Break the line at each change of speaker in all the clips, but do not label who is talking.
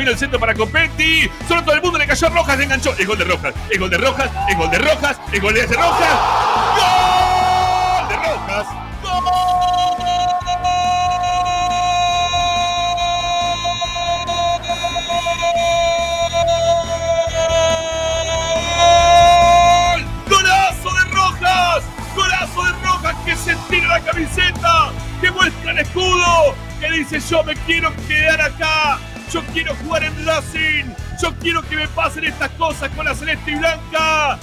Vino el centro para Copetti. Solo todo el mundo le cayó a Rojas, le enganchó. Es gol de Rojas, es gol de Rojas, es gol de Rojas, es gol de Rojas. ¡Gol de Rojas! ¡Gol! ¡Golazo de Rojas! ¡Golazo de Rojas que se tira la camiseta! ¡Que muestra el escudo! ¡Que dice yo me quiero quedar acá! ¡Yo quiero jugar en Racing! ¡Yo quiero que me pasen estas cosas con la celeste y blanca!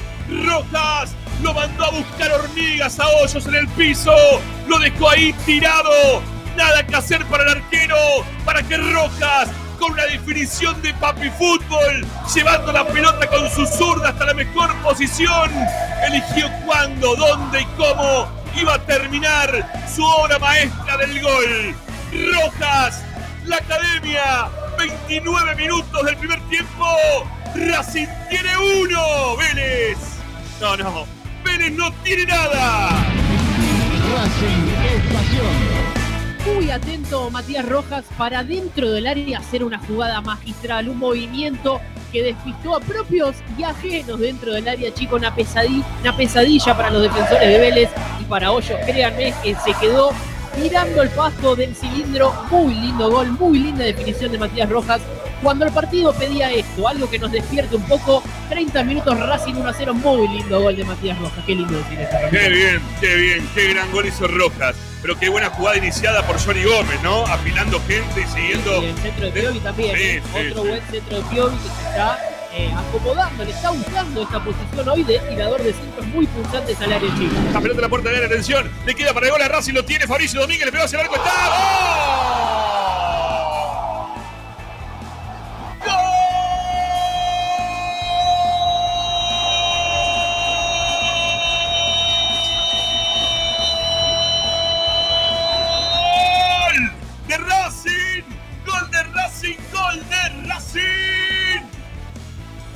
Rojas lo mandó a buscar hormigas a hoyos en el piso. Lo dejó ahí tirado. Nada que hacer para el arquero. Para que Rojas, con una definición de papi fútbol, llevando la pelota con su zurda hasta la mejor posición, eligió cuándo, dónde y cómo iba a terminar su obra maestra del gol. Rojas, la academia, 29 minutos del primer tiempo. Racing tiene uno. Vélez. No, no. Vélez no tiene nada.
Racing es pasión.
Muy atento Matías Rojas para dentro del área hacer una jugada magistral, un movimiento que despistó a propios y ajenos dentro del área chico, una pesadilla, una pesadilla para los defensores de Vélez y para Hoyos. Créanme que se quedó mirando el pasto del cilindro. Muy lindo gol, muy linda definición de Matías Rojas. Cuando el partido pedía esto, algo que nos despierte un poco, 30 minutos Racing 1 a 0, muy lindo gol de Matías Rojas. Qué lindo decir esta
Qué bien, qué bien, qué gran gol hizo Rojas. Pero qué buena jugada iniciada por Johnny Gómez, ¿no? Apilando gente y siguiendo.
El centro de Piovi también,
Sí,
¿eh?
sí,
otro buen centro de Piovi que se está eh, acomodando, le está buscando esta posición hoy de tirador de muy punzantes al área chica.
La pelota la puerta de área, atención. Le queda para el gol a Racing, lo tiene Fabricio Domínguez, le pegó hacia el arco, está. ¡Gol! ¡De Racing! ¡Gol de Racing! ¡Gol de Racing!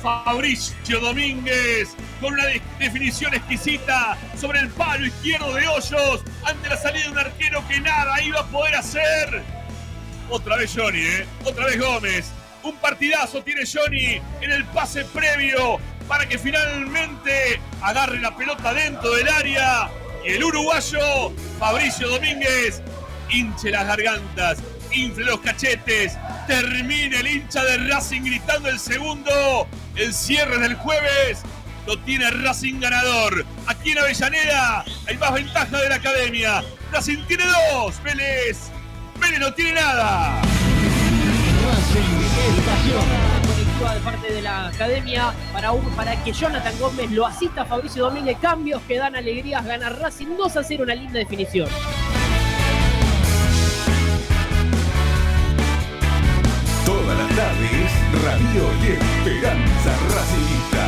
Fabricio Domínguez con una de- definición exquisita sobre el palo izquierdo de Hoyos ante la salida de un arquero que nada iba a poder hacer. Otra vez Johnny, ¿eh? Otra vez Gómez. Un partidazo tiene Johnny en el pase previo para que finalmente agarre la pelota dentro del área. Y el uruguayo Fabricio Domínguez hinche las gargantas, infle los cachetes, termine el hincha de Racing gritando el segundo. El cierre del jueves lo tiene Racing ganador. Aquí en Avellaneda hay más ventaja de la academia. Racing tiene dos, Vélez. Vélez no tiene nada.
Racing es pasión.
Colectiva de parte de la academia para, un- para que Jonathan Gómez lo asista a Fabricio Domínguez. Cambios que dan alegrías. Gana Racing 2 a 0, una linda definición.
Toda la tarde es Radio y Esperanza Racingista.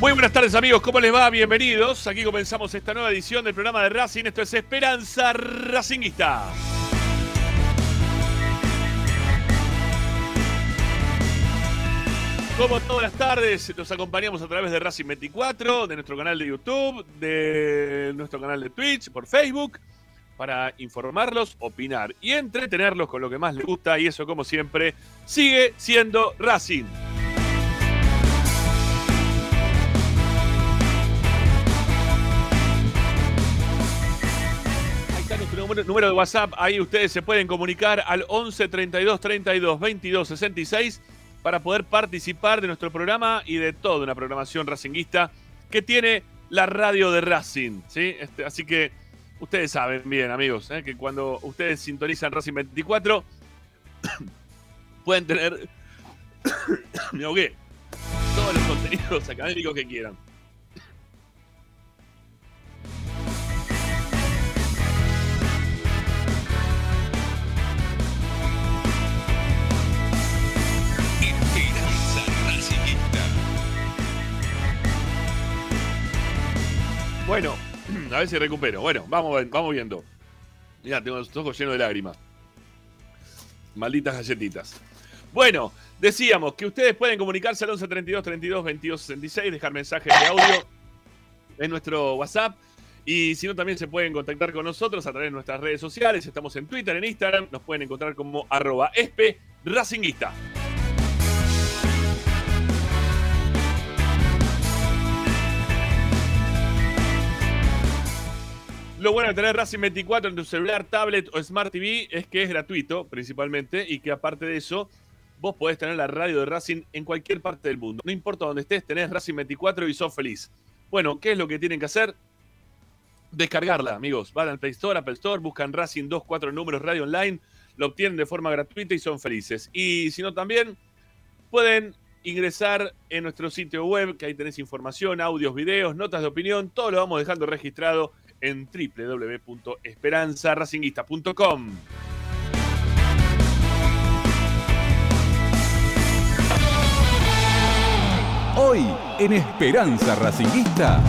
Muy buenas tardes amigos, ¿cómo les va? Bienvenidos. Aquí comenzamos esta nueva edición del programa de Racing. Esto es Esperanza Racinguista. Como todas las tardes, los acompañamos a través de Racing 24, de nuestro canal de YouTube, de nuestro canal de Twitch, por Facebook, para informarlos, opinar y entretenerlos con lo que más les gusta. Y eso, como siempre, sigue siendo Racing. Número, de WhatsApp. Ahí ustedes se pueden comunicar al 11 32 32 22 66 para poder participar de nuestro programa y de toda una programación racinguista que tiene la radio de Racing. ¿sí? Este, así que ustedes saben bien, amigos, ¿eh? que cuando ustedes sintonizan Racing 24 pueden tener. Me ahogué. Todos los contenidos académicos que quieran. Bueno, a ver si recupero. Bueno, vamos, vamos viendo. Mirá, tengo los ojos llenos de lágrimas. Malditas galletitas. Bueno, decíamos que ustedes pueden comunicarse al 11 32 32 22 66, dejar mensajes de audio en nuestro WhatsApp Y si no, también se pueden contactar con nosotros a través de nuestras redes sociales. Estamos en Twitter, en Instagram. Nos pueden encontrar como arroba espe. Lo bueno de tener Racing 24 en tu celular, tablet o Smart TV es que es gratuito, principalmente, y que aparte de eso, vos podés tener la radio de Racing en cualquier parte del mundo. No importa dónde estés, tenés Racing 24 y sos feliz. Bueno, ¿qué es lo que tienen que hacer? Descargarla, amigos. Van al Play Store, Apple Store, buscan Racing 24 números radio online, lo obtienen de forma gratuita y son felices. Y si no, también pueden ingresar en nuestro sitio web, que ahí tenés información, audios, videos, notas de opinión, todo lo vamos dejando registrado en www.esperanzaracinguista.com.
Hoy en Esperanza Racinguista.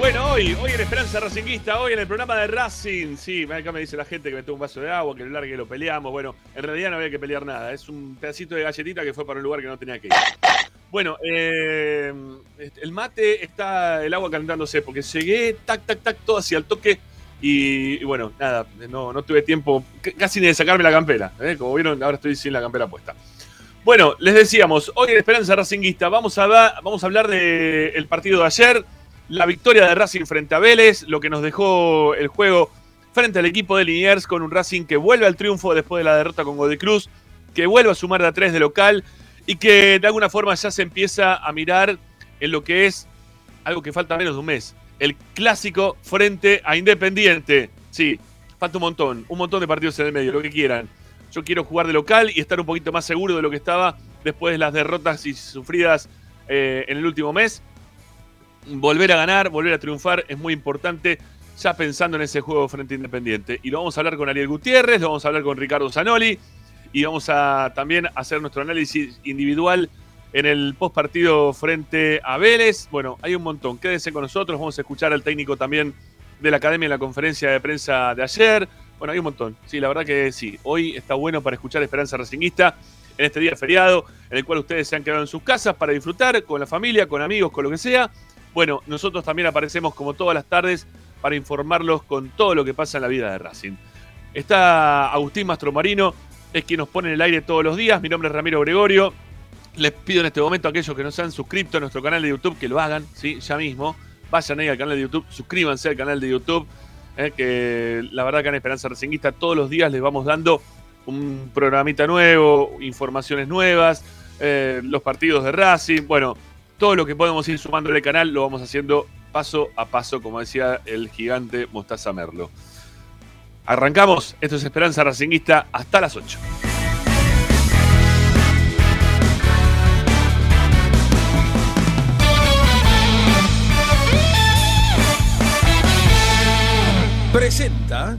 Bueno, hoy, hoy en Esperanza Racinguista, hoy en el programa de Racing. Sí, acá me dice la gente que me un vaso de agua, que lo largue y lo peleamos. Bueno, en realidad no había que pelear nada. Es un pedacito de galletita que fue para un lugar que no tenía que ir. Bueno, eh, el mate está el agua calentándose porque llegué, tac, tac, tac, todo hacia el toque. Y, bueno, nada, no, tuve tiempo casi ni de sacarme la campera. ¿eh? Como vieron, ahora estoy sin la campera puesta. Bueno, les decíamos, hoy en Esperanza Racinguista vamos a, va- vamos a hablar del partido de ayer, la victoria de Racing frente a Vélez, lo que nos dejó el juego frente al equipo de Liniers con un Racing que vuelve al triunfo después de la derrota con Godecruz, que vuelve a sumar de a tres de local y que de alguna forma ya se empieza a mirar en lo que es algo que falta menos de un mes, el clásico frente a Independiente. Sí, falta un montón, un montón de partidos en el medio, lo que quieran. Yo quiero jugar de local y estar un poquito más seguro de lo que estaba después de las derrotas y sufridas eh, en el último mes. Volver a ganar, volver a triunfar es muy importante, ya pensando en ese juego frente a Independiente. Y lo vamos a hablar con Ariel Gutiérrez, lo vamos a hablar con Ricardo Zanoli y vamos a también hacer nuestro análisis individual en el post partido frente a Vélez. Bueno, hay un montón. Quédense con nosotros, vamos a escuchar al técnico también de la academia en la conferencia de prensa de ayer. Bueno, hay un montón. Sí, la verdad que sí. Hoy está bueno para escuchar Esperanza Racinguista en este día feriado, en el cual ustedes se han quedado en sus casas para disfrutar con la familia, con amigos, con lo que sea. Bueno, nosotros también aparecemos como todas las tardes para informarlos con todo lo que pasa en la vida de Racing. Está Agustín Mastromarino, es quien nos pone en el aire todos los días. Mi nombre es Ramiro Gregorio. Les pido en este momento a aquellos que no se han suscrito a nuestro canal de YouTube que lo hagan, ¿sí? ya mismo. Vayan ahí al canal de YouTube, suscríbanse al canal de YouTube, eh, que la verdad que en Esperanza Racinguista todos los días les vamos dando un programita nuevo, informaciones nuevas, eh, los partidos de Racing, bueno, todo lo que podemos ir sumando al canal lo vamos haciendo paso a paso, como decía el gigante Mostaza Merlo. Arrancamos, esto es Esperanza Racinguista hasta las 8.
Presenta.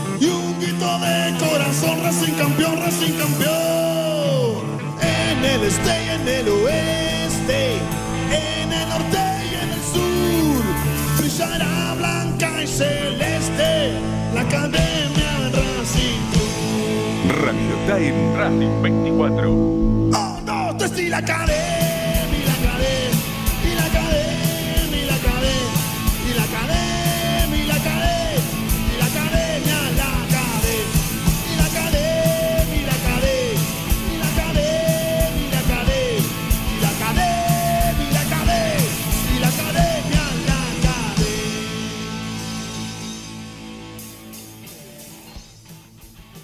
y un grito de corazón, Racing campeón, Racing campeón. En el este y en el oeste, en el norte y en el sur, brillará blanca y celeste la academia Racing Club.
Radio Time Racing 24.
Oh no, te estoy la academia, la academia,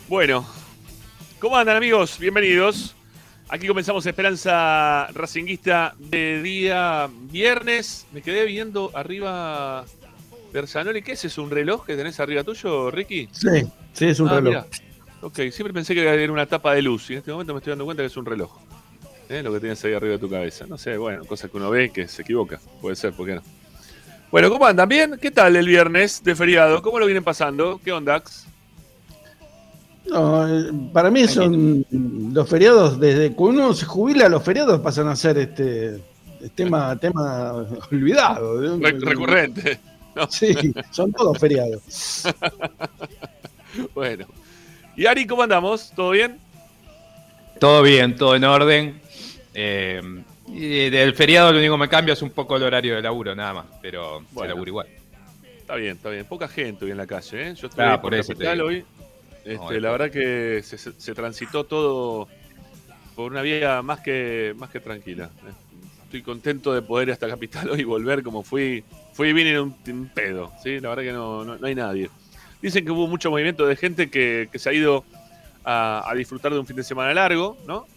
Bueno, ¿cómo andan amigos? Bienvenidos. Aquí comenzamos Esperanza Racinguista de día viernes. Me quedé viendo arriba Bersanoli. ¿Qué es? ¿Es un reloj que tenés arriba tuyo, Ricky?
Sí, sí, es un
Ah,
reloj.
mirá. Ok, siempre pensé que era una tapa de luz y en este momento me estoy dando cuenta que es un reloj. ¿eh? Lo que tienes ahí arriba de tu cabeza. No sé, bueno, cosas que uno ve que se equivoca. Puede ser, ¿por qué no? Bueno, ¿cómo andan? ¿Bien? ¿Qué tal el viernes de feriado? ¿Cómo lo vienen pasando? ¿Qué onda?
No, eh, para mí son los feriados, desde que uno se jubila, los feriados pasan a ser este tema, tema olvidado.
Re- recurrente. ¿no?
Sí, son todos feriados.
Bueno. ¿Y Ari, cómo andamos? ¿Todo bien?
Todo bien, todo en orden. Eh, y del feriado lo único que me cambia es un poco el horario de laburo, nada más. Pero
Bueno.
se labura igual.
Está bien, está bien. Poca gente hoy en la calle, ¿eh? Yo estoy
Ah, por
por
eso
hoy. Este, la verdad que se, transitó todo por una vía más que, más que tranquila. ¿eh? Estoy contento de poder ir hasta Capital hoy y volver como fui. Fui y vine en un, pedo, ¿sí? La verdad que no, no, no hay nadie. Dicen que hubo mucho movimiento de gente que, que se ha ido a, a disfrutar de un fin de semana largo, ¿no?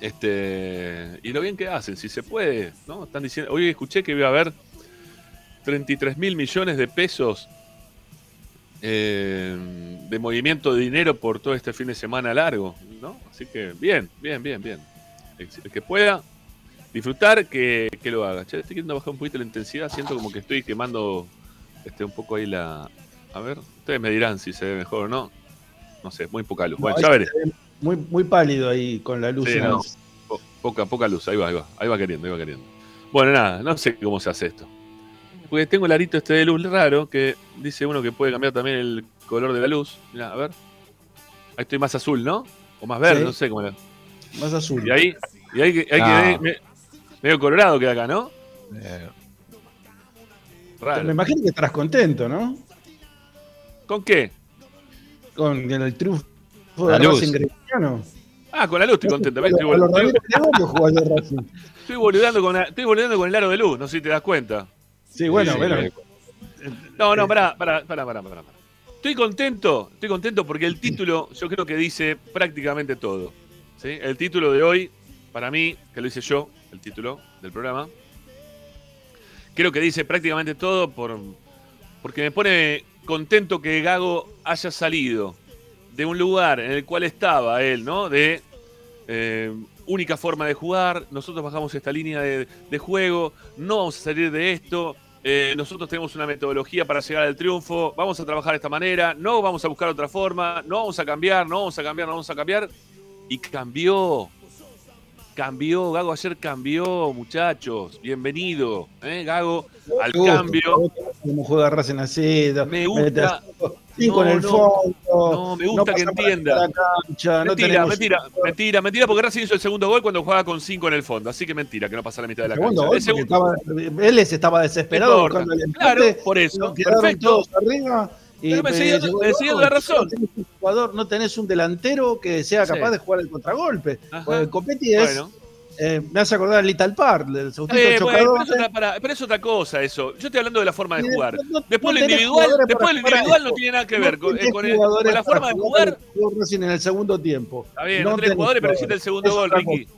Este, y lo bien que hacen, si se puede, ¿no? Están diciendo, hoy escuché que iba a haber 33 mil millones de pesos eh, de movimiento de dinero por todo este fin de semana largo, ¿no? Así que bien, bien, bien, bien. El el que pueda disfrutar, que, que lo haga. Che, estoy queriendo bajar un poquito la intensidad, siento como que estoy quemando este, un poco ahí la... A ver, ustedes me dirán si se ve mejor o no. No sé, muy poca luz. Bueno,
No,
ya veré.
Muy, muy pálido ahí con la luz.
Sí, no. poca, poca luz, ahí va, ahí va, ahí va queriendo, ahí va queriendo. Bueno, nada, no sé cómo se hace esto. Porque tengo el arito este de luz raro que dice uno que puede cambiar también el color de la luz. Mira, a ver. Ahí estoy más azul, ¿no? O más verde,
Sí.
no sé cómo era.
Más azul.
Y ahí, y ahí, que- ahí
Ah.
quedé me- medio colorado queda acá, ¿no?
Eh,
Me imagino que estarás contento, ¿no?
¿Con qué?
Con el triunfo
La
de
luz.
Racing Greciano.
Ah, con la luz estoy contento. Estoy, bol- estoy boludeando con, la- estoy boludeando con el aro de luz, no sé si te das cuenta.
Sí, bueno,
sí,
bueno.
eh,
No, no, pará, pará, pará, pará, pará. pará. Estoy contento, estoy contento porque el título yo creo que dice prácticamente todo. ¿sí? El título de hoy, para mí, que lo hice yo, el título del programa, creo que dice prácticamente todo por, porque me pone contento que Gago haya salido de un lugar en el cual estaba él, ¿no? De eh, única forma de jugar, nosotros bajamos esta línea de, de juego, no vamos a salir de esto, eh, nosotros tenemos una metodología para llegar al triunfo, vamos a trabajar de esta manera, no vamos a buscar otra forma, no vamos a cambiar, no vamos a cambiar, no vamos a cambiar. Y cambió, cambió, Gago ayer cambió, muchachos, bienvenido, ¿eh, Gago, al
Me gusta,
cambio.
Cómo juega Racing.
Me gusta.
cinco
No,
en el
no.
fondo.
No, me gusta que entienda.
cancha,
mentira, mentira, mentira, mentira, porque Racing hizo el segundo gol cuando jugaba con 5 en el fondo. Así que mentira, que no pasa la mitad de la
Segundo
cancha.
gol,
El segundo-
estaba, Vélez estaba desesperado
Claro, por eso.
quedaron
Perfecto.
todos arriba.
Pero me
el
la razón.
No tenés un jugador, no tenés un delantero que sea
Sí.
capaz de jugar el contragolpe. Porque Copetti es,
Bueno,
eh, me hace acordar al Little Park, del
eh, bueno, pero, es otra, pará, pero es otra cosa eso. Yo estoy hablando de la forma de jugar.
no- no-
Después
no
lo individual, después lo individual no tiene nada que ver con, eh, el- la forma de jugar.
Racing en el segundo tiempo.
Está bien, no, tenés jugadores, pero hiciste el segundo
Es
gol, Ricky.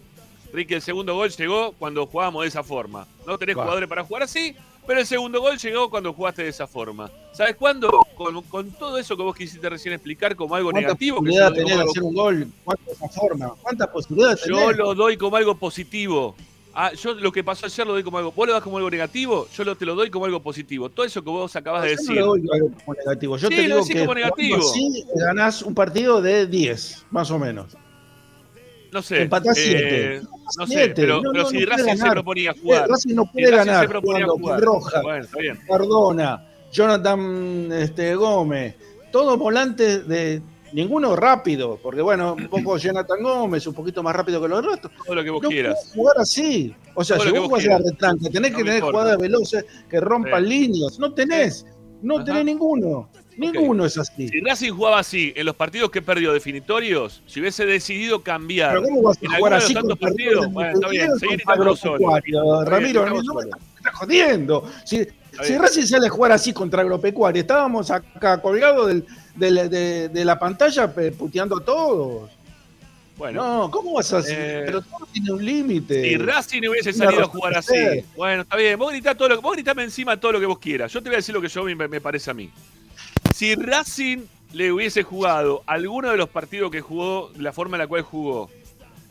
Ricky, el segundo gol llegó cuando jugábamos de esa forma. No tenés jugadores para jugar así, pero el segundo gol llegó cuando jugaste de esa forma. ¿Sabes cuándo? Con, con todo eso que vos quisiste recién explicar como algo
¿Cuántas
negativo, yo
posibilidades
lo
de hacer un gol? ¿Cuántas forma? ¿Cuántas posibilidades
Yo
tenés?
lo doy como algo positivo. Ah, yo lo que pasó ayer lo doy como algo. Vos lo das como algo negativo, yo lo, te lo doy como algo positivo. Todo eso que vos acabas de
Yo
decir.
no le doy algo como negativo. Yo
Sí,
te
lo decís
que
como negativo.
así ganás un partido de 10, más o menos.
No sé.
Empatás
eh,
siete.
no sé, pero,
No,
pero
no,
si
no
Racing se proponía jugar.
Racing no
si
puede
Racing
ganar
se proponía
jugando
jugar.
Roja,
Bueno, está bien.
Cardona, Jonathan este, Gómez, todos volantes de ninguno rápido, porque bueno, un poco Jonathan Gómez, un poquito más rápido que los otros.
Todo lo que vos
no
quieras.
jugar así. O sea,
Todo
si vos jugás a la retranca, tenés
No
que tener
importa.
jugadas veloces que rompan
Sí.
líneas. No tenés. No
Ajá.
tenés ninguno. Ninguno es así.
Si Racing jugaba así en los partidos que perdió definitorios, si hubiese decidido cambiar.
Pero ¿cómo vas a jugar así
los
con
tantos partidos? Bueno, está bien, bien,
Ramiro, no me estás jodiendo. Si, si. Racing sale a jugar así contra agropecuario, estábamos acá colgados del- del- de, de la pantalla puteando a todos.
Bueno,
No, ¿cómo vas a hacer?
Eh,
Pero todo tiene un límite.
si Racing hubiese salido a jugar así. Bueno, está bien. Vos gritá todo lo, vos gritame encima todo lo que vos quieras. Yo te voy a decir lo que yo me, me parece a mí. Si Racing le hubiese jugado alguno de los partidos que jugó, la forma en la cual jugó,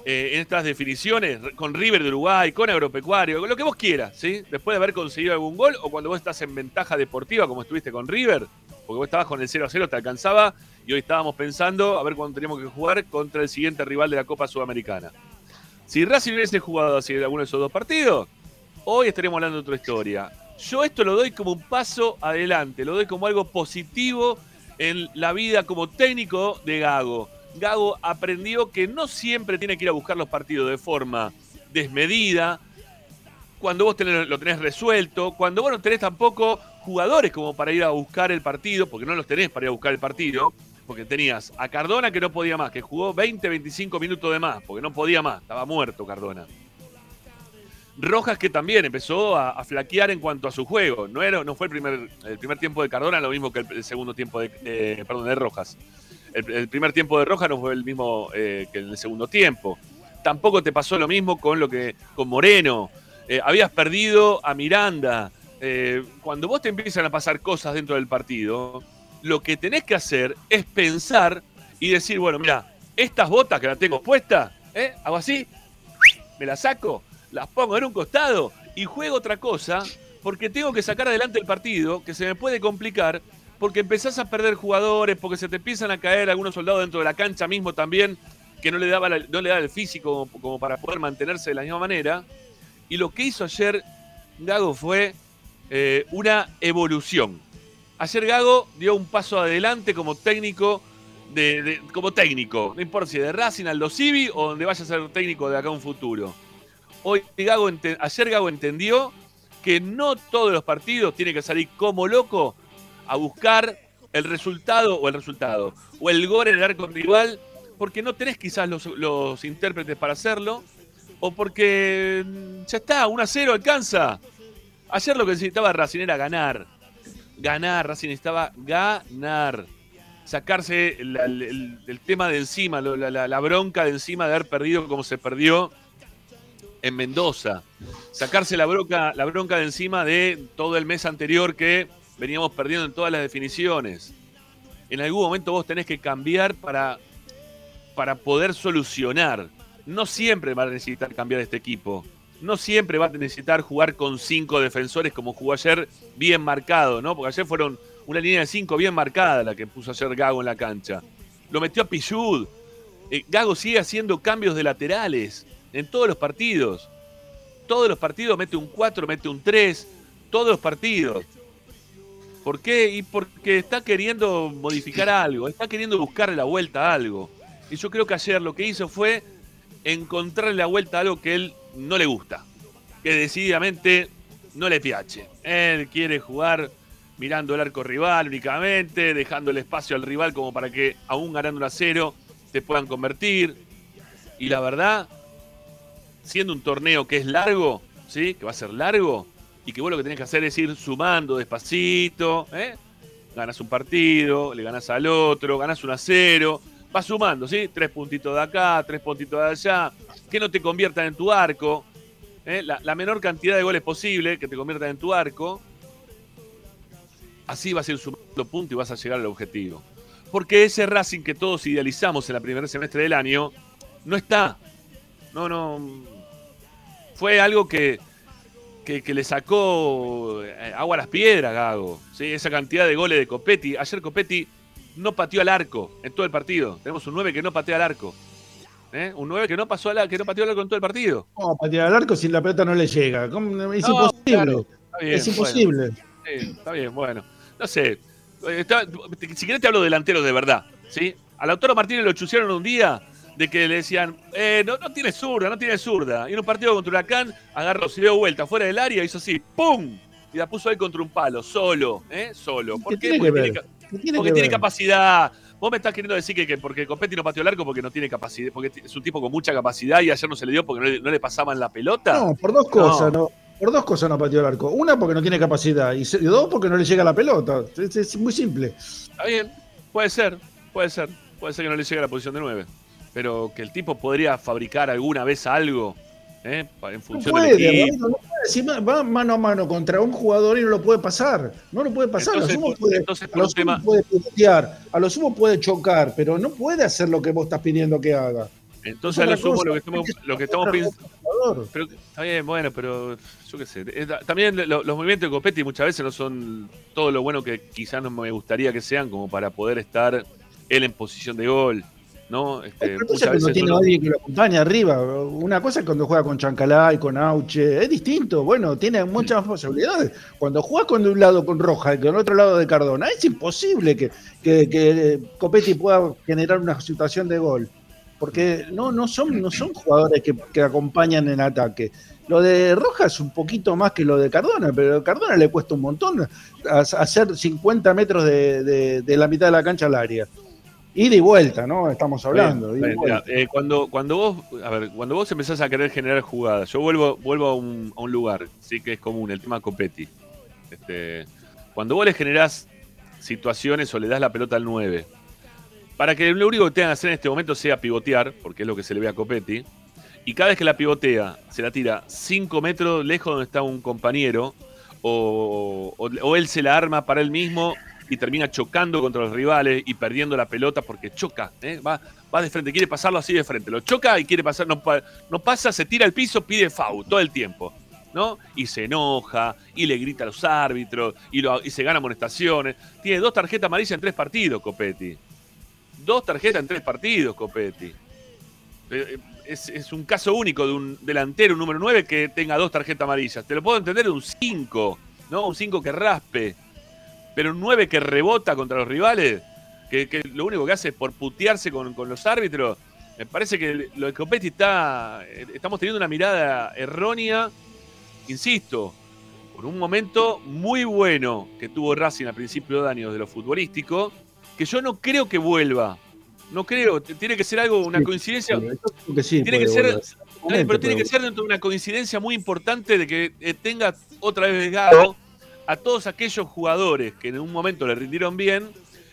eh, en estas definiciones, con River de Uruguay, con Agropecuario, con lo que vos quieras, ¿sí? Después de haber conseguido algún gol o cuando vos estás en ventaja deportiva, como estuviste con River, porque vos estabas con el 0 a 0, te alcanzaba y hoy estábamos pensando a ver cuándo teníamos que jugar contra el siguiente rival de la Copa Sudamericana. Si Racing hubiese jugado así alguno de esos dos partidos, hoy estaríamos hablando de otra historia. Yo esto lo doy como un paso adelante, lo doy como algo positivo en la vida como técnico de Gago. Gago aprendió que no siempre tiene que ir a buscar los partidos de forma desmedida, cuando vos lo tenés resuelto, cuando vos no tenés tampoco jugadores como para ir a buscar el partido, porque no los tenés para ir a buscar el partido, porque tenías a Cardona que no podía más, que jugó 20, 25 minutos de más, porque no podía más, estaba muerto Cardona. Rojas que también empezó a, flaquear en cuanto a su juego. No, era, no fue el primer, el primer tiempo de Cardona lo mismo que el, el segundo tiempo de, de- perdón, de Rojas. El, primer tiempo de Rojas no fue el mismo eh, que en el segundo tiempo. Tampoco te pasó lo mismo con lo que con Moreno. Eh, habías perdido a Miranda. Eh, cuando vos te empiezan a pasar cosas dentro del partido, lo que tenés que hacer es pensar y decir, bueno, mira, estas botas que las tengo puestas, hago así, me las saco, las pongo en un costado y juego otra cosa porque tengo que sacar adelante el partido, que se me puede complicar, porque empezás a perder jugadores, porque se te empiezan a caer algunos soldados dentro de la cancha mismo también, que no le daba, no le daba el físico como, para poder mantenerse de la misma manera. Y lo que hizo ayer Gago fue eh, una evolución. Ayer Gago dio un paso adelante como técnico, de, como técnico, no importa si de Racing, Aldo Civi o donde vaya a ser técnico de acá a un futuro. Hoy Gago ente- ayer Gago entendió que no todos los partidos tienen que salir como loco a buscar el resultado o el resultado, o el gol en el arco rival, porque no tenés quizás los, los intérpretes para hacerlo, o porque mm, ya está, 1 a 0 alcanza. Ayer lo que necesitaba Racing era ganar. Ganar, Racing necesitaba ganar. Sacarse el, el- tema de encima, la, la- la bronca de encima de haber perdido como se perdió en Mendoza. Sacarse la bronca, la bronca de encima de todo el mes anterior que veníamos perdiendo en todas las definiciones. En algún momento vos tenés que cambiar para, para poder solucionar. No siempre va a necesitar cambiar este equipo. No siempre va a necesitar jugar con cinco defensores como jugó ayer, bien marcado, ¿no? Porque ayer fueron una línea de cinco bien marcada la que puso ayer Gago en la cancha. Lo metió a Pichud. Eh, Gago sigue haciendo cambios de laterales en todos los partidos. Todos los partidos mete un 4, mete un 3. Todos los partidos. ¿Por qué? Y porque está queriendo modificar algo, está queriendo buscarle la vuelta a algo. Y yo creo que ayer lo que hizo fue encontrarle la vuelta a algo que él no le gusta, que decididamente no le piache. Él quiere jugar mirando el arco rival únicamente, dejando el espacio al rival como para que, aún ganando un a cero, te puedan convertir. Y la verdad, siendo un torneo que es largo, ¿sí? que va a ser largo, y que vos lo que tenés que hacer es ir sumando despacito, ¿eh? ganas un partido, le ganas al otro, ganas un a cero, vas sumando, ¿sí? Tres puntitos de acá, tres puntitos de allá, que no te conviertan en tu arco, ¿eh? la, menor cantidad de goles posible que te conviertan en tu arco, así vas a ir sumando puntos y vas a llegar al objetivo. Porque ese Racing que todos idealizamos en la primer semestre del año, no está. No, no. Fue algo que, que, que le sacó eh, agua a las piedras, Gago. ¿sí? Esa cantidad de goles de Copetti. Ayer Copetti no pateó al arco en todo el partido. Tenemos un 9 que no patea al arco. ¿eh? Un 9 que no, pasó al, que no pateó al arco en todo el partido.
¿Cómo patear al arco si la pelota no le llega? ¿Cómo? Es
No,
imposible.
claro, está bien,
es
bueno.
imposible.
Sí, está bien, bueno. No sé. Está- si querés te hablo de delanteros de verdad. ¿sí? A Lautaro Martínez lo chusearon un día de que le decían, eh, no, no tiene zurda, no tiene zurda. Y en un partido contra Huracán agarró, se dio vuelta fuera del área, hizo así, ¡pum! Y la puso ahí contra un palo, solo, ¿eh? Solo. ¿Por
¿Qué
qué?
tiene que
Porque, tiene, ca-
¿Qué tiene
porque
que
tiene capacidad. Vos me estás queriendo decir que, que porque Copetti no pateó el arco porque no tiene capacidad, porque es un tipo con mucha capacidad y ayer no se le dio porque no le, no le pasaban la pelota.
No, por dos cosas, no. Por dos cosas no pateó el arco. Una porque no tiene capacidad y dos porque no le llega la pelota. Es, es muy simple.
Está bien, puede ser, puede ser. Puede ser que no le llegue a la posición de 9. Pero que el tipo podría fabricar alguna vez algo ¿eh? En
No
función
puede,
del equipo.
Ramiro, no si va mano a mano contra un jugador y no lo puede pasar. No lo puede pasar.
Entonces,
a lo sumo puede,
entonces,
a lo sumo
tema-
puede pilotear, a lo sumo puede chocar, pero no puede hacer lo que vos estás pidiendo que haga.
Entonces, a lo sumo,
cosa.
lo que estamos, lo que estamos pensando. Pero, está bien, bueno, pero yo qué sé. Eh, ta- También lo- los movimientos de Copetti muchas veces no son todo lo bueno que quizás no me gustaría que sean como para poder estar él en posición de gol. ¿No? Este,
Otra cosa cuando tiene
no-
a alguien que lo acompaña arriba. Una cosa es cuando juega con Chancalay, con Auche. Es distinto. Bueno, tiene muchas más posibilidades. Cuando juegas con de un lado con Roja y con otro lado de Cardona, es imposible que, que, que Copetti pueda generar una situación de gol. Porque no, no, son, no son jugadores que, que acompañan en ataque. Lo de Roja es un poquito más que lo de Cardona, pero a Cardona le cuesta un montón hacer 50 metros de, de- de la mitad de la cancha al área. Ida y vuelta, ¿no? Estamos hablando.
Bien, bien, mira, eh, cuando, cuando vos, a ver, cuando vos empezás a querer generar jugadas, yo vuelvo, vuelvo a un, a un lugar, sí que es común, el tema Copetti. Este, cuando vos le generás situaciones o le das la pelota al 9, para que lo único que tengan que hacer en este momento sea pivotear, porque es lo que se le ve a Copetti, y cada vez que la pivotea, se la tira 5 metros lejos donde está un compañero, o, o- o él se la arma para él mismo y termina chocando contra los rivales y perdiendo la pelota porque choca, ¿eh? va, va de frente, quiere pasarlo así de frente, lo choca y quiere pasar, no, pa- no pasa, se tira al piso, pide foul todo el tiempo. ¿no? Y se enoja, y le grita a los árbitros, y, se gana amonestaciones. Tiene dos tarjetas amarillas en tres partidos, Copetti. Dos tarjetas en tres partidos, Copetti. Eh, Es, es un caso único de un delantero, un número 9, que tenga dos tarjetas amarillas. Te lo puedo entender de un 5, ¿no? Un 5 que raspe. Pero un 9 que rebota contra los rivales, que, que lo único que hace es por putearse con, con los árbitros. Me parece que lo de Copetti está. eh, Estamos teniendo una mirada errónea, insisto, por un momento muy bueno que tuvo Racing a principio de año de lo futbolístico, que yo no creo que vuelva. No creo, tiene que ser algo, una
Sí,
coincidencia.
Que sí,
tiene que ser, pero tiene que ser dentro de una coincidencia muy importante de que eh, tenga otra vez Gago a todos aquellos jugadores que en un momento le rindieron bien,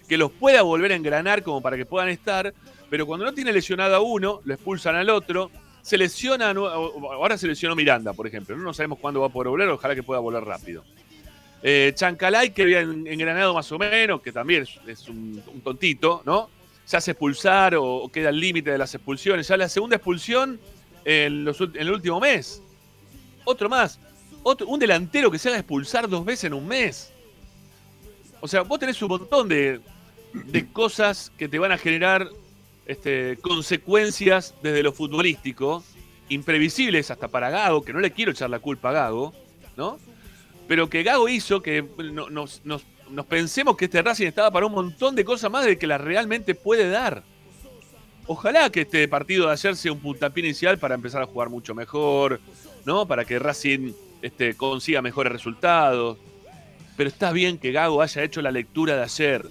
que los pueda volver a engranar como para que puedan estar, pero cuando no tiene lesionado a uno, lo expulsan al otro, se lesiona, ahora se lesionó Miranda, por ejemplo, no sabemos cuándo va a poder volver, ojalá que pueda volver rápido. Eh, Chancalay, que había en- engranado más o menos, que también es, un, tontito, ¿no? Se hace expulsar o, queda al límite de las expulsiones. Ya la segunda expulsión en el último mes. Otro más. Otro, un delantero que se haga expulsar dos veces en un mes. O sea, vos tenés un montón de, de cosas que te van a generar este, consecuencias desde lo futbolístico, imprevisibles hasta para Gago, que no le quiero echar la culpa a Gago, ¿no? Pero que Gago hizo que no- nos, nos- nos pensemos que este Racing estaba para un montón de cosas más de que la realmente puede dar. Ojalá que este partido de ayer sea un puntapié inicial para empezar a jugar mucho mejor, ¿no? Para que Racing este, consiga mejores resultados. Pero está bien que Gago haya hecho la lectura de ayer.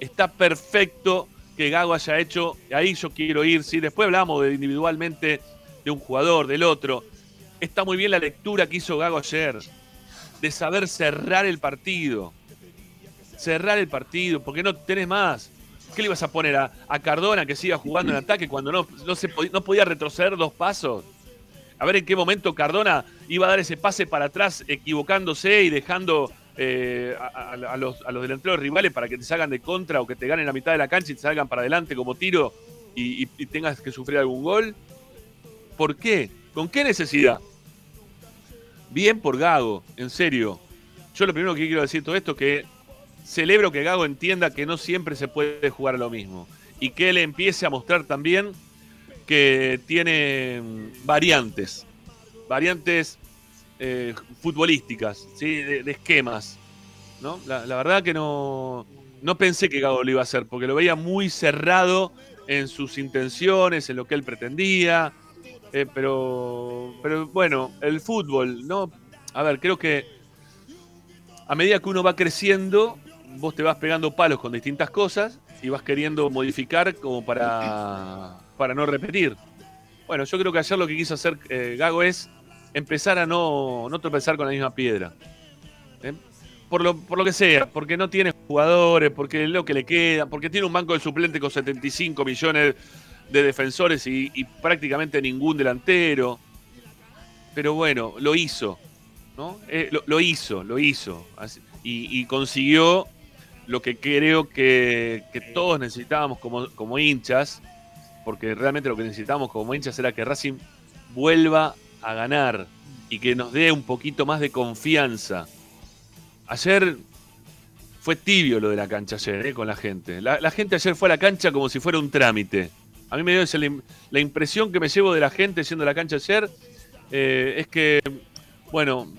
Está perfecto que Gago haya hecho. Ahí yo quiero ir, sí. Después hablamos de individualmente de un jugador, del otro. Está muy bien la lectura que hizo Gago ayer. De saber cerrar el partido. Cerrar el partido, porque no tenés más. ¿Qué le ibas a poner a, a Cardona que siga jugando en ataque cuando no, no, se no podía retroceder dos pasos? A ver en qué momento Cardona iba a dar ese pase para atrás equivocándose y dejando eh, a, los, a los delanteros rivales para que te salgan de contra o que te ganen la mitad de la cancha y te salgan para adelante como tiro y, y- y tengas que sufrir algún gol. ¿Por qué? ¿Con qué necesidad? Bien por Gago, en serio. Yo lo primero que quiero decir todo esto es que celebro que Gago entienda que no siempre se puede jugar a lo mismo y que él empiece a mostrar también que tiene mm, variantes, variantes eh, futbolísticas, ¿sí? de, esquemas. ¿no? La, la verdad que no, no pensé que Gago lo iba a hacer, porque lo veía muy cerrado en sus intenciones, en lo que él pretendía. eh, pero, pero bueno, el fútbol, ¿no? A ver, creo que a medida que uno va creciendo, vos te vas pegando palos con distintas cosas y vas queriendo modificar como para, para no repetir. Bueno, yo creo que ayer lo que quiso hacer eh, Gago es empezar a no, no tropezar con la misma piedra. ¿eh? Por, lo, por lo que sea, porque no tiene jugadores, porque es lo que le queda, porque tiene un banco de suplente con 75 millones de defensores y, prácticamente ningún delantero. Pero bueno, lo hizo. ¿no? Eh, lo, hizo, lo hizo. Y consiguió lo que creo que, todos necesitábamos como, como hinchas, porque realmente lo que necesitábamos como hinchas era que Racing vuelva a ganar y que nos dé un poquito más de confianza. Ayer fue tibio lo de la cancha ayer, eh, con la gente. La, gente ayer fue a la cancha como si fuera un trámite. A mí me dio la impresión que me llevo de la gente yendo a la cancha ayer eh, es que, bueno,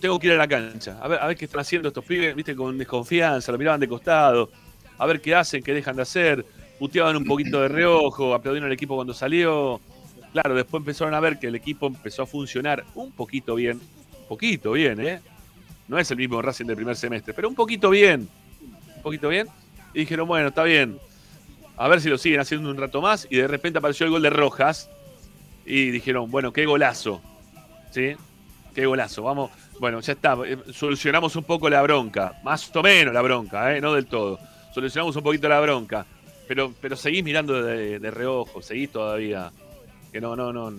tengo que ir a la cancha. A ver, a ver qué están haciendo estos pibes, viste, con desconfianza, lo miraban de costado, a ver qué hacen, qué dejan de hacer, puteaban un poquito de reojo, aplaudieron al equipo cuando salió. Claro, después empezaron a ver que el equipo empezó a funcionar un poquito bien, un poquito bien, ¿eh? No es el mismo Racing del primer semestre, pero un poquito bien, un poquito bien. Y dijeron, bueno, está bien, a ver si lo siguen haciendo un rato más. Y de repente apareció el gol de Rojas. Y dijeron, bueno, qué golazo. ¿Sí? Qué golazo. Vamos, bueno, ya está. eh, Solucionamos un poco la bronca. Más o menos la bronca, ¿eh? No del todo. Solucionamos un poquito la bronca. Pero, pero seguís mirando de, de reojo, seguís todavía. Que no, no, no.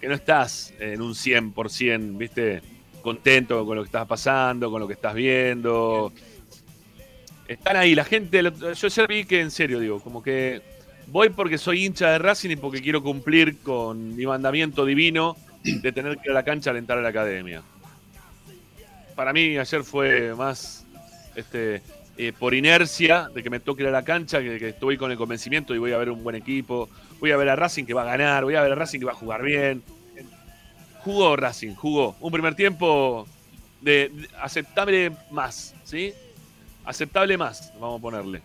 Que no estás en un 100%, ¿viste? Contento con lo que estás pasando, con lo que estás viendo. Están ahí, la gente. Yo ayer vi que, en serio, digo, como que voy porque soy hincha de Racing y porque quiero cumplir con mi mandamiento divino de tener que ir a la cancha a alentar a la academia. Para mí ayer fue más este, eh, por inercia de que me toque ir a la cancha, que, que estoy con el convencimiento y voy a ver un buen equipo, voy a ver a Racing que va a ganar, voy a ver a Racing que va a jugar bien. Jugó Racing, jugó. Un primer tiempo de, aceptable más, ¿sí? Aceptable más, vamos a ponerle.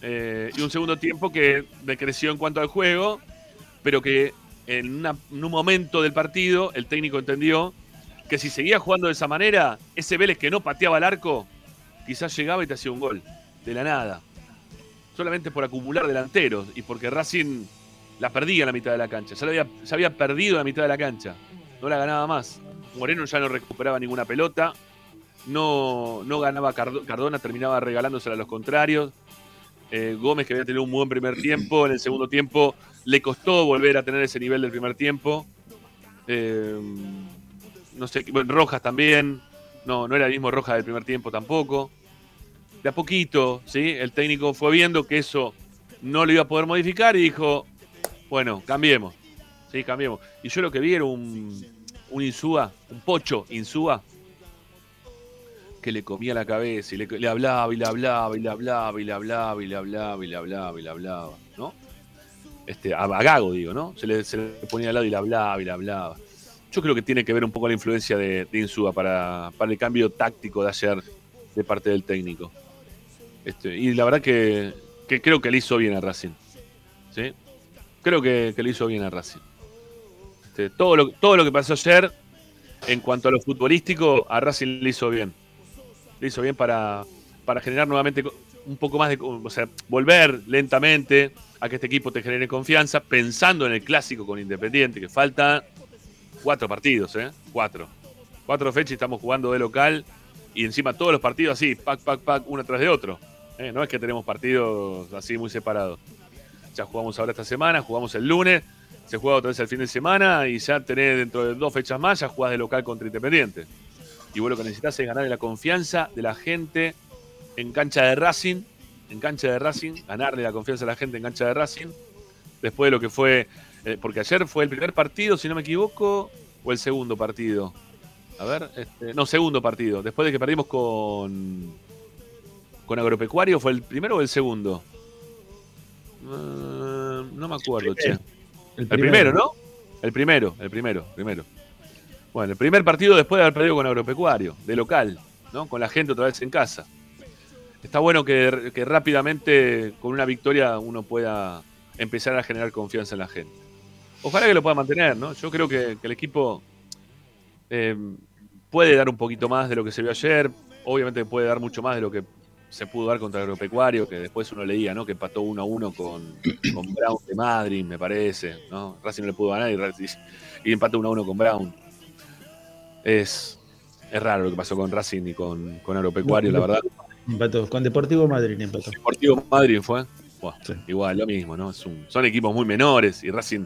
Eh, y un segundo tiempo que decreció en cuanto al juego, pero que en, una- en un momento del partido el técnico entendió que si seguía jugando de esa manera, ese Vélez que no pateaba el arco, quizás llegaba y te hacía un gol, de la nada. Solamente por acumular delanteros y porque Racing la perdía en la mitad de la cancha. Ya, había, ya había perdido en la mitad de la cancha, no la ganaba más. Moreno ya no recuperaba ninguna pelota, no, no ganaba Cardo- Cardona, terminaba regalándosela a los contrarios. Eh, Gómez, que había tenido un buen primer tiempo, en el segundo tiempo le costó volver a tener ese nivel del primer tiempo. Eh, no sé, Rojas también. No, no era el mismo Rojas del primer tiempo tampoco. De a poquito, ¿sí? El técnico fue viendo que eso no lo iba a poder modificar y dijo, bueno, cambiemos. Sí, cambiemos. Y yo lo que vi era un, un Insúa, un pocho Insúa, que le comía la cabeza y le, hablaba y le hablaba y le hablaba y le hablaba y le hablaba y le hablaba y le hablaba, ¿no? Este, a Gago, digo, ¿no? Se le, se le ponía al lado y le hablaba y le hablaba. Yo creo que tiene que ver un poco la influencia de, de para, el cambio táctico de ayer de parte del técnico. Este, y la verdad que, creo que le hizo bien a Racing. Creo que, que le hizo bien a Racing. Este, todo, lo, que pasó ayer, en cuanto a lo futbolístico, a Racing le hizo bien. Le hizo bien para, para generar nuevamente un poco más de. O sea, volver lentamente a que este equipo te genere confianza, pensando en el clásico con Independiente, que falta cuatro partidos, ¿eh? Cuatro. Cuatro fechas y estamos jugando de local y encima todos los partidos así, pac, pac, pac, uno tras de otro. ¿eh? No es que tenemos partidos así muy separados. Ya jugamos ahora esta semana, jugamos el lunes, se juega otra vez el fin de semana y ya tenés dentro de dos fechas más, ya jugás de local contra Independiente. Y vos lo que necesitas es ganarle la confianza de la gente en cancha de Racing, en cancha de Racing, ganarle la confianza a la gente en cancha de Racing, después de lo que fue, eh, porque ayer fue el primer partido, si no me equivoco, o el segundo partido. A ver, este, no, segundo partido, después de que perdimos con, con Agropecuario, ¿fue el primero o el segundo? Eh, no me acuerdo, che. El primero, ¿no? El primero, el primero, primero. Bueno, el primer partido después de haber perdido con Agropecuario, de local, ¿no? Con la gente otra vez en casa. Está bueno que, que rápidamente, con una victoria, uno pueda empezar a generar confianza en la gente. Ojalá que lo pueda mantener, ¿no? Yo creo que, que el equipo eh, puede dar un poquito más de lo que se vio ayer. Obviamente puede dar mucho más de lo que se pudo dar contra Agropecuario, que después uno leía, ¿no? Que empató 1 a 1 con, con Brown de Madrid, me parece, ¿no? Racing no le pudo ganar y, y empató 1 a 1 con Brown. Es, es raro lo que pasó con Racing y con, con Agropecuario, la verdad.
Empató. Con Deportivo Madrid empató.
Deportivo Madrid fue. Buah,
Sí.
Igual, lo mismo, ¿no? Es un- son equipos muy menores y Racing,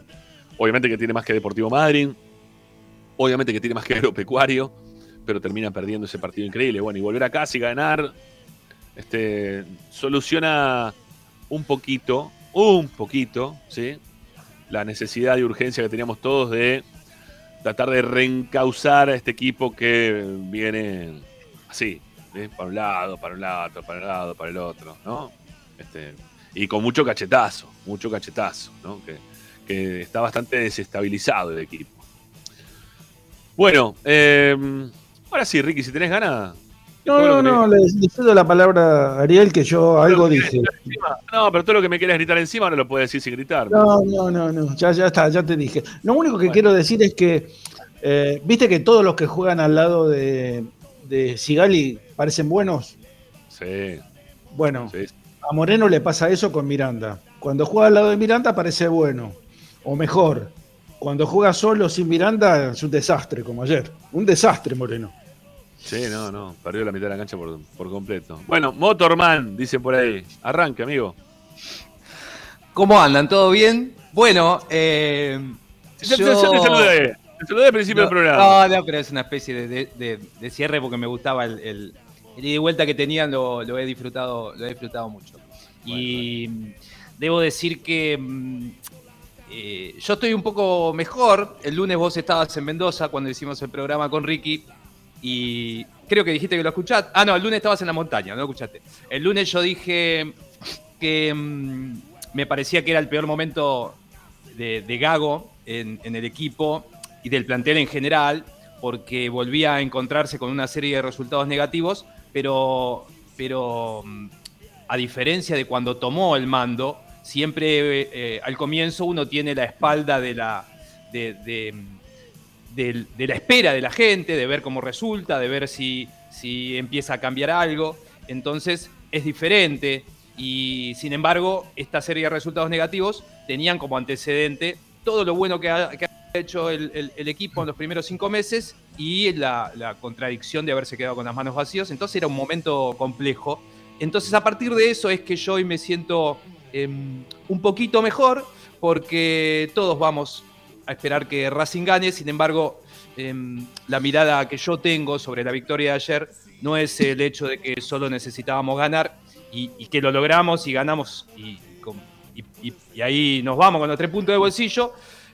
obviamente que tiene más que Deportivo Madrid, obviamente que tiene más que Agropecuario, pero termina perdiendo ese partido increíble. Bueno, y volver a casa y ganar, este, soluciona un poquito, un poquito, ¿sí? La necesidad y urgencia que teníamos todos de tratar de reencauzar a este equipo que viene así, ¿sí? para un lado, para un lado, para un lado, para el otro, ¿no? Este, y con mucho cachetazo, mucho cachetazo, ¿no? Que, que está bastante desestabilizado el equipo. Bueno, eh, ahora sí, Ricky, si tenés ganas.
No, no, no, le, le cedo la palabra a Ariel que yo algo dije.
No, pero todo lo que me quieras gritar encima no lo puedes decir sin gritar.
No, no, no, no, ya, ya está, ya te dije. Lo único que quiero decir es que, eh, viste que todos los que juegan al lado de, de Sigali parecen buenos.
Sí,
Bueno,
sí.
a Moreno le pasa eso con Miranda. Cuando juega al lado de Miranda parece bueno, o mejor. Cuando juega solo sin Miranda es un desastre, como ayer. Un desastre, Moreno.
Sí, no, no. Perdió la mitad de la cancha por, por completo. Bueno, Motorman, dice por ahí. Arranque, amigo.
¿Cómo andan? ¿Todo bien? Bueno, eh, yo-
ya te saludé. Te saludé al principio
no,
del programa.
No, no, pero es una especie de, de- de- de cierre porque me gustaba el, el, el ida y vuelta que tenían, lo, lo he disfrutado, lo he disfrutado mucho. Y mm, debo decir que mm, eh, yo estoy un poco mejor. El lunes vos estabas en Mendoza cuando hicimos el programa con Ricky. Y creo que dijiste que lo escuchaste. Ah, no, el lunes estabas en la montaña, no lo escuchaste. El lunes yo dije que mm, me parecía que era el peor momento de, Gago en, en el equipo y del plantel en general, porque volvía a encontrarse con una serie de resultados negativos, pero, pero mm, a diferencia de cuando tomó el mando, siempre eh, al comienzo uno tiene la espalda de la, de, la espera de la gente, de ver cómo resulta, de ver si, si empieza a cambiar algo. Entonces es diferente y sin embargo esta serie de resultados negativos tenían como antecedente todo lo bueno que ha, hecho el equipo en los primeros cinco meses y la, la contradicción de haberse quedado con las manos vacías. Entonces era un momento complejo. Entonces a partir de eso es que yo hoy me siento em, un poquito mejor porque todos vamos a esperar que Racing gane. Sin embargo, em, la mirada que yo tengo sobre la victoria de ayer no es el hecho de que solo necesitábamos ganar y, que lo logramos y ganamos y ahí nos vamos con los tres puntos de bolsillo.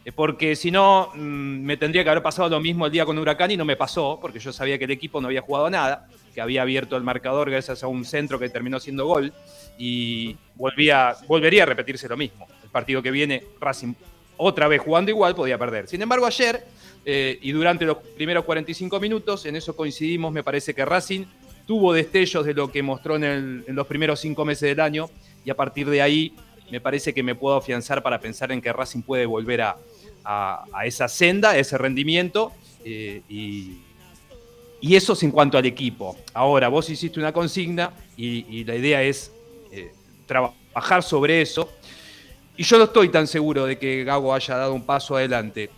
Eh, Porque si no, mm, me tendría que haber pasado lo mismo el día con Huracán y no me pasó, porque yo sabía que el equipo no había jugado nada, que había abierto el marcador gracias a un centro que terminó siendo gol y volvía, volvería a repetirse lo mismo. El partido que viene, Racing otra vez jugando igual, podía perder. Sin embargo, ayer eh, y durante los primeros 45 minutos, en eso coincidimos, me parece que Racing tuvo destellos de lo que mostró en, los primeros cinco meses del año y a partir de ahí me parece que me puedo afianzar para pensar en que Racing puede volver a, a- esa senda, a ese rendimiento eh, y, eso es en cuanto al equipo. Ahora, vos hiciste una consigna y, y la idea es eh, trabajar sobre eso. Y yo no estoy tan seguro de que Gago haya dado un paso adelante.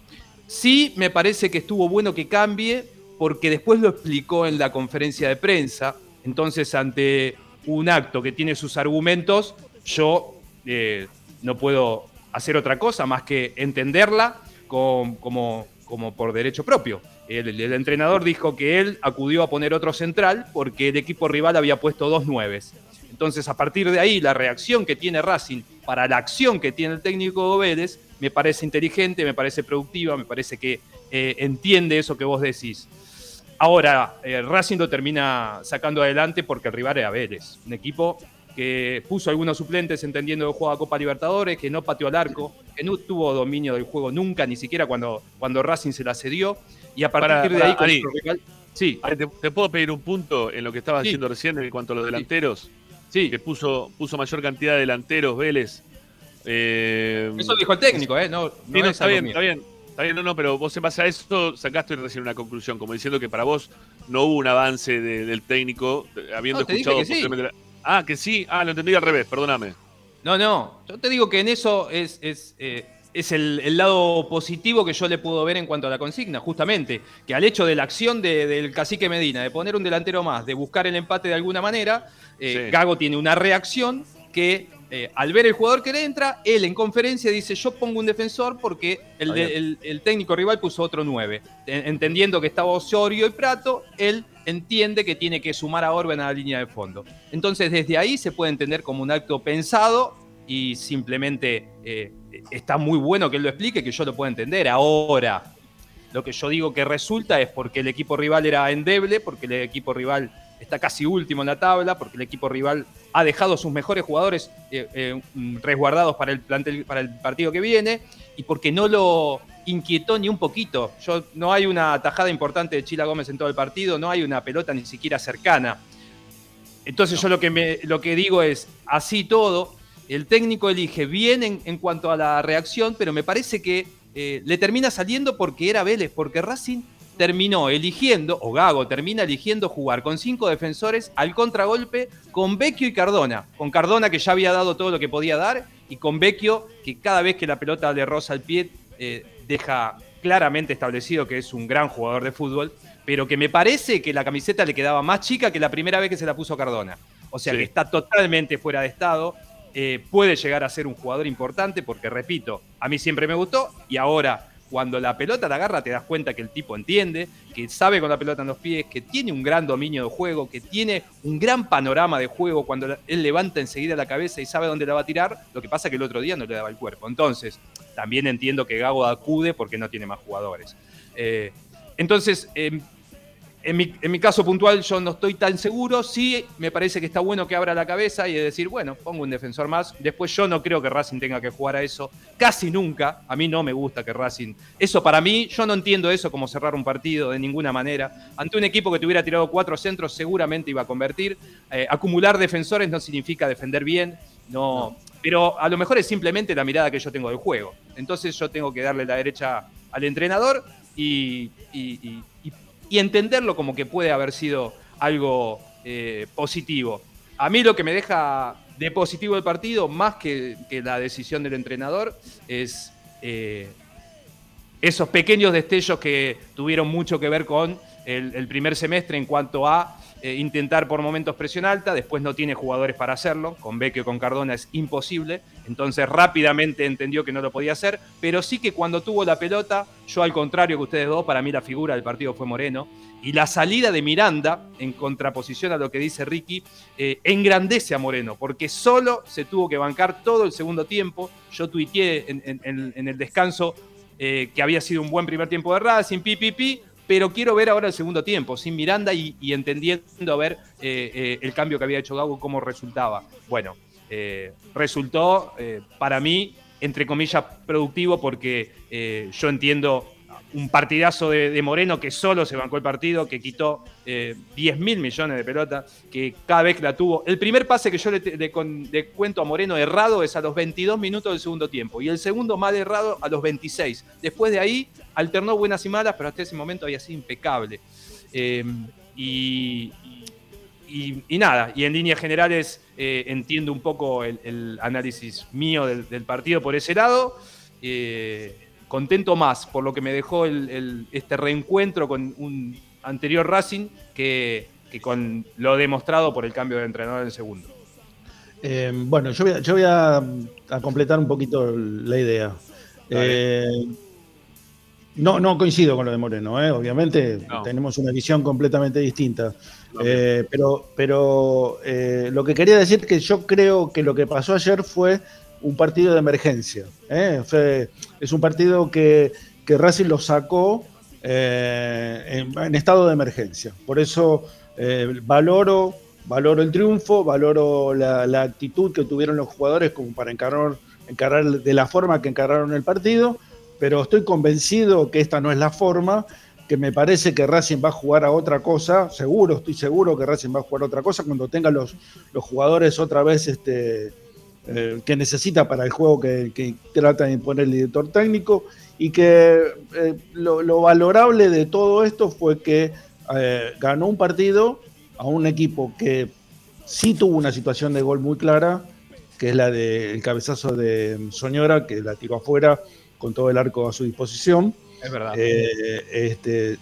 Sí, me parece que estuvo bueno que cambie, porque después lo explicó en la conferencia de prensa. Entonces, ante un acto que tiene sus argumentos, yo eh, no puedo hacer otra cosa más que entenderla como, por derecho propio. El, el entrenador dijo que él acudió a poner otro central porque el equipo rival había puesto dos nueves. Entonces, a partir de ahí, la reacción que tiene Racing para la acción que tiene el técnico Vélez me parece inteligente, me parece productiva, me parece que eh, entiende eso que vos decís. Ahora, eh, Racing lo termina sacando adelante porque el rival era Vélez, un equipo que puso algunos suplentes entendiendo que jugaba Copa Libertadores, que no pateó al arco, que no tuvo dominio del juego nunca, ni siquiera cuando, cuando Racing se la cedió. Y a partir de ahí,
Ari.
rival- sí,
Ari, ¿Te, te puedo pedir un punto en lo que estabas
Sí.
diciendo recién en cuanto a los delanteros?
sí,
Que puso, puso mayor cantidad de delanteros Vélez. Eh,
eso dijo el técnico, ¿eh? No,
sí,
no
no,
es
está bien,
mío.
está bien. Está bien, no, no, pero vos en base a eso sacaste recién una conclusión, como diciendo que para vos no hubo un avance de- del técnico, habiendo
No, te dije
escuchado
que sí.
posiblemente la- Ah, que sí. Ah, lo entendí al revés, perdóname.
No, no. Yo te digo que en eso es, es, eh, es el, el lado positivo que yo le puedo ver en cuanto a la consigna, justamente. Que al hecho de la acción de- del cacique Medina, de poner un delantero más, de buscar el empate de alguna manera, eh,
Sí.
Gago tiene una reacción que eh, al ver el jugador que le entra, él en conferencia dice, yo pongo un defensor porque el, técnico rival puso otro 9. En- Entendiendo que estaba Osorio y Prato, él entiende que tiene que sumar a Orben a la línea de fondo. Entonces desde ahí se puede entender como un acto pensado y simplemente eh, está muy bueno que él lo explique, que yo lo pueda entender. Ahora, lo que yo digo que resulta es porque el equipo rival era endeble, porque el equipo rival está casi último en la tabla, porque el equipo rival ha dejado sus mejores jugadores eh, eh, mm, resguardados para el, plantel, para el partido que viene y porque no lo inquietó ni un poquito. Yo, no hay una tajada importante de Chila Gómez en todo el partido, no hay una pelota ni siquiera cercana. Entonces yo lo que, me- lo que digo es, así todo, el técnico elige bien en, en cuanto a la reacción, pero me parece que eh, le termina saliendo porque era Vélez, porque Racing terminó eligiendo, o Gago termina eligiendo jugar con cinco defensores al contragolpe con Vecchio y Cardona. Con Cardona que ya había dado todo lo que podía dar y con Vecchio que cada vez que la pelota le roza el pie eh, deja claramente establecido que es un gran jugador de fútbol, pero que me parece que la camiseta le quedaba más chica que la primera vez que se la puso Cardona. O sea
Sí.
que está totalmente fuera de estado. eh, puede llegar a ser un jugador importante porque, repito, a mí siempre me gustó y ahora cuando la pelota la agarra te das cuenta que el tipo entiende, que sabe con la pelota en los pies, que tiene un gran dominio de juego, que tiene un gran panorama de juego cuando él levanta enseguida la cabeza y sabe dónde la va a tirar, lo que pasa que el otro día no le daba el cuerpo. Entonces, también entiendo que Gago acude porque no tiene más jugadores. Eh, entonces, em, en mi, en mi caso puntual yo no estoy tan seguro, sí me parece que está bueno que abra la cabeza y decir, bueno, pongo un defensor más. Después yo no creo que Racing tenga que jugar a eso, casi nunca. A mí no me gusta que Racing... Eso para mí, yo no entiendo eso como cerrar un partido de ninguna manera. Ante un equipo que te hubiera tirado cuatro centros seguramente iba a convertir. Eh, acumular defensores no significa defender bien, no, Pero a lo mejor es simplemente la mirada que yo tengo del juego. Entonces yo tengo que darle la derecha al entrenador y, y- y- y- entenderlo como que puede haber sido algo eh, positivo. A mí lo que me deja de positivo el partido, más que, la decisión del entrenador, es eh, esos pequeños destellos que tuvieron mucho que ver con el primer semestre en cuanto a eh, intentar por momentos presión alta, después no tiene jugadores para hacerlo, con Vecchio con Cardona es imposible, entonces rápidamente entendió que no lo podía hacer, pero sí que cuando tuvo la pelota, yo al contrario que ustedes dos, para mí la figura del partido fue Moreno, y la salida de Miranda, en contraposición a lo que dice Ricky, eh, engrandece a Moreno, porque solo se tuvo que bancar todo el segundo tiempo, yo tuiteé en, el descanso eh, que había sido un buen primer tiempo de Racing, pi, pi, pi, pero quiero ver ahora el segundo tiempo, sin Miranda y, entendiendo a ver eh, eh, el cambio que había hecho Gago, cómo resultaba. Bueno, eh, resultó para mí, entre comillas, productivo porque yo entiendo un partidazo de, Moreno que solo se bancó el partido, que quitó eh, 10 mil millones de pelotas, que cada vez la tuvo. El primer pase que yo le, cuento a Moreno errado es a los 22 minutos del segundo tiempo y el segundo mal errado a los 26. Después de ahí alternó buenas y malas, pero hasta ese momento había sido impecable. Eh, y, nada, y en líneas generales eh, entiendo un poco el, análisis mío del, del partido por ese lado. Contento más por lo que me dejó el- el- este reencuentro con un anterior Racing que, que con lo demostrado por el cambio de entrenador en el segundo.
Eh, bueno, yo voy, a, yo voy a, a completar un poquito la idea. Eh, no, no coincido con lo de Moreno, ¿eh? obviamente
No.
tenemos una visión completamente distinta.
No,
pero pero lo que quería decir es que yo creo que lo que pasó ayer fue un partido de emergencia. ¿eh? Es un partido que, que Racing lo sacó eh, en, estado de emergencia. Por eso eh, valoro, valoro el triunfo, valoro la, la actitud que tuvieron los jugadores como para encarar, encarar de la forma que encararon el partido, pero estoy convencido que esta no es la forma que me parece que Racing va a jugar a otra cosa, seguro, estoy seguro que Racing va a jugar a otra cosa cuando tenga los, los jugadores otra vez este, eh, que necesita para el juego que, que trata de imponer el director técnico y que eh, lo, lo valorable de todo esto fue que eh, ganó un partido a un equipo que sí tuvo una situación de gol muy clara, que es la del cabezazo de Soñora, que la tiró afuera con todo el arco a su disposición.
Es verdad.
Este,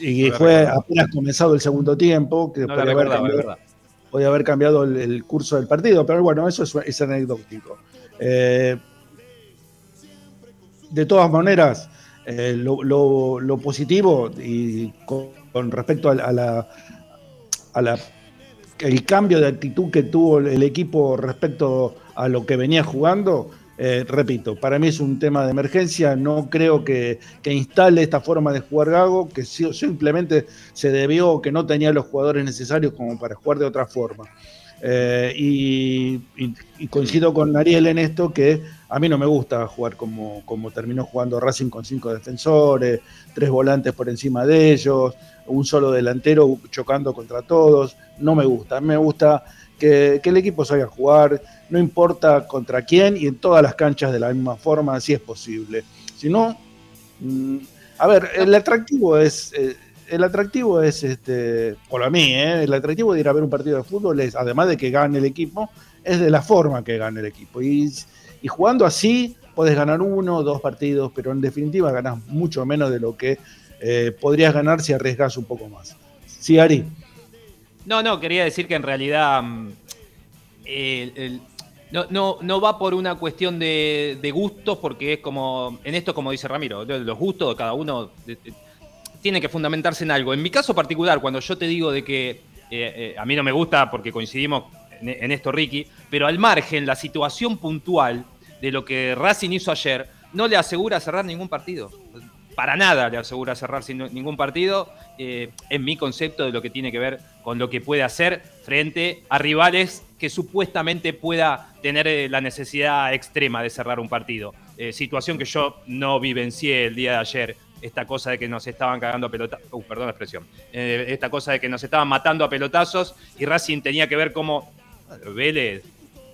y
No
fue apenas comenzado el segundo tiempo, que
no la
podría haber cambiado,
verdad.
Podía haber cambiado el, curso del partido, pero bueno, eso es, anecdótico. Eh, de todas maneras, eh, lo, positivo y con, respecto a, a la, a la- el cambio de actitud que tuvo el equipo respecto a lo que venía jugando, eh, repito, para mí es un tema de emergencia, no creo que, que instale esta forma de jugar Gago, que si- simplemente se debió que no tenía los jugadores necesarios como para jugar de otra forma. Eh, y, coincido con Ariel en esto que a mí no me gusta jugar como, como terminó jugando Racing con cinco defensores, tres volantes por encima de ellos, un solo delantero chocando contra todos. No me gusta. Me gusta que, que el equipo salga a jugar, no importa contra quién y en todas las canchas de la misma forma, si es posible. Si no, mm, a ver, el atractivo es. eh, el atractivo es, este, por mí, ¿eh? el atractivo de ir a ver un partido de fútbol es, además de que gane el equipo, es de la forma que gane el equipo. Y, y jugando así, puedes ganar uno o dos partidos, pero en definitiva ganas mucho menos de lo que eh, podrías ganar si arriesgas un poco más. Sí, Ari.
No, no, quería decir que en realidad mm, no, no, no va por una cuestión de, gustos, porque es como, en esto como dice Ramiro, los gustos de cada uno de- tiene que fundamentarse en algo. En mi caso particular, cuando yo te digo de que eh, eh, a mí no me gusta porque coincidimos en, en esto, Ricky, pero al margen, la situación puntual de lo que Racing hizo ayer no le asegura cerrar ningún partido. Para nada le asegura cerrar sin ningún partido, eh, en mi concepto de lo que tiene que ver con lo que puede hacer frente a rivales que supuestamente pueda tener eh, la necesidad extrema de cerrar un partido. Eh, situación que yo no vivencié el día de ayer. Esta cosa de que nos estaban cagando a pelotazos. Uh, perdón la expresión. Eh, esta cosa de que nos estaban matando a pelotazos y Racing tenía que ver cómo Vélez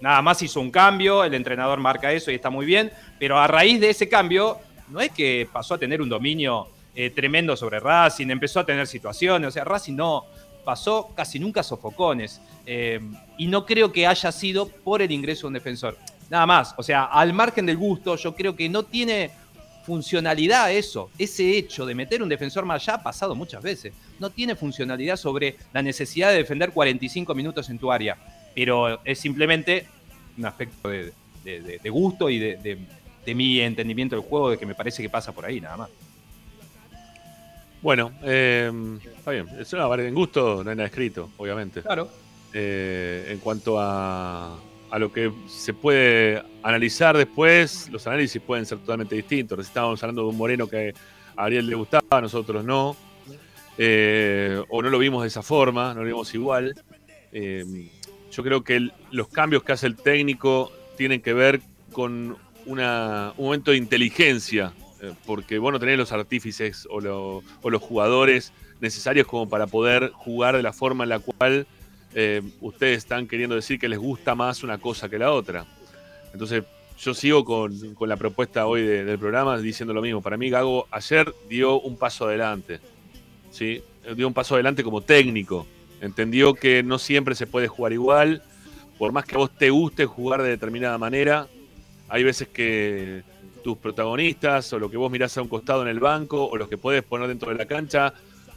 nada más hizo un cambio, el entrenador marca eso y está muy bien, pero a raíz de ese cambio, no es que pasó a tener un dominio eh, tremendo sobre Racing, empezó a tener situaciones, o sea, Racing no pasó casi nunca sofocones, eh, y no creo que haya sido por el ingreso de un defensor. Nada más, o sea, al margen del gusto, yo creo que no tiene funcionalidad eso, ese hecho de meter un defensor más allá ha pasado muchas veces. No tiene funcionalidad sobre la necesidad de defender 45 minutos en tu área, pero es simplemente un aspecto de, gusto y de, de- mi entendimiento del juego, de que me parece que pasa por ahí, nada más.
Bueno, eh, está bien. Es una variedad en gusto, no hay nada escrito, obviamente.
Claro.
Eh, en cuanto a, a lo que se puede analizar después, los análisis pueden ser totalmente distintos. Estábamos hablando de un Moreno que a Ariel le gustaba, a nosotros no. Eh, o no lo vimos de esa forma, no lo vimos igual. Yo creo que el- los cambios que hace el técnico tienen que ver con una- un momento de inteligencia, eh, porque vos no tenés los artífices o, lo- o los jugadores necesarios como para poder jugar de la forma en la cual eh, ustedes están queriendo decir que les gusta más una cosa que la otra. Entonces, yo sigo con, la propuesta hoy de- del programa diciendo lo mismo. Para mí, Gago ayer dio un paso adelante. ¿sí? Dio un paso adelante como técnico. Entendió que no siempre se puede jugar igual. Por más que a vos te guste jugar de determinada manera, hay veces que tus protagonistas o lo que vos mirás a un costado en el banco o los que puedes poner dentro de la cancha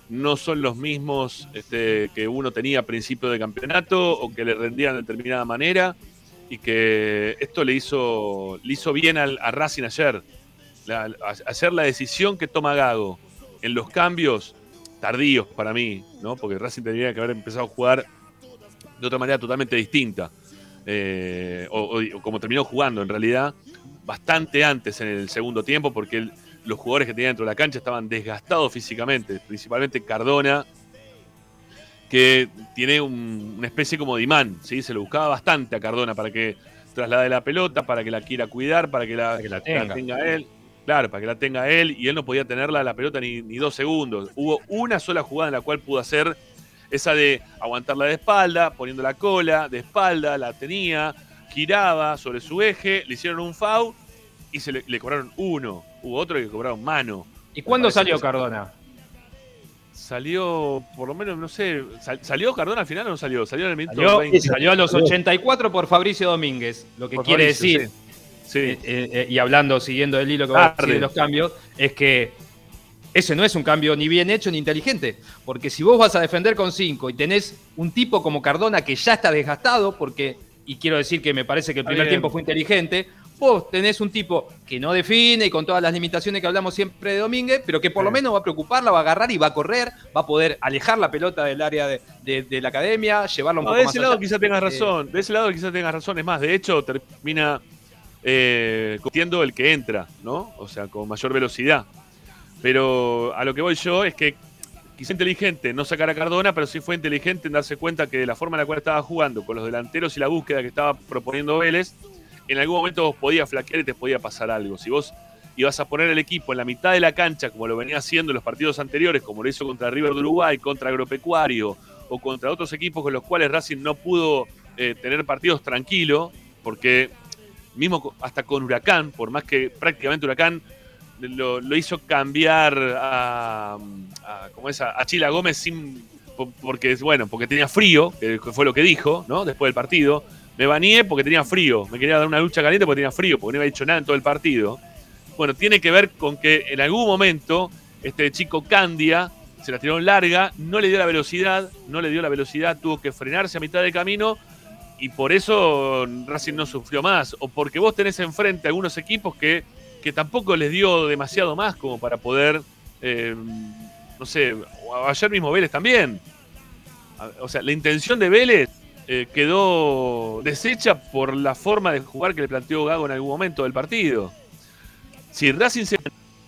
no son los mismos este, que uno tenía a principio de campeonato o que le rendían de determinada manera y que esto le hizo, le hizo bien al, a Racing ayer. La- la decisión que toma Gago en los cambios tardíos para mí, ¿no? porque Racing tendría que haber empezado a jugar de otra manera totalmente distinta. Eh, o, como terminó jugando en realidad, bastante antes en el segundo tiempo, porque el- los jugadores que tenía dentro de la cancha estaban desgastados físicamente, principalmente Cardona, que tiene un- una especie como de imán, ¿sí? se lo buscaba bastante a Cardona para que traslade la pelota, para que la quiera cuidar, para que la,
que la
la
tenga.
tenga él. Claro, para que la tenga él, y él no podía tenerla la pelota ni, ni dos segundos. Hubo una sola jugada en la cual pudo hacer esa de aguantarla de espalda, poniendo la cola, de espalda, la tenía, giraba sobre su eje, le hicieron un foul y se le, le cobraron uno. Hubo otro que cobraron mano.
¿Y cuándo salió
que-
Cardona?
Salió, por lo menos, no sé, sal- ¿salió Cardona al final o no salió? Salió en el minuto
Salió,
20.
salió a los 84 por Fabricio Domínguez, lo que
Por
quiere
Fabricio,
decir,
Sí.
eh, eh, y hablando, siguiendo el hilo que va a decir de los cambios, es que ese no es un cambio ni bien hecho ni inteligente. Porque si vos vas a defender con 5 y tenés un tipo como Cardona que ya está desgastado, porque, y quiero decir que me parece que el primer tiempo fue inteligente, vos tenés un tipo que no define y con todas las limitaciones que hablamos siempre de Domínguez, pero que por lo menos va a preocuparla, va a agarrar y va a correr, va a poder alejar la pelota del área de, de- de la academia, llevarla un
No,
poco
de
más
ese lado
allá.
quizás tengas
Eh,
razón. De ese lado quizás tengas razón. Es más, de hecho, termina eh, el que entra, ¿no? O sea, con mayor velocidad. Pero a lo que voy yo es que quizá inteligente no sacar a Cardona, pero sí fue inteligente en darse cuenta que de la forma en la cual estaba jugando, con los delanteros y la búsqueda que estaba proponiendo Vélez, en algún momento vos podías flaquear y te podía pasar algo. Si vos ibas a poner el equipo en la mitad de la cancha, como lo venía haciendo en los partidos anteriores, como lo hizo contra River de Uruguay, contra Agropecuario, o contra otros equipos con los cuales Racing no pudo eh, tener partidos tranquilos, porque mismo hasta con Huracán, por más que prácticamente Huracán lo, hizo cambiar a, a, ¿cómo es? a, Chila Gómez sin po- porque bueno, porque tenía frío, que fue lo que dijo, ¿no? Después del partido. Me bañé porque tenía frío, me quería dar una lucha caliente porque tenía frío, porque no había dicho nada en todo el partido. Bueno, tiene que ver con que en algún momento este chico Candia se la tiró larga, no le dio la velocidad, no le dio la velocidad, tuvo que frenarse a mitad de camino y por eso Racing no sufrió más. O porque vos tenés enfrente algunos equipos que, que tampoco les dio demasiado más como para poder, eh, no sé, ayer mismo Vélez también. O sea, la intención de Vélez eh, quedó deshecha por la forma de jugar que le planteó Gago en algún momento del partido. Si Racing se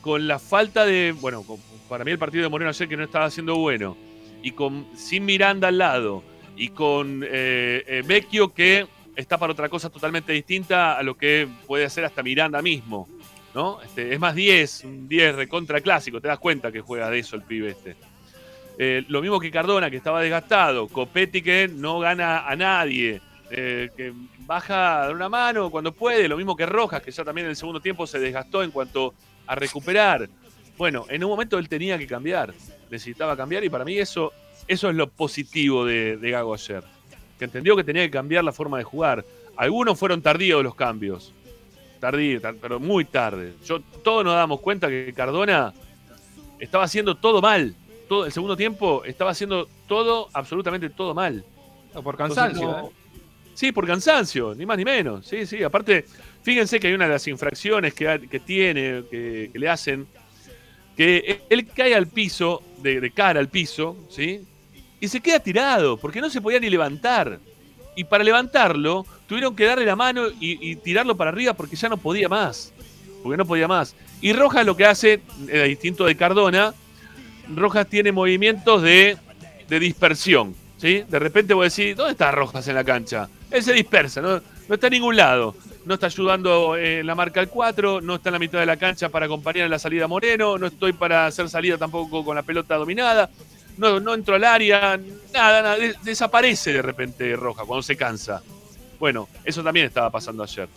con la falta de, bueno, con- para mí el partido de Moreno ayer que no estaba haciendo bueno, y con sin Miranda al lado, y con eh, eh, Vecchio que está para otra cosa totalmente distinta a lo que puede hacer hasta Miranda mismo, ¿no? Este, es más 10, un 10 recontra clásico, te das cuenta que juega de eso el pibe este. Eh, lo mismo que Cardona, que estaba desgastado, Copetti que no gana a nadie, eh, que baja de una mano cuando puede, lo mismo que Rojas, que ya también en el segundo tiempo se desgastó en cuanto a recuperar. Bueno, en un momento él tenía que cambiar, necesitaba cambiar y para mí eso, eso es lo positivo de, de Gago ayer, que entendió que tenía que cambiar la forma de jugar. Algunos fueron tardíos los cambios, tardío, tar- pero muy tarde. Yo, todos nos damos cuenta que Cardona estaba haciendo todo mal. Todo, el segundo tiempo estaba haciendo todo, absolutamente todo mal.
No, por
Entonces,
cansancio.
no-
¿eh?
Sí, por cansancio, ni más ni menos. Sí, sí. Aparte, fíjense que hay una de las infracciones que, que tiene, que, que le hacen, que él cae al piso, de, de cara al piso, ¿sí? Y se queda tirado, porque no se podía ni levantar. Y para levantarlo, tuvieron que darle la mano y, tirarlo para arriba porque ya no podía más. Porque no podía más. Y Rojas lo que hace, eh, distinto de Cardona, Rojas tiene movimientos de, de dispersión. ¿sí? De repente vos decís, ¿dónde está Rojas en la cancha? Él se dispersa, no, no está en ningún lado. No está ayudando en la marca al 4, no está en la mitad de la cancha para acompañar en la salida Moreno, no estoy para hacer salida tampoco con la pelota dominada, no, no entro al área, nada, nada, des- desaparece de repente Rojas cuando se cansa. Bueno, eso también estaba pasando ayer.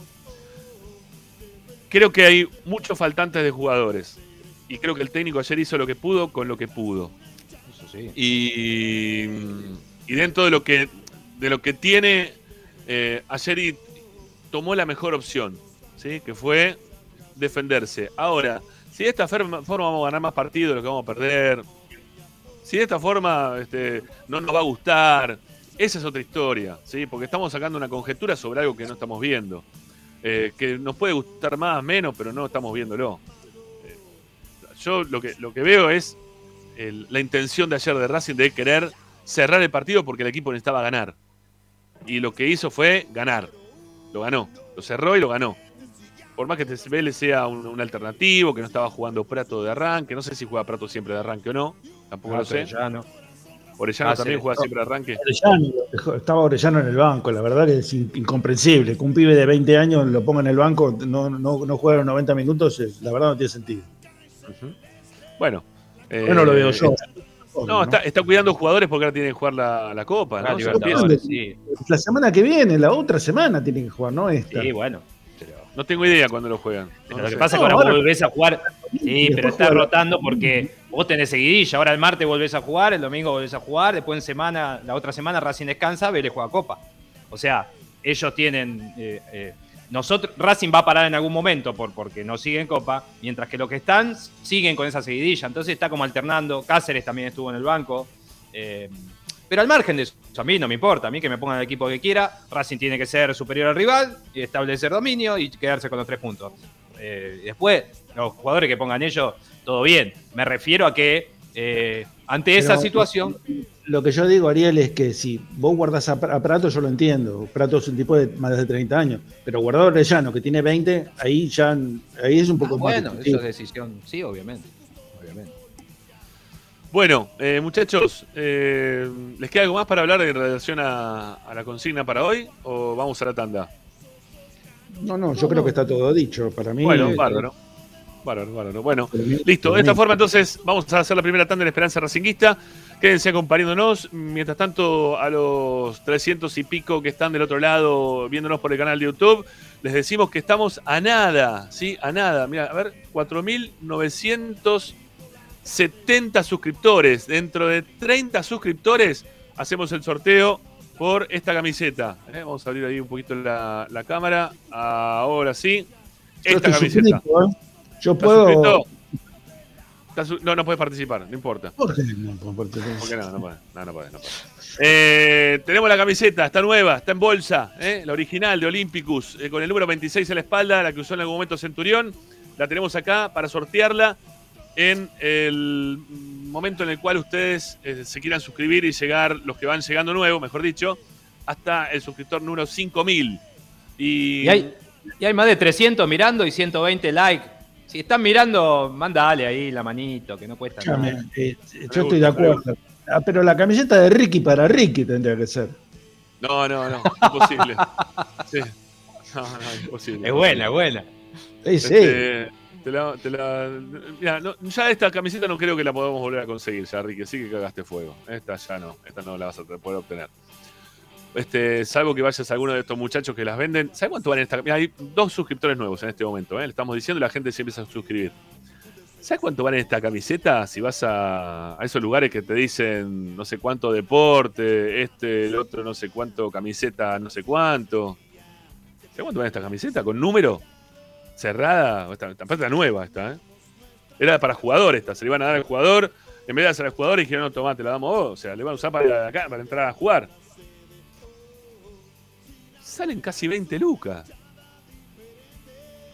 Creo que hay muchos faltantes de jugadores. Y creo que el técnico ayer hizo lo que pudo con lo que pudo.
Eso sí.
Y, y dentro de lo que, de lo que tiene, eh, ayer tomó la mejor opción, ¿sí? que fue defenderse. Ahora, si de esta forma, vamos a ganar más partidos lo que vamos a perder, si de esta forma este, no nos va a gustar, esa es otra historia, ¿sí? porque estamos sacando una conjetura sobre algo que no estamos viendo. Eh, que nos puede gustar más, menos, pero no estamos viéndolo. Eh, yo lo que, lo que veo es la intención de ayer de Racing de querer cerrar el partido porque el equipo necesitaba ganar. Y lo que hizo fue ganar. Lo ganó. Lo cerró y lo ganó. Por más que Vélez sea un, un alternativo, que no estaba jugando Prato de arranque, no sé si juega Prato siempre de arranque o no, tampoco lo sé.
Ya no.
Orellano
Ah,
también
sí.
juega siempre de arranque.
Orellano, estaba Orellano en el banco, la verdad que es in- incomprensible. Que un pibe de 20 años lo ponga en el banco, no, no, no juega los 90 minutos, la verdad no tiene sentido.
Bueno. eh,
Yo no lo veo yo.
No, está, está cuidando jugadores porque ahora tienen que jugar la, la Copa.
Ah,
¿no?
La semana que viene, la otra semana tiene que jugar, no esta.
Sí, bueno.
No tengo idea cuándo lo juegan. No,
lo que
sé.
pasa es que ahora
ahora-
volvés a jugar. Sí, pero está
jugar-
rotando porque vos tenés seguidilla. Ahora el martes volvés a jugar, el domingo volvés a jugar, después en semana, la otra semana Racing descansa, Vélez juega Copa. O sea, ellos tienen eh, eh, nosotros, Racing va a parar en algún momento por, porque no sigue en Copa, mientras que los que están siguen con esa seguidilla. Entonces está como alternando. Cáceres también estuvo en el banco. Eh, pero al margen de eso, a mí no me importa. A mí que me pongan el equipo que quiera. Racing tiene que ser superior al rival, y establecer dominio y quedarse con los tres puntos. Eh, después, los jugadores que pongan ellos, todo bien. Me refiero a que eh, ante esa situación.
Lo que yo digo, Ariel, es que si vos guardás a, Pra- a Prato, yo lo entiendo. Prato es un tipo de más de 30 años. Pero guardar a Orellano, que tiene 20, ahí ya ahí es un poco
Ah,
más
bueno, eso es decisión. Sí, obviamente. obviamente.
Bueno, eh, muchachos, eh, ¿les queda algo más para hablar en relación a, a la consigna para hoy? ¿O vamos a la tanda?
No, no, yo creo que está todo dicho. Para mí.
Bueno, bárbaro. Bárbaro, bárbaro. Bueno, listo. De esta forma, entonces, vamos a hacer la primera tanda de la Esperanza Racinguista. Quédense acompañándonos. Mientras tanto, a los 300 y pico que están del otro lado viéndonos por el canal de YouTube, les decimos que estamos a nada, ¿sí? A nada. Mira, a ver, 4.970 suscriptores. Dentro de 30 suscriptores, hacemos el sorteo por esta camiseta. ¿eh? Vamos a abrir ahí un poquito la, la cámara. Ahora sí. Esta camiseta.
suscrito, ¿eh? Yo
¿Estás
puedo.
No, no puedes participar, no importa.
¿Por qué no? Porque
no, no puedes. No, no puedes, no puedes. Eh, tenemos la camiseta, está nueva, está en bolsa, ¿eh? la original de Olympicus, eh, con el número 26 en la espalda, la que usó en algún momento Centurión. La tenemos acá para sortearla en el momento en el cual ustedes eh, se quieran suscribir y llegar, los que van llegando nuevos, mejor dicho, hasta el suscriptor número 5000. Y,
Y hay, y hay más de 300 mirando y 120 likes. Si están mirando, mandale ahí la manito, que no cuesta nada.
eh, yo estoy de acuerdo. Ah, pero la camiseta de Ricky para Ricky tendría que ser.
No, no, no, imposible. Sí. No, no, imposible.
Es buena, es buena.
Sí, sí.
Este, ya esta camiseta no creo que la podamos volver a conseguir, ya, Ricky. Sí que cagaste fuego. Esta ya no, esta no la vas a poder obtener. Este, salvo que vayas a alguno de estos muchachos que las venden. ¿Sabes cuánto vale esta camiseta? Hay dos suscriptores nuevos en este momento, ¿eh? Le estamos diciendo y la gente se empieza a suscribir. ¿Sabes cuánto vale esta camiseta? Si vas a, a esos lugares que te dicen no sé cuánto deporte, este, el otro no sé cuánto camiseta, no sé cuánto. ¿Sabes cuánto vale esta camiseta? ¿Con número? Cerrada, esta, esta nueva esta, ¿eh? Era para jugadores esta, se le iban a dar al jugador, en vez de hacer al jugador dijeron, no, tomá, te la damos vos, o sea, le van a usar para, acá, para entrar a jugar. Salen casi 20 lucas.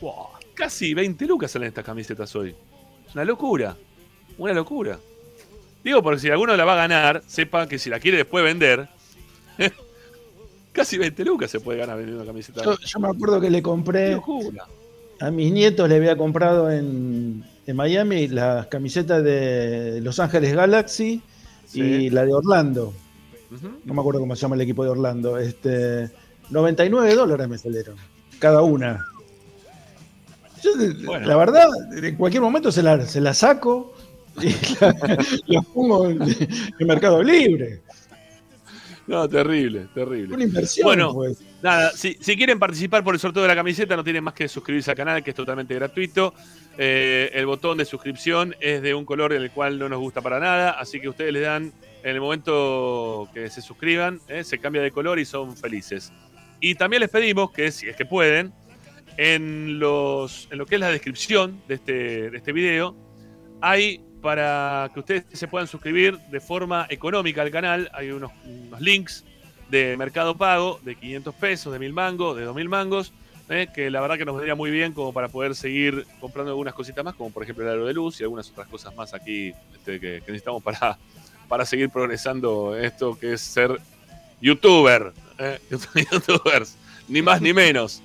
Wow, casi 20 lucas salen estas camisetas hoy. Es una locura, una locura. Digo, porque si alguno la va a ganar, sepa que si la quiere después vender, casi 20 lucas se puede ganar vendiendo una camiseta.
Yo, yo me acuerdo que le compré
locura.
A mis nietos, le había comprado en, en Miami las camisetas de Los Ángeles Galaxy
Sí.
y la de Orlando. No me acuerdo cómo se llama el equipo de Orlando. Este, 99 dólares me salieron. Cada una. Yo,
Bueno.
La verdad, en cualquier momento se la, se la saco y la, la pongo en, en Mercado Libre.
No, terrible, terrible.
Una inversión,
Bueno,
pues.
Nada, si, si quieren participar por el sorteo de la camiseta, no tienen más que suscribirse al canal, que es totalmente gratuito. Eh, el botón de suscripción es de un color en el cual no nos gusta para nada, así que ustedes le dan, en el momento que se suscriban, eh, se cambia de color y son felices. Y también les pedimos que, si es que pueden, en, los, en lo que es la descripción de este, de este video, hay para que ustedes se puedan suscribir de forma económica al canal, hay unos, unos links de Mercado Pago de 500 pesos, de 1000 mangos, de 2000 mangos, eh, que la verdad que nos vendría muy bien como para poder seguir comprando algunas cositas más, como por ejemplo el aro de luz y algunas otras cosas más aquí este, que, que necesitamos para, para seguir progresando esto que es ser youtuber, eh, youtubers, ni más ni menos,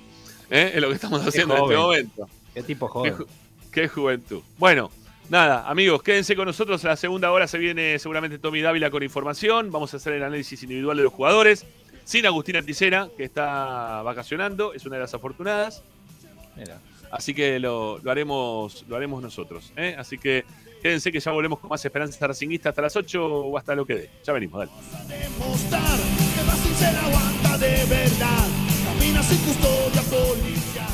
eh, es lo que estamos haciendo en este momento.
Qué tipo
Qué,
joven.
ju- qué juventud. Bueno, nada, amigos, quédense con nosotros. En la segunda hora se viene seguramente Tommy Dávila con información. Vamos a hacer el análisis individual de los jugadores. Sin Agustina Ticera, que está vacacionando, es una de las afortunadas.
Mira.
Así que lo, lo haremos, lo haremos nosotros. ¿eh? Así que quédense que ya volvemos con más esperanza racinguista hasta las 8 o hasta lo que dé. Ya venimos, dale.
demostrar que Racing se la aguanta de verdad. Camina sin custodia policial.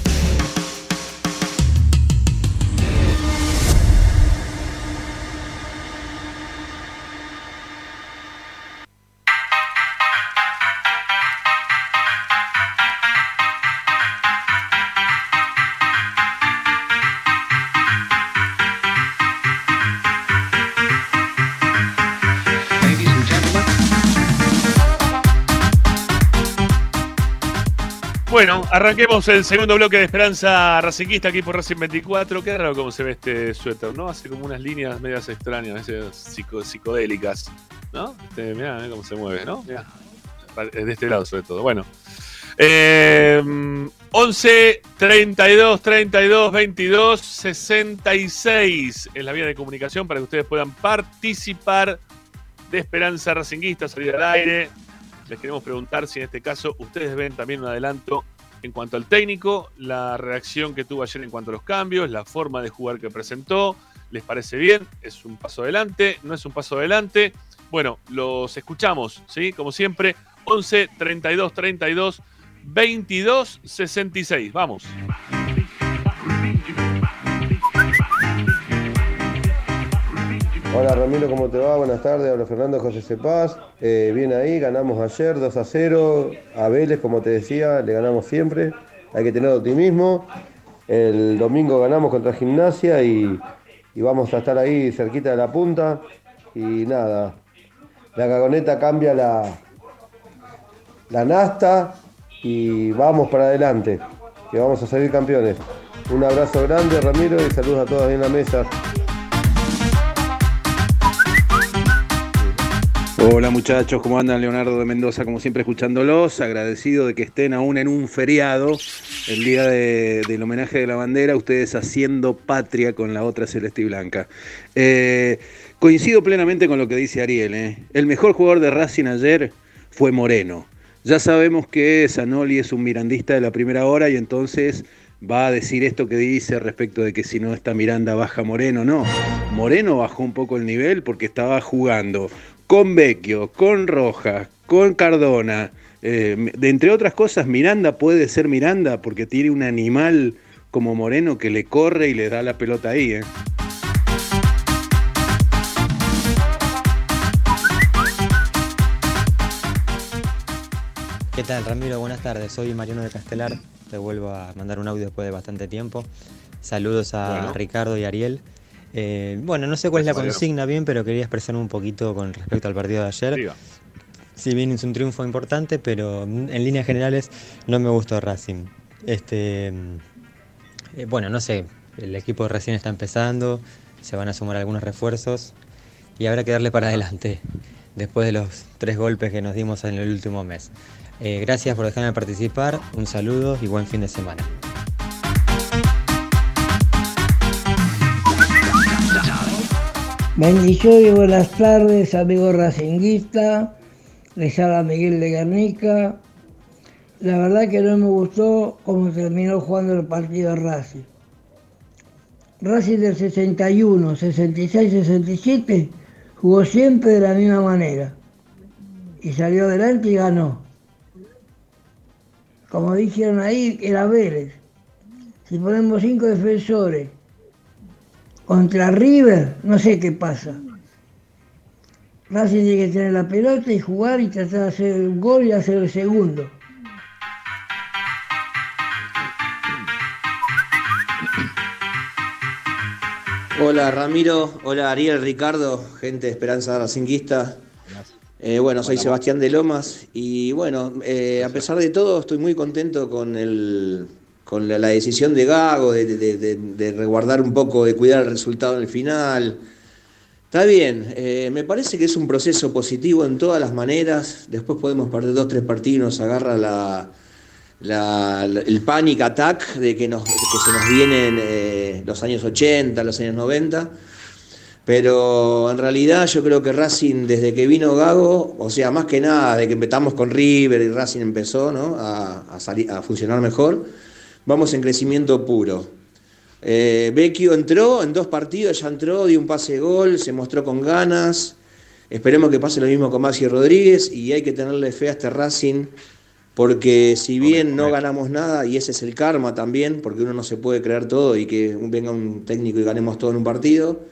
Arranquemos el segundo bloque de Esperanza Racinguista aquí por Racing 24. Qué raro cómo se ve este suéter, ¿no? Hace como unas líneas medias extrañas, psico- psicodélicas, ¿no? Este, mirá, cómo se mueve, ¿no? Mirá. De este lado, sobre todo. Bueno. Eh, 11 32 32 22 66 es la vía de comunicación para que ustedes puedan participar de Esperanza Racinguista, salir al aire. Les queremos preguntar si en este caso ustedes ven también un adelanto en cuanto al técnico, la reacción que tuvo ayer en cuanto a los cambios, la forma de jugar que presentó. ¿Les parece bien? ¿Es un paso adelante? ¿No es un paso adelante? Bueno, los escuchamos, ¿sí? Como siempre, 11 32 32 22 66. Vamos.
Hola Ramiro, ¿cómo te va? Buenas tardes, habla Fernando José Cepaz. Eh, bien ahí, ganamos ayer 2 a 0. A Vélez, como te decía, le ganamos siempre. Hay que tener optimismo. El domingo ganamos contra Gimnasia y, y vamos a estar ahí cerquita de la punta. Y nada, la cagoneta cambia la, la nasta y vamos para adelante, que vamos a salir campeones. Un abrazo grande Ramiro y saludos a todos en la mesa.
Hola muchachos, ¿cómo andan? Leonardo de Mendoza, como siempre escuchándolos, agradecido de que estén aún en un feriado, el día de- del homenaje de la bandera, ustedes haciendo patria con la otra celeste y blanca. Eh, coincido plenamente con lo que dice Ariel, ¿eh? el mejor jugador de Racing ayer fue Moreno. Ya sabemos que Zanoli es un mirandista de la primera hora y entonces va a decir esto que dice respecto de que si no está Miranda baja Moreno. No, Moreno bajó un poco el nivel porque estaba jugando con Vecchio, con Rojas, con Cardona. Eh, de entre otras cosas, Miranda puede ser Miranda porque tiene un animal como Moreno que le corre y le da la pelota ahí. ¿eh?
¿Qué tal, Ramiro? Buenas tardes. Soy Mariano de Castelar. Te vuelvo a mandar un audio después de bastante tiempo. Saludos a
Bueno.
Ricardo y Ariel. Eh, bueno, no sé cuál es la consigna bien, pero quería expresarme un poquito con respecto al partido de ayer. Si bien es un triunfo importante, pero en líneas generales no me gustó Racing. Este, eh, bueno, no sé, el equipo recién está empezando, se van a sumar algunos refuerzos y habrá que darle para adelante después de los tres golpes que nos dimos en el último mes. Eh, gracias por dejarme participar, un saludo y buen fin de semana.
Bendiciones y buenas tardes, amigo racinguista. Les habla Miguel de Guernica. La verdad que no me gustó cómo terminó jugando el partido Racing. Racing del 61, 66, 67 jugó siempre de la misma manera. Y salió adelante y ganó. Como dijeron ahí, era Vélez. Si ponemos cinco defensores contra River, no sé qué pasa. Racing tiene que tener la pelota y jugar y tratar de hacer un gol y hacer el segundo.
Hola Ramiro, hola Ariel, Ricardo, gente de Esperanza Racinguista. Eh, bueno, soy Sebastián de Lomas y bueno, eh, a pesar de todo estoy muy contento con, el, con la, decisión de Gago de, de- de- resguardar un poco, de cuidar el resultado en el final. Está bien, eh, me parece que es un proceso positivo en todas las maneras. Después podemos perder dos, tres partidos, nos agarra la, el panic attack de que, nos, que se nos vienen eh, los años 80, los años 90. Pero en realidad yo creo que Racing, desde que vino Gago, o sea, más que nada, de que empezamos con River y Racing empezó ¿no? a salir- a funcionar mejor, vamos en crecimiento puro. Eh, Vecchio entró en dos partidos, ya entró, dio un pase de gol, se mostró con ganas. Esperemos que pase lo mismo con Maxi Rodríguez y hay que tenerle fe a este Racing porque si bien no ganamos nada, y ese es el karma también, porque uno no se puede creer todo y que venga un técnico y ganemos todo en un partido,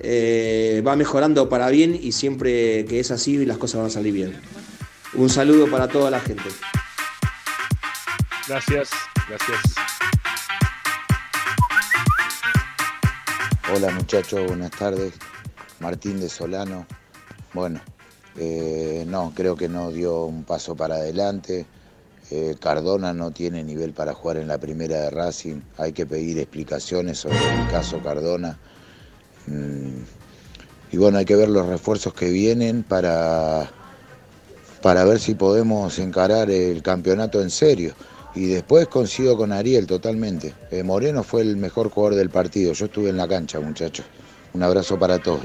eh, va mejorando para bien y siempre que es así las cosas van a salir bien. Un saludo para toda la gente.
Gracias, gracias.
Hola muchachos, buenas tardes. Martín de Solano. Bueno, eh, no, creo que no dio un paso para adelante. Eh, Cardona no tiene nivel para jugar en la primera de Racing. Hay que pedir explicaciones sobre el caso Cardona. Mm, y bueno, hay que ver los refuerzos que vienen para, para ver si podemos encarar el campeonato en serio. Y después coincido con Ariel totalmente. Eh, Moreno fue el mejor jugador del partido. Yo estuve en la cancha, muchachos. Un abrazo para todos.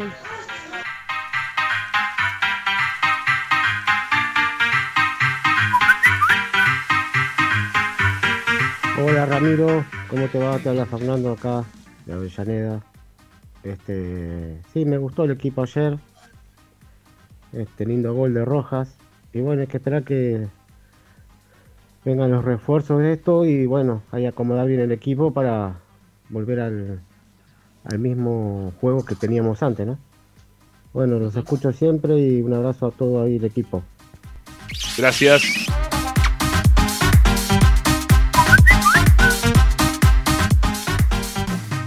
Hola Ramiro, ¿cómo te va? Te habla Fernando acá de Avellaneda. Este, sí, me gustó el equipo ayer. Este lindo gol de Rojas. Y bueno, hay que esperar que vengan los refuerzos de esto y bueno, hay que acomodar bien el equipo para volver al, al mismo juego que teníamos antes, ¿no? Bueno, los escucho siempre y un abrazo a todo ahí el equipo.
Gracias.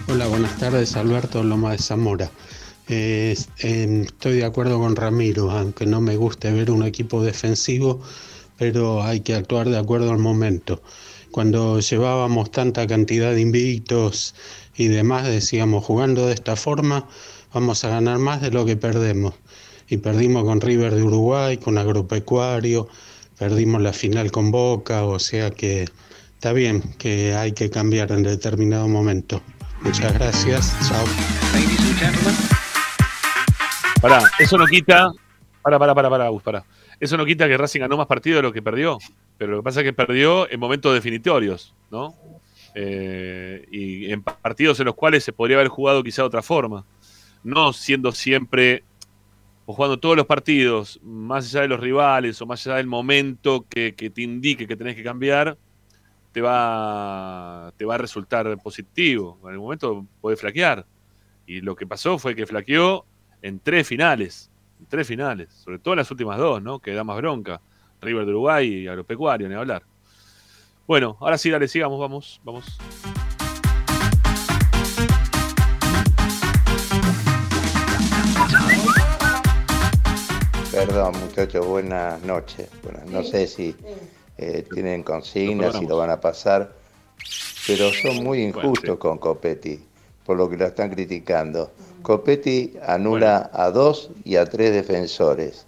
Hola, buenas tardes, Alberto Loma de Zamora. Eh, eh, estoy de acuerdo con Ramiro, aunque no me guste ver un equipo defensivo, pero hay que actuar de acuerdo al momento. Cuando llevábamos tanta cantidad de invictos y demás, decíamos, jugando de esta forma vamos a ganar más de lo que perdemos. y perdimos con River de Uruguay, con Agropecuario, perdimos la final con Boca, o sea que está bien que hay que cambiar en determinado momento. Muchas gracias, chao.
Pará, eso no quita. Para, para, para, para, Gus, para. Eso no quita que Racing ganó más partidos de lo que perdió. Pero lo que pasa es que perdió en momentos definitorios, ¿no? Eh, y en partidos en los cuales se podría haber jugado quizá de otra forma. No siendo siempre, o jugando todos los partidos, más allá de los rivales o más allá del momento que, que te indique que tenés que cambiar, te va, te va a resultar positivo. En el momento puede flaquear. Y lo que pasó fue que flaqueó en tres finales. Tres finales. Sobre todo en las últimas dos, ¿no? Que da más bronca. River de Uruguay y Agropecuario, ni hablar. Bueno, ahora sí, dale, sigamos, vamos, vamos.
Perdón, muchachos, buenas noches. Buenas, no sé si eh, tienen consignas, si lo van a pasar, pero son muy injustos con Copetti, por lo que lo están criticando. Copetti anula a dos y a tres defensores.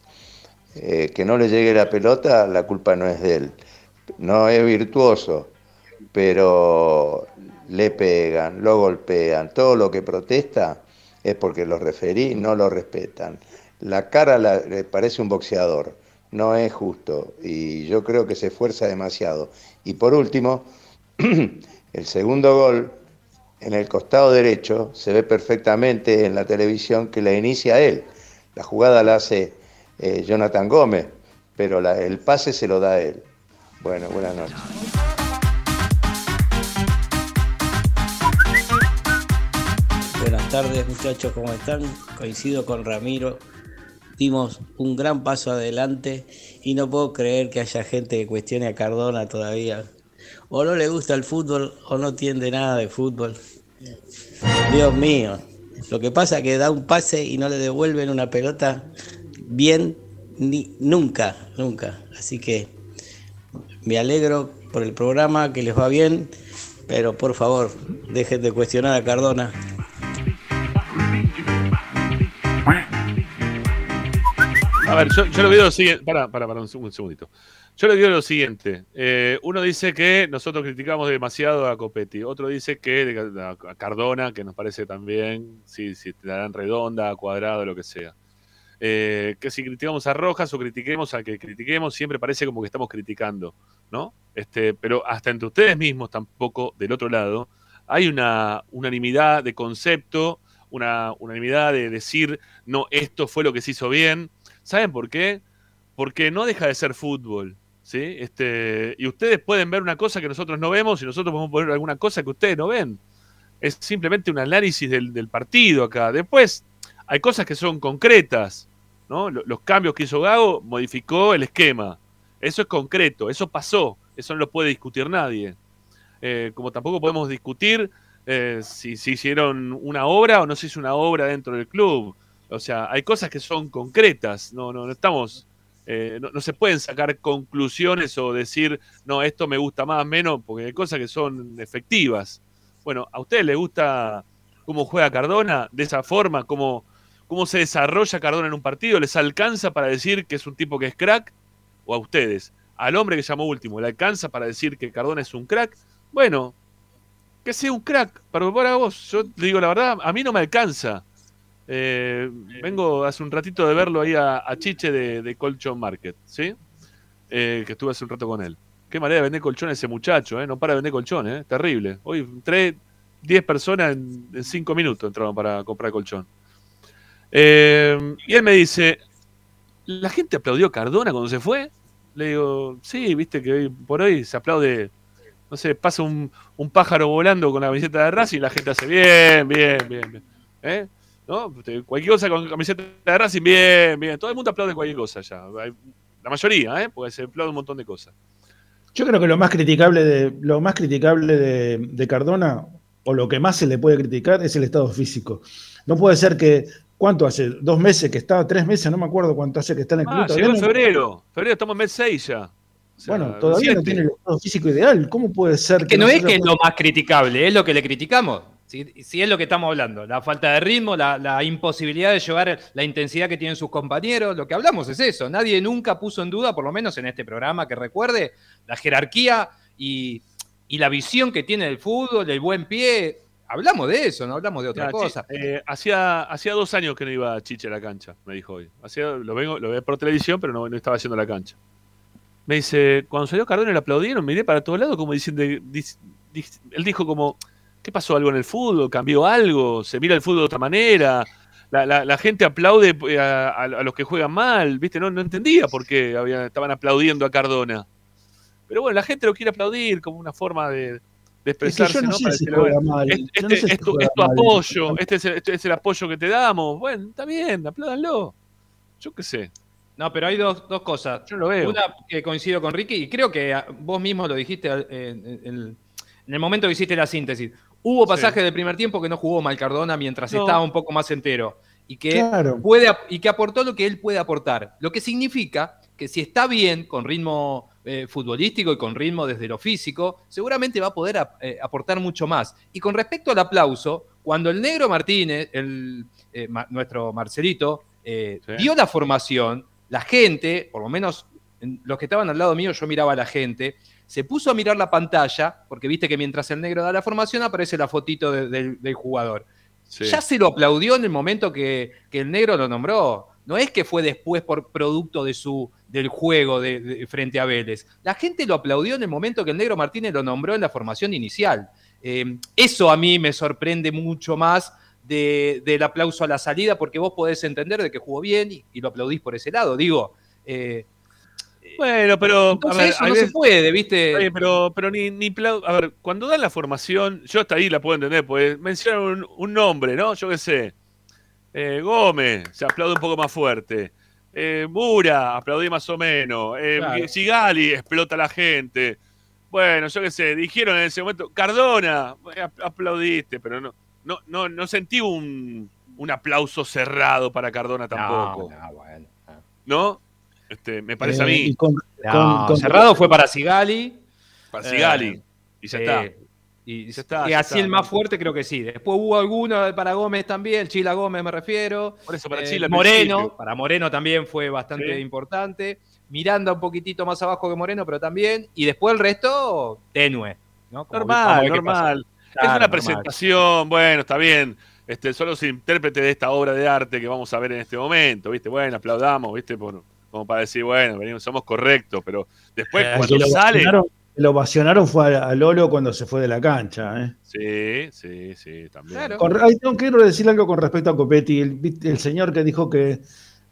Eh, que no le llegue la pelota, la culpa no es de él. No es virtuoso, pero le pegan, lo golpean, todo lo que protesta es porque los referí no lo respetan. La cara le parece un boxeador, no es justo y yo creo que se esfuerza demasiado. Y por último, el segundo gol en el costado derecho se ve perfectamente en la televisión que la inicia él. La jugada la hace eh, Jonathan Gómez, pero el pase se lo da él. Bueno, buenas noches.
Buenas tardes muchachos, ¿cómo están? Coincido con Ramiro. Dimos un gran paso adelante y no puedo creer que haya gente que cuestione a Cardona todavía. O no le gusta el fútbol o no entiende nada de fútbol. Dios mío. Lo que pasa es que da un pase y no le devuelven una pelota bien ni, nunca, nunca. Así que me alegro por el programa, que les va bien, pero por favor, dejen de cuestionar a Cardona.
A ver, yo, lo veo siguiente. Para, para, para un segundito. Yo le digo lo siguiente. Eh, uno dice que nosotros criticamos demasiado a Copetti. Otro dice que a a Cardona, que nos parece también, si, si te darán redonda, cuadrado, lo que sea. Eh, que si criticamos a Rojas o critiquemos al que critiquemos, siempre parece como que estamos criticando, ¿no? Este, pero hasta entre ustedes mismos tampoco, del otro lado, hay una unanimidad de concepto, una unanimidad de decir, no, esto fue lo que se hizo bien. ¿Saben por qué? Porque no deja de ser fútbol. ¿Sí? Este, y ustedes pueden ver una cosa que nosotros no vemos y nosotros podemos ver alguna cosa que ustedes no ven. Es simplemente un análisis del, partido acá. Después, hay cosas que son concretas. ¿no? Lo- Los cambios que hizo Gago modificó el esquema. Eso es concreto, eso pasó. Eso no lo puede discutir nadie. Eh, como tampoco podemos discutir eh, si se hicieron una obra o no se hizo una obra dentro del club. O sea, hay cosas que son concretas, no, no, no estamos, eh, no, no se pueden sacar conclusiones o decir, no, esto me gusta más, menos, porque hay cosas que son efectivas. Bueno, ¿a ustedes les gusta cómo juega Cardona de esa forma? ¿Cómo, cómo se desarrolla Cardona en un partido? ¿Les alcanza para decir que es un tipo que es crack? ¿O a ustedes? Al hombre que llamó último, ¿le alcanza para decir que Cardona es un crack? Bueno, que sea un crack, pero para vos, yo te digo la verdad, a mí no me alcanza. Eh, vengo hace un ratito de verlo ahí a, a Chiche de, de Colchon Market, ¿sí? Eh, que estuve hace un rato con él. Qué manera de vender colchones ese muchacho, ¿eh? No para de vender colchones, ¿eh? Terrible. Hoy tres, 10 personas en, en 5 minutos entraron para comprar colchón. Eh, y él me dice, ¿la gente aplaudió a Cardona cuando se fue? Le digo, sí, viste que hoy por hoy se aplaude, no sé, pasa un, un pájaro volando con la camiseta de Racing y la gente hace bien, bien, bien, bien. ¿Eh? ¿No? Este, Cualquier cosa con camiseta de Racing, bien, bien. Todo el mundo aplaude cualquier cosa ya. La mayoría, ¿eh? Porque se aplaude un montón de cosas.
Yo creo que lo más criticable de, lo más criticable de, de Cardona, o lo que más se le puede criticar, es el estado físico. No puede ser que, ¿cuánto hace? ¿Dos meses que está? ¿Tres meses? No me acuerdo cuánto hace que está en el club.
Ah,
Todavía
llegó en
no-
febrero. Febrero estamos en mes 6 ya. O sea,
Bueno, todavía no tiene el estado físico ideal. ¿Cómo puede ser
Que no
se
es que es lo más criticable, es lo que le criticamos. Si, si es lo que estamos hablando, la falta de ritmo, la, la imposibilidad de llevar la intensidad que tienen sus compañeros, lo que hablamos es eso. Nadie nunca puso en duda, por lo menos en este programa que recuerde, la jerarquía y, y la visión que tiene el fútbol, el buen pie. Hablamos de eso, no hablamos de otra
Mira,
cosa.
Eh, hacía, hacía dos años que no iba Chiche a la cancha, me dijo hoy. Hacía, lo, vengo, lo veo por televisión, pero no, no estaba haciendo la cancha. Me dice, cuando salió Cardona le aplaudieron, miré para todos lados como diciendo, él dijo como, ¿qué pasó algo en el fútbol? ¿Cambió algo? ¿Se mira el fútbol de otra manera? La, la- la gente aplaude eh, a, a- a los que juegan mal, ¿viste? No, no entendía por qué había- estaban aplaudiendo a Cardona. Pero bueno, la gente lo quiere aplaudir como una forma de, de expresarse,
no
Este,
no sé si
es tu,
juega
es tu
mal.
apoyo, este es, el, este es el apoyo que te damos. Bueno, está bien, apládanlo. Yo qué sé.
No, pero hay dos, dos cosas.
Yo lo veo.
Una que coincido con Ricky, y creo que vos mismo lo dijiste eh, en, en- en el momento que hiciste la síntesis. Hubo pasajes del primer tiempo que no jugó mal Cardona mientras
No.
estaba un poco más entero. Y que,
Claro.
puede, y que aportó lo que él puede aportar. Lo que significa que si está bien, con ritmo eh, futbolístico y con ritmo desde lo físico, seguramente va a poder ap- eh, aportar mucho más. Y con respecto al aplauso, cuando el negro Martínez, el, eh, ma- nuestro Marcelito, eh, dio la formación, la gente, por lo menos en- los que estaban al lado mío, yo miraba a la gente, se puso a mirar la pantalla, porque viste que mientras el negro da la formación aparece la fotito de- del- del jugador.
Sí.
Ya se lo aplaudió en el momento que, que el negro lo nombró. No es que fue después por producto de su, del juego de, de- frente a Vélez. La gente lo aplaudió en el momento que el negro Martínez lo nombró en la formación inicial. Eh, eso a mí me sorprende mucho más de- del aplauso a la salida, porque vos podés entender de que jugó bien y, y lo aplaudís por ese lado. Digo, eh,
Bueno, pero.
Entonces
a ver,
eso
hay
no se puede, ¿viste?
Pero, pero ni, ni A ver, cuando dan la formación, yo hasta ahí la puedo entender, pues mencionan un, un nombre, ¿no? Yo qué sé. Eh, Gómez, se aplaude un poco más fuerte. Eh, Mura, aplaudí más o menos. Eh,
Claro.
Sigali, explota la gente. Bueno, yo qué sé, dijeron en ese momento, Cardona, eh, ap- aplaudiste, pero no, no, no, no sentí un, un aplauso cerrado para Cardona tampoco.
no, bueno.
¿No? Este, me parece a
Eh,
mí.
y con- No, cerrado fue para Sigali.
Para Sigali.
Eh,
y ya está.
Y,
Ya está,
y
ya
así
está.
el más fuerte creo que sí. Después hubo alguno para Gómez también, Chila Gómez me refiero.
Por eso, para
Eh,
Chila
Moreno,
principio.
para Moreno también fue bastante
Sí.
importante. Miranda un poquitito más abajo que Moreno, pero también. Y después el resto, tenue.
Normal, normal. es una
normal.
presentación, bueno, está bien. Este, solo es intérprete de esta obra de arte que vamos a ver en este momento, ¿viste? Bueno, aplaudamos, ¿viste? Por- como para decir, bueno, venimos, somos correctos, pero después
Eh,
cuando sale.
Lo ovacionaron fue a, a Lolo cuando se fue de la cancha. ¿eh?
Sí, sí, sí, también.
Con- ay, no, quiero decir algo con respecto a Copetti, el, el señor que dijo que,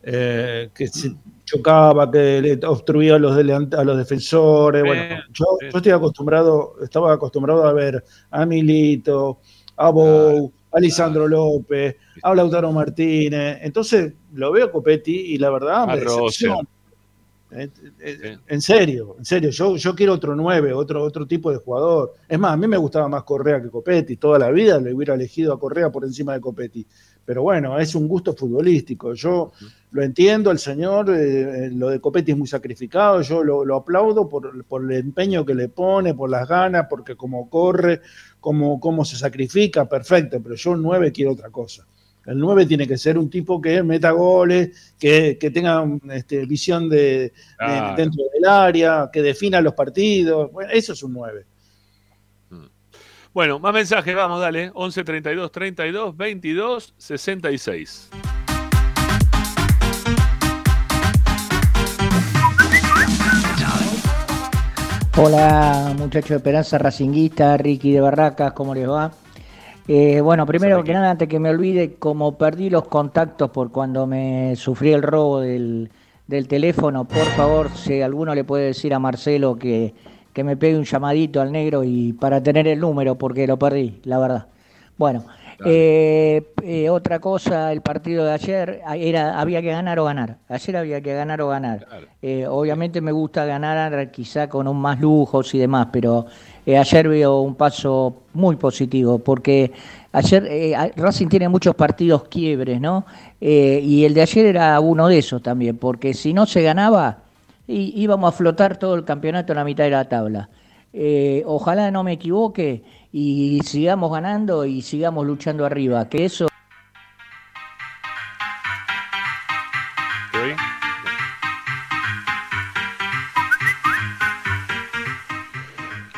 eh, que se chocaba, que le obstruía a los, a los defensores. Bueno, yo, yo estoy acostumbrado, estaba acostumbrado a ver a Milito, a Bou, a Lisandro López, a Lautaro Martínez. Entonces lo veo Copetti y la verdad me decepciona. Eh, eh, En serio, en serio, yo, yo quiero otro 9, otro, otro tipo de jugador. Es más, a mí me gustaba más Correa que Copetti, toda la vida le hubiera elegido a Correa por encima de Copetti. Pero bueno, es un gusto futbolístico. Yo lo entiendo, el señor, eh, lo de Copetti es muy sacrificado, yo lo, lo aplaudo por, por el empeño que le pone, por las ganas, porque como corre, como, como se sacrifica, perfecto, pero yo un 9 quiero otra cosa. El 9 tiene que ser un tipo que meta goles, que, que tenga este, visión de, de- dentro del área, que defina los partidos. Bueno, eso es un 9.
Bueno, más mensajes, vamos, dale. 11 32 32 22 66.
Hola muchachos de Esperanza Racinguista, Ricky de Barracas, ¿cómo les va? Eh, bueno, primero que nada, antes que me olvide, como perdí los contactos por cuando me sufrí el robo del, del teléfono, por favor, si alguno le puede decir a Marcelo que, que me pegue un llamadito al negro y para tener el número, porque lo perdí, la verdad. Bueno, eh, eh, otra cosa, el partido de ayer ah, era había que ganar o ganar. Ayer había que ganar o ganar. Eh, obviamente me gusta ganar quizá con un más lujos y demás, pero ayer veo un paso muy positivo porque ayer Racing tiene muchos partidos quiebres, ¿no? Y el de ayer era uno de esos también, porque si no se ganaba íbamos a flotar todo el campeonato en la mitad de la tabla. Ojalá no me equivoque y sigamos ganando y sigamos luchando arriba, que eso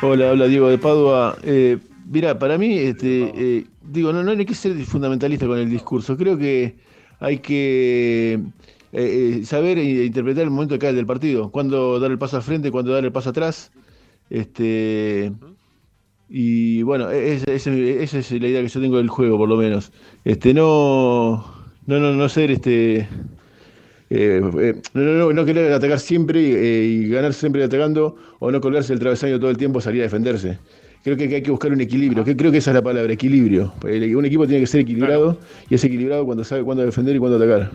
Hola, hola Diego de Padua. Eh, mira, para mí, este, eh, digo, no, no hay que ser fundamentalista con el discurso. Creo que hay que eh, eh, saber e interpretar el momento cae del partido. Cuándo dar el paso al frente, cuándo dar el paso atrás. Este, y bueno, e, esa, es la idea que yo tengo del juego, por lo menos. Este, no, no, no, no ser este eh, eh, no, no, no, querer atacar siempre eh, y ganar siempre atacando o no colgarse el travesaño todo el tiempo, salir a defenderse. Creo que hay que buscar un equilibrio, que creo que esa es la palabra, equilibrio. Un equipo tiene que ser equilibrado y es equilibrado cuando sabe cuándo defender y cuándo atacar.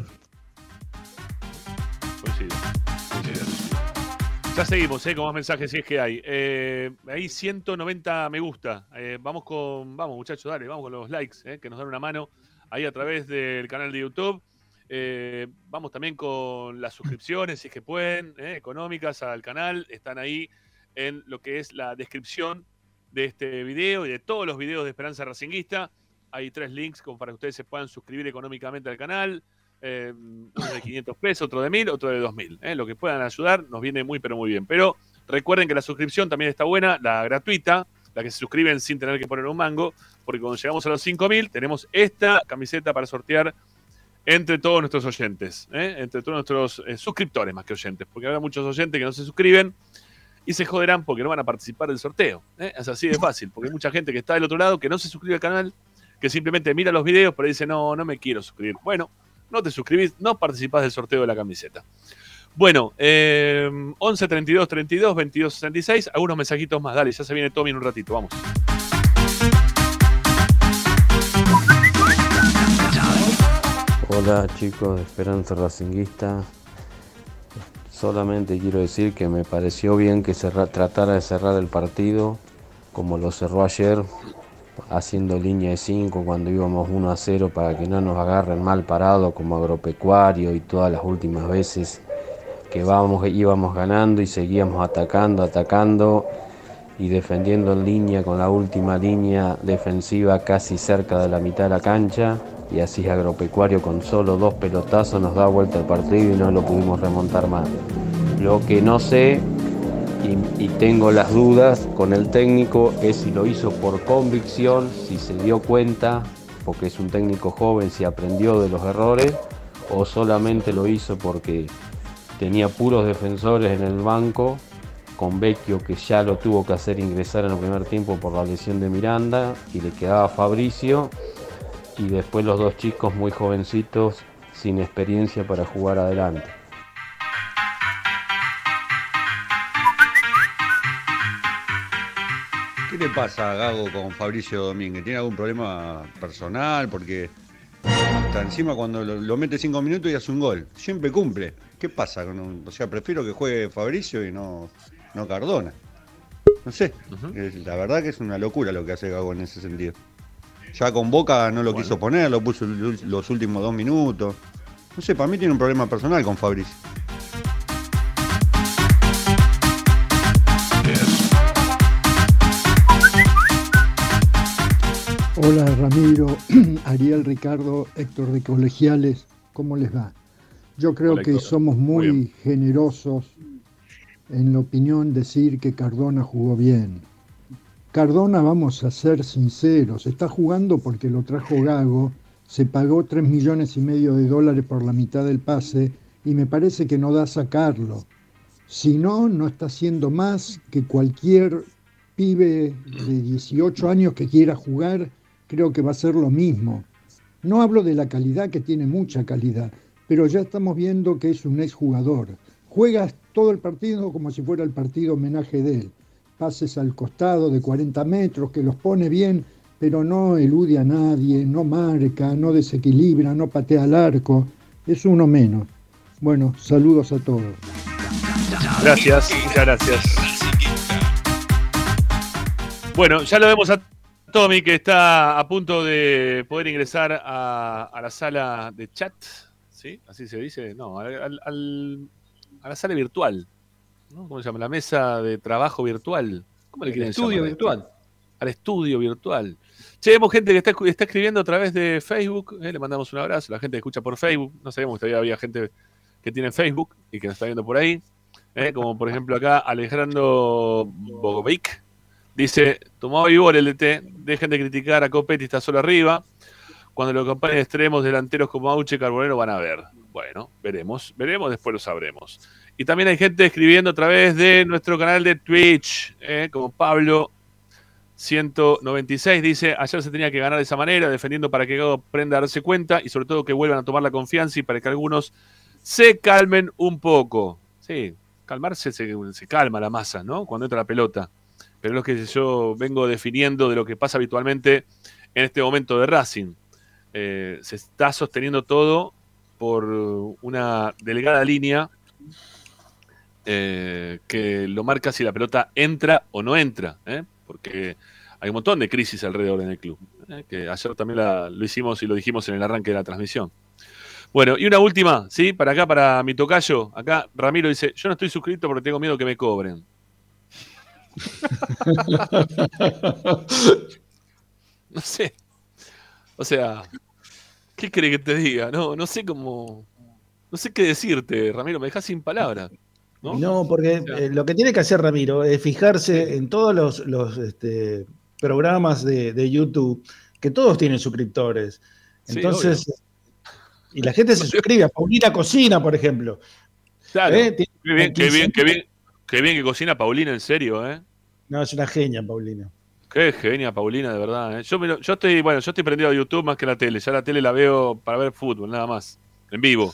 Ya seguimos, ¿eh? con más mensajes si es que hay. Eh, ahí 190 me gusta. vamos con, vamos muchachos, dale, vamos con los likes, que nos dan una mano ahí a través del canal de YouTube. Eh, vamos también con las suscripciones, si es que pueden, eh, económicas al canal. Están ahí en lo que es la descripción de este video y de todos los videos de Esperanza Racinguista. Hay tres links para que ustedes se puedan suscribir económicamente al canal. Eh, uno de 500 pesos, otro de 1000, otro de 2000. Lo que puedan ayudar nos viene muy, pero muy bien. Pero recuerden que la suscripción también está buena, la gratuita, la que se suscriben sin tener que poner un mango, porque cuando llegamos a los 5000 tenemos esta camiseta para sortear entre todos nuestros oyentes, ¿eh? entre todos nuestros eh, suscriptores más que oyentes, porque habrá muchos oyentes que no se suscriben y se joderán porque no van a participar del sorteo. ¿eh? Es así de fácil, porque hay mucha gente que está del otro lado que no se suscribe al canal, que simplemente mira los videos, pero dice, no, no me quiero suscribir. Bueno, no te suscribís, no participás del sorteo de la camiseta. Bueno, 11 32 32 22 66, algunos mensajitos más, dale, ya se viene Tommy en un ratito, vamos.
Hola chicos de Esperanza Racinguista. Solamente quiero decir que me pareció bien que se tratara de cerrar el partido como lo cerró ayer, haciendo línea de 5 cuando íbamos 1 a 0 para que no nos agarren mal parado como agropecuario y todas las últimas veces que vamos, íbamos ganando y seguíamos atacando, atacando y defendiendo en línea con la última línea defensiva casi cerca de la mitad de la cancha y así Agropecuario con solo dos pelotazos nos da vuelta el partido y no lo pudimos remontar más. Lo que no sé y, tengo las dudas con el técnico es si lo hizo por convicción, si se dio cuenta, porque es un técnico joven, si aprendió de los errores o solamente lo hizo porque tenía puros defensores en el banco con Vecchio que ya lo tuvo que hacer ingresar en el primer tiempo por la lesión de Miranda y le quedaba Fabricio y después los dos chicos muy jovencitos sin experiencia para jugar adelante.
¿Qué pasa a Gago con Fabricio Domínguez? ¿Tiene algún problema personal? Porque hasta encima cuando lo, mete cinco minutos y hace un gol. Siempre cumple. ¿Qué pasa? Con o sea, prefiero que juegue Fabricio y no, no Cardona. No sé. La verdad que es una locura lo que hace Gago en ese sentido. Ya con Boca no lo quiso poner, lo puso los últimos dos minutos. No sé, para mí tiene un problema personal con Fabricio.
Hola Ramiro, Ariel, Ricardo, Héctor de Colegiales, ¿cómo les va? Yo creo que somos muy generosos en la opinión decir que Cardona jugó bien. Cardona, vamos a ser sinceros, está jugando porque lo trajo Gago, se pagó 3 millones y medio de dólares por la mitad del pase y me parece que no da sacarlo. Si no, no está haciendo más que cualquier pibe de 18 años que quiera jugar, creo que va a ser lo mismo. No hablo de la calidad, que tiene mucha calidad, pero ya estamos viendo que es un exjugador. Juega todo el partido como si fuera el partido homenaje de él pases al costado de 40 metros, que los pone bien, pero no elude a nadie, no marca, no desequilibra, no patea al arco. Es uno menos. Bueno, saludos a todos.
Gracias, muchas gracias. Bueno, ya lo vemos a Tommy que está a punto de poder ingresar a, la sala de chat, ¿sí? Así se dice, no, a la sala virtual, ¿Cómo se llama? La mesa de trabajo virtual. ¿Cómo le quieren
Estudio virtual.
al estudio virtual. Che, vemos gente que está, está escribiendo a través de Facebook. eh, le mandamos un abrazo. La gente que escucha por Facebook. No sabíamos que todavía había gente que tiene Facebook y que nos está viendo por ahí. eh, como por ejemplo acá Alejandro Bogovic. Dice, tomó vivo el LT. Dejen de criticar a Copetti, está solo arriba. Cuando lo acompañen extremos delanteros como Auche y Carbonero van a ver. Bueno, veremos. Veremos, después lo sabremos. Y también hay gente escribiendo a través de nuestro canal de Twitch, eh, como Pablo 196 dice, ayer se tenía que ganar de esa manera, defendiendo para que Gago aprenda a darse cuenta y sobre todo que vuelvan a tomar la confianza y para que algunos se calmen un poco. Sí, calmarse se, se calma la masa, ¿no? Cuando entra la pelota. Pero es lo que yo vengo definiendo de lo que pasa habitualmente en este momento de Racing. Eh, se está sosteniendo todo por una delgada línea eh, que lo marca si la pelota entra o no entra, ¿eh? porque hay un montón de crisis alrededor en el club, que ayer también la- lo hicimos y lo dijimos en el arranque de la transmisión. Bueno, y una última, ¿sí? Para acá, para mi tocayo. Acá Ramiro dice, yo no estoy suscrito porque tengo miedo que me cobren. no sé. O sea, ¿qué cree que te diga? No, no sé cómo... No sé qué decirte, Ramiro, me dejas sin palabras. ¿no?
No, porque eh, lo que tiene que hacer Ramiro es fijarse en todos los, los, este, programas de, de YouTube, que todos tienen suscriptores.
Sí,
Entonces, y la gente se suscribe a Paulina Cocina, por ejemplo.
Claro.
¿Eh?
Qué bien, qué bien,
15.
qué bien, qué bien que cocina Paulina, en serio, ¿eh?
No, es una genia, Paulina.
Qué genia Paulina, de verdad. ¿eh? Yo, me lo- yo estoy, bueno, yo estoy prendido a YouTube más que la tele. Ya la tele la veo para ver fútbol, nada más, en vivo.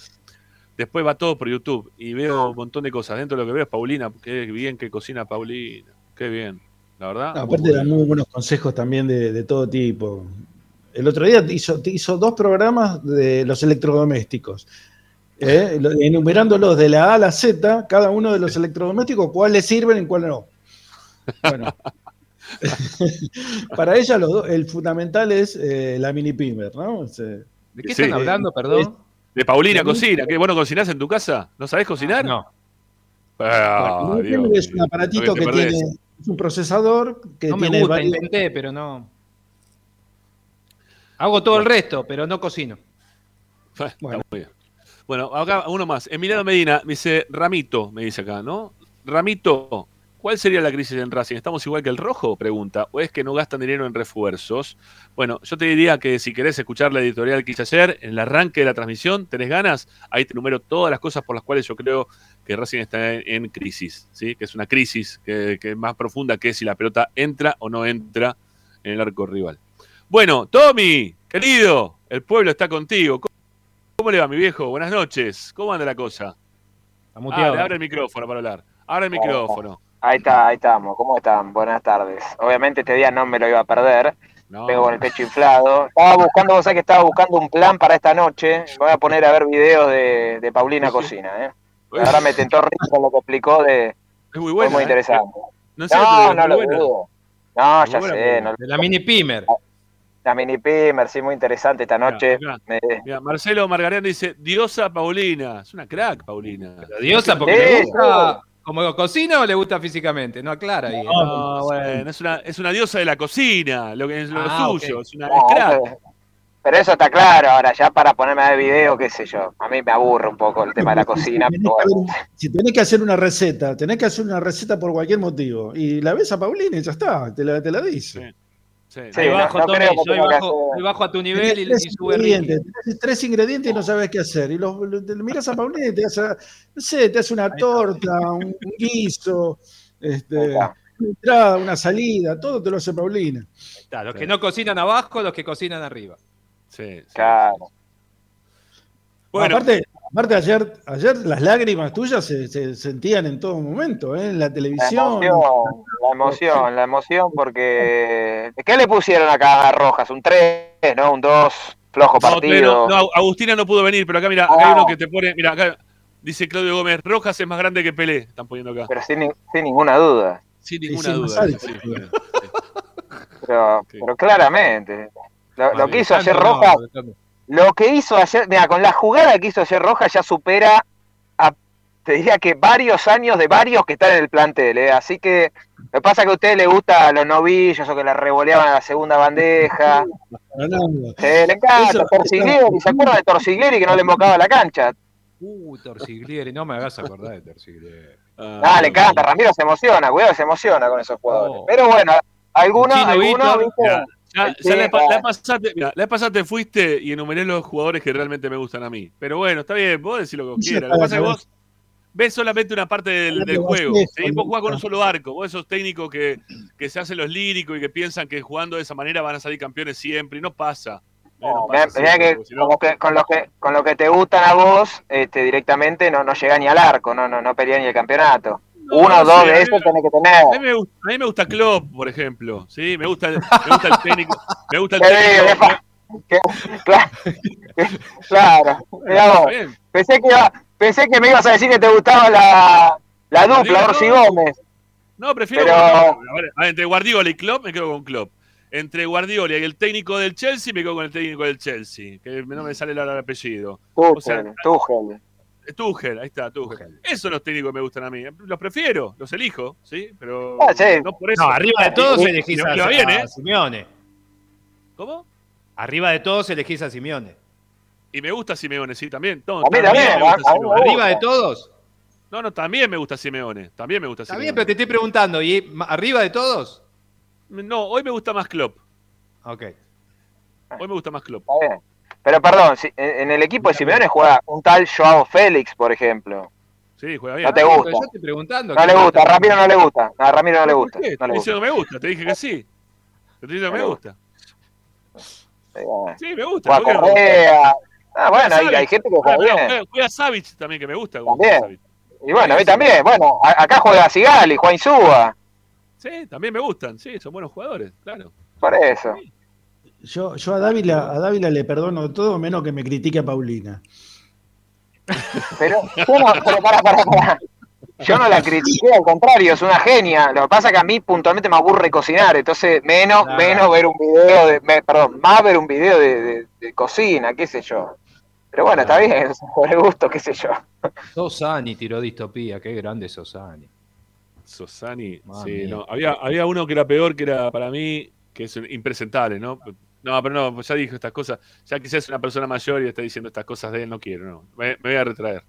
Después va todo por YouTube y veo un montón de cosas. Dentro de lo que veo es Paulina. Qué bien que cocina Paulina. Qué bien. La verdad.
No, aparte da
bueno.
muy buenos consejos también de, de todo tipo. El otro día hizo, hizo dos programas de los electrodomésticos, ¿eh? Lo- enumerándolos de la A a la Z, cada uno de los electrodomésticos, cuáles sirven y cuáles no. Bueno. Para ella los dos- el fundamental es eh, la mini pimer, ¿no? O sea,
¿De qué están hablando, perdón?
De Paulina Cocina. ¿Qué bueno cocinás en tu casa? ¿No sabés cocinar?
No.
Ah, Dios
es un aparatito
que
que tiene, es un procesador que
No me
tiene
gusta,
varios-
intenté, pero no. Hago todo el resto, pero no cocino.
Está muy bien. Bueno, acá uno más. Emiliano Medina me dice, Ramito, me dice acá, ¿no? Ramito, ¿cuál sería la crisis en Racing? ¿Estamos igual que el rojo? Pregunta. ¿O es que no gastan dinero en refuerzos? Bueno, yo te diría que si querés escuchar la editorial que hice ayer, en el arranque de la transmisión, ¿tenés ganas? Ahí te numero todas las cosas por las cuales yo creo que Racing está en, crisis, ¿sí? Que es una crisis que, que es más profunda que si la pelota entra o no entra en el arco rival. Bueno, Tommy, querido, el pueblo está contigo. ¿Cómo, le va, mi viejo? Buenas noches. ¿Cómo anda la cosa?
muteado.
Abre, abre el micrófono para hablar. Abre el micrófono.
Ahí está, ahí estamos. ¿Cómo están? Buenas tardes. Obviamente este día no me lo iba a perder. Vengo con el pecho inflado. Estaba buscando, vos sabés que estaba buscando un plan para esta noche. Me voy a poner a ver videos de, de Paulina Cocina, ¿eh? Ahora me tentó rico con lo que explicó de...
Es muy
Fue
buena.
muy
¿eh?
interesante.
No, sé,
No,
es
no lo dudo. No,
Muy
ya
buena,
sé. no-
De la mini pimer.
La mini pimer, sí, muy interesante esta noche.
Mirá, Marcelo Margarián dice, diosa Paulina. Es una crack, Paulina.
Diosa, porque le gusta como cocina o le gusta físicamente. No aclara ahí. ¿eh?
No, bueno, es una, es una diosa de la cocina, lo que es lo
Ah,
suyo, es una
No,
es crack.
pero- Pero eso está claro, ahora ya para ponerme a ver video, qué sé yo. A mí me aburre un poco el tema de la cocina.
Tenés
pero bueno.
si tenés que hacer una receta, tenés que hacer una receta por cualquier motivo. Y la ves a Paulina y ya está, te la, te la dice.
Sí,
Ahí
no-
bajo,
no
yo ahí
tenga que
bajo, ahí a tu nivel y,
Tenés
y
tres,
sube
ingredientes, tenés tres ingredientes y no sabes qué hacer. Y los, miras a Paulina y te hace, no sé, te hace una torta, un, un guiso, este, una entrada, una salida, todo te lo hace Paulina.
Está, los que no cocinan abajo, los que cocinan arriba.
Sí,
Claro.
Bueno.
Aparte, aparte ayer, ayer las lágrimas tuyas se, se sentían en todo momento, ¿eh? en la
La
televisión.
emoción, la emoción, la emoción, porque. ¿Qué le pusieron acá a Rojas? ¿Un 3, no? ¿Un 2? Flojo partido.
no, no, Agustina no pudo venir, pero acá mira, acá hay uno que te pone, mira, acá dice Claudio Gómez, Rojas es más grande que Pelé, están poniendo acá.
Pero sin, sin ninguna duda.
Sin ninguna duda. sí, sí.
Pero, pero claramente. Lo, lo que hizo
Tanto
ayer Rojas. Lo que hizo ayer, mira, con la jugada que hizo ayer Rojas ya supera a te diría que varios años de varios que están en el plantel, ¿eh? así que me pasa que a ustedes les gusta los novillos o que le revoleaban a la segunda bandeja. Eh, le encanta Torciglieri, ¿se acuerdan de Torciglieri que no le embocaba la cancha?
Uh, Torciglieri, no me hagas acordar de Torciglieri.
Ah, le encanta, Ramiro se emociona, cuidado, se emociona con esos jugadores. Pero bueno, algunos, algunos.
Ya, ya,
Sí,
la, la pasaste, mirá, la pasaste fuiste y enumeré los jugadores que realmente me gustan a mí. Pero bueno, está bien, vos decís lo que vos
Ya
quieras. Lo que pasa es que vos ves solamente una parte del, juego. ¿sí? Vos jugás con un solo arco. Vos esos técnicos que, que se hacen los líricos y que piensan que jugando de esa manera van a salir campeones siempre. Y no pasa. No
No,
siempre,
que con lo que con lo que te gustan a vos, este, directamente no, no llega ni al arco, no, no, no pelea ni el campeonato.
No,
Uno o dos de esos tenés que
A mí,
tener.
me gusta, a mí me gusta Klopp, por ejemplo. ¿sí? Me, gusta, el- me gusta el técnico. Me gusta el técnico.
Que- claro, claro. Pensé que, iba- pensé que me ibas a decir que te gustaba la, la dupla, Orsi
no.
Gómez.
No, prefiero.
Pero-
ver, entre Guardiola y Klopp me quedo con Klopp. Entre Guardiola y el técnico del Chelsea me quedo con el técnico del Chelsea. Que no me sale el apellido. O sea,
Tuchel, Tuchel.
Tuchel, ahí está, Tuchel. Esos son los técnicos que me gustan a mí. Los prefiero, los elijo, ¿sí? Pero
Ah, sí.
no por eso.
No, arriba de todos
Y-
elegís a,
bien,
a
¿eh?
Simeone.
¿Cómo?
Arriba de todos elegís a Simeone.
Y me gusta Simeone, sí, también. No,
A mí también,
me
a-
gusta
a mí me
Simeone.
gusta.
¿Arriba de todos?
No, no, también me gusta Simeone. También me gusta
Está
Simeone.
bien, pero te estoy preguntando, ¿y arriba de todos?
No, hoy me gusta más Klopp.
Ok.
Hoy me gusta más Klopp.
Está bien. Pero perdón, si- en, el equipo de Simeone juega un tal Joao Félix, por ejemplo.
Sí, juega bien.
No te
Pero
gusta.
yo estoy preguntando.
No
¿qué
le gusta,
te-
a Ramiro no le gusta. A Ramiro no le gusta. No le gusta.
que me gusta. Te dije que sí. Te diciendo que me gusta. Sí, me gusta.
Ah, bueno, hay, hay gente que juega
Bueno,
bien.
juega- Juega Savic también, que me gusta.
También. Y bueno, a mí también. Bueno, acá juega Sigali, Juan Insúa.
Sí, también me gustan. Sí, son buenos jugadores, claro.
Por eso.
Yo, yo a, Dávila, a Dávila le perdono todo menos que me critique a Paulina.
Pero, yo no, pero pará, pará, pará. Yo no la critiqué, al contrario, es una genia. Lo que pasa es que a mí puntualmente me aburre cocinar, entonces menos,
Claro.
menos ver un video de, me- perdón, más ver un video de, de- de cocina, qué sé yo. Pero bueno, está bien, por el gusto, qué sé yo.
Sosani tiró distopía, qué grande Sosani.
Sosani, sí, no. Había, había uno que era peor, que era para mí, que es impresentable, ¿no? No, pero no, pues ya dijo estas cosas. Ya quizás es una persona mayor y está diciendo estas cosas de él, no quiero, no. Me, me voy a retraer.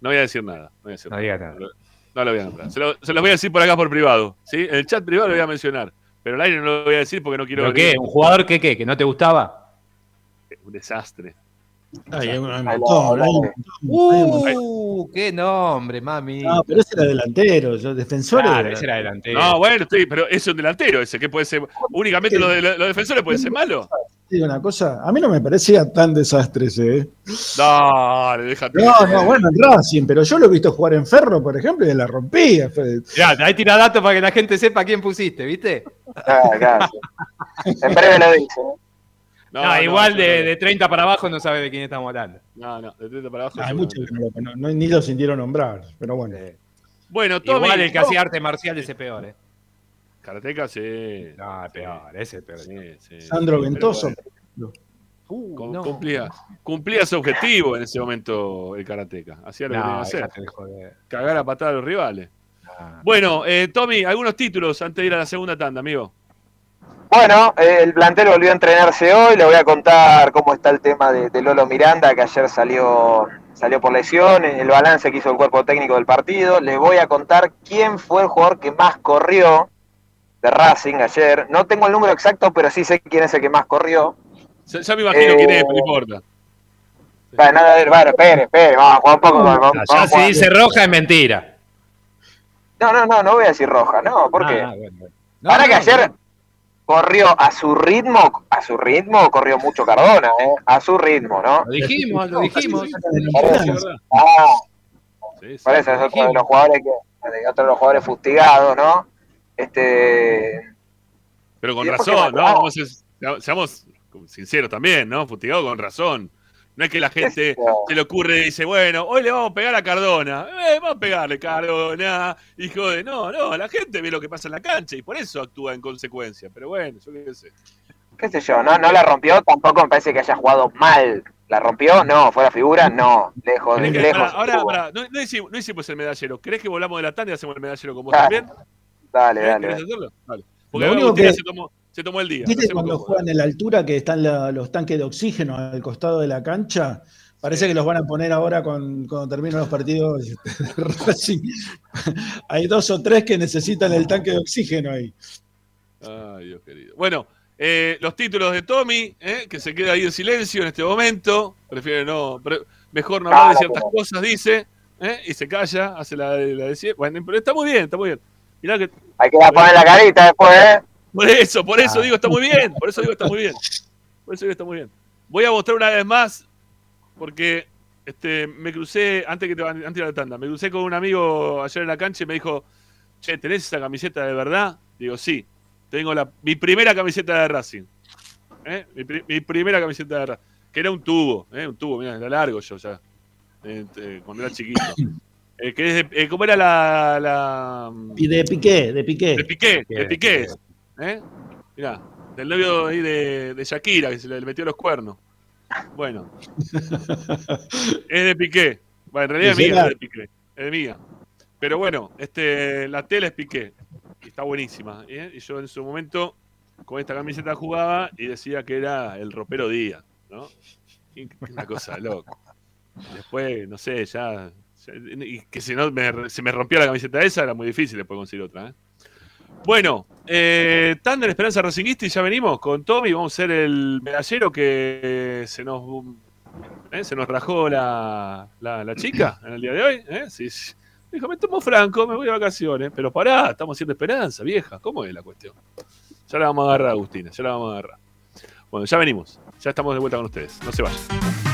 No voy a decir nada. No, voy a decir
No
nada.
diga nada.
No, no lo voy a nombrar. Se, lo- se los voy a decir por acá por privado. ¿sí? En el chat privado lo voy a mencionar. Pero al aire no lo voy a decir porque no quiero.
¿Pero qué? ¿Un jugador que qué? ¿Que no te gustaba?
Un desastre.
Ay, hay un
Ahí
montón,
la-
hay un montón, hay un montón.
¡Uh! ¡Qué nombre, mami!
No, pero ese era delantero, yo defensor
Claro,
era-
ese era delantero.
No, bueno, sí, pero es un delantero ese, que puede ser. Únicamente los, de- los defensores pueden ser malos.
Digo una cosa, a mí no me parecía tan desastre ese. ¿eh?
Dale, déjate.
No, no, bueno, en Racing, pero yo lo he visto jugar en Ferro, por ejemplo, y la rompía. Fue-
Ya, ahí tira datos para que la gente sepa quién pusiste, ¿viste?
Ah, claro, sí. En breve lo dice.
No, igual de, de 30 para abajo no sabe de quién estamos hablando.
No, no, de 30 para abajo.
Hay
seguramente.
muchos que no, ni lo sintieron nombrar, pero bueno.
Bueno, Tommy.
Igual el que
¿cómo-
hacía arte marcial ese peor, ¿eh?
Karateka, sí.
No, peor, ese es peor.
Sí, sí.
Sandro
Pero
Ventoso.
bueno,
Uh,
cumplía, cumplía su objetivo en ese momento el Karateka. Hacía lo que tenía que hacer. Cagar a patada a los rivales.
Ah.
Bueno, eh, Tommy, algunos títulos antes de ir a la segunda tanda, amigo.
Bueno, eh, el plantel volvió a entrenarse hoy. Le voy a contar cómo está el tema de, de Lolo Miranda, que ayer salió, salió por lesión, el balance que hizo el cuerpo técnico del partido. Le voy a contar quién fue el jugador que más corrió de Racing ayer. No tengo el número exacto, pero sí sé quién es el que más corrió.
Ya, me imagino
Eh,
quién es, pero no importa.
Bueno, nada, ver, bueno, espere, espere, vamos a jugar un poco. vamos-
Ya si dice roja es mentira.
No, no, no, no voy a decir roja, no, ¿por qué?
Ah, bueno, bueno. No,
Ahora
no,
que ayer corrió a su ritmo, a su ritmo corrió mucho Cardona, ¿eh? A su ritmo, ¿no?
Lo dijimos, lo dijimos.
Por
Sí,
eso.
es verdad.
Ah,
Sí, sí.
por eso es otro de los jugadores que, otro de los jugadores fustigados, ¿no? Este,
Pero con razón, ¿no? ser- seamos sinceros también, ¿no? Fustigado con razón. No es que la gente se le ocurre y dice, bueno, hoy le vamos a pegar a Cardona. Eh, vamos a pegarle Cardona. Hijo de, no, no, la gente ve lo que pasa en la cancha y por eso actúa en consecuencia. Pero bueno, yo qué sé.
qué sé yo, no, no la rompió, tampoco me parece que haya jugado mal. ¿La rompió? No. ¿Fue la figura? No. Lejos,
¿Querés que-
lejos.
pará, ahora, pará, no, no hicimos, no hicimos el medallero. ¿Querés que volvamos de la tanda y hacemos el medallero con vos
Dale,
también?
Dale, dale.
¿Querés
dale.
hacerlo? Dale. Porque
Lo único que-
se, tomó, se tomó el día.
¿Viste cuando juegan en la altura que están la- los tanques de oxígeno al costado de la cancha? Parece que los van a poner ahora con, cuando terminen los partidos. Hay dos o tres que necesitan el tanque de oxígeno ahí.
Ay, Dios querido. Bueno, eh, los títulos de Tommy, eh, que se queda ahí en silencio en este momento. Prefiere no. pre- mejor no hablar de ciertas cosas, dice. eh, y se calla, hace la, de- la de Bueno, pero está muy bien, está muy bien. Mirá que.
Hay que poner la carita después, ¿eh?
Por eso, por eso
Ah.
digo está muy bien. Por eso digo está muy bien. Por eso digo está muy bien. Voy a mostrar una vez más, porque este, me crucé, antes que te antes de la tanda, me crucé con un amigo ayer en la cancha y me dijo, che, ¿tenés esa camiseta de verdad? Digo, sí, tengo la, mi primera camiseta de Racing. ¿Eh? Mi, pri- mi primera camiseta de Racing. Que era un tubo, ¿eh? un tubo, mira, era largo yo ya, eh, eh, cuando era chiquito. Eh, que es de- ¿Cómo era la, la,
Y de Piqué, de Piqué.
de Piqué, de Piqué. ¿Eh? Mirá, del novio ahí de, de Shakira, que se le metió los cuernos. Bueno. es de Piqué. Bueno, en realidad es
¿Y
mía, es de Piqué. Es mía. Pero bueno, este, la tela es Piqué. Y está buenísima. ¿eh? Y yo en su momento con esta camiseta jugaba y decía que era el ropero Díaz. ¿no? Una cosa loca. Después, no sé, ya. ya- y que si no me, se me rompió la camiseta esa, era muy difícil después conseguir otra. ¿eh? Bueno, eh, Esperanza Racingista y ya venimos con Tommy. Vamos a hacer el medallero que se nos, eh, se nos rajó la, la, la chica en el día de hoy. ¿eh? Sí, sí. Dijo, me tomo franco, me voy de vacaciones. Pero pará, estamos haciendo esperanza, vieja. ¿Cómo es la cuestión? Ya la vamos a agarrar, Agustina, ya la vamos a agarrar. Bueno, ya venimos. Ya estamos de vuelta con ustedes. No se vayan.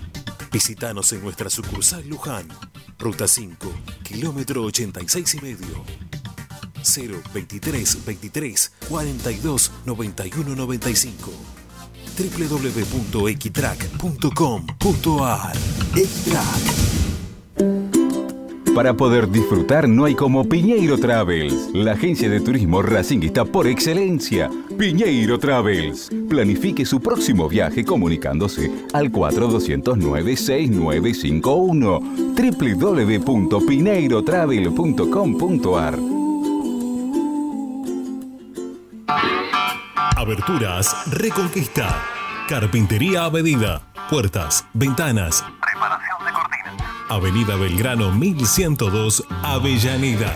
Visítanos en nuestra sucursal Luján, Ruta 5, kilómetro 86 y medio. 023 23 42 91 95 www.equitrack.com.ar Equitrack
Para poder disfrutar no hay como Piñeiro Travels, la agencia de turismo racinguista por excelencia. Piñeiro Travels. Planifique su próximo viaje comunicándose al 4209-6951 www.pineirotravel.com.ar
Aberturas Reconquista. Carpintería a medida. Puertas, ventanas.
Reparación de cortinas.
Avenida Belgrano 1102, Avellaneda.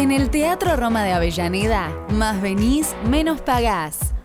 En el Teatro Roma de Avellaneda, más venís, menos pagás.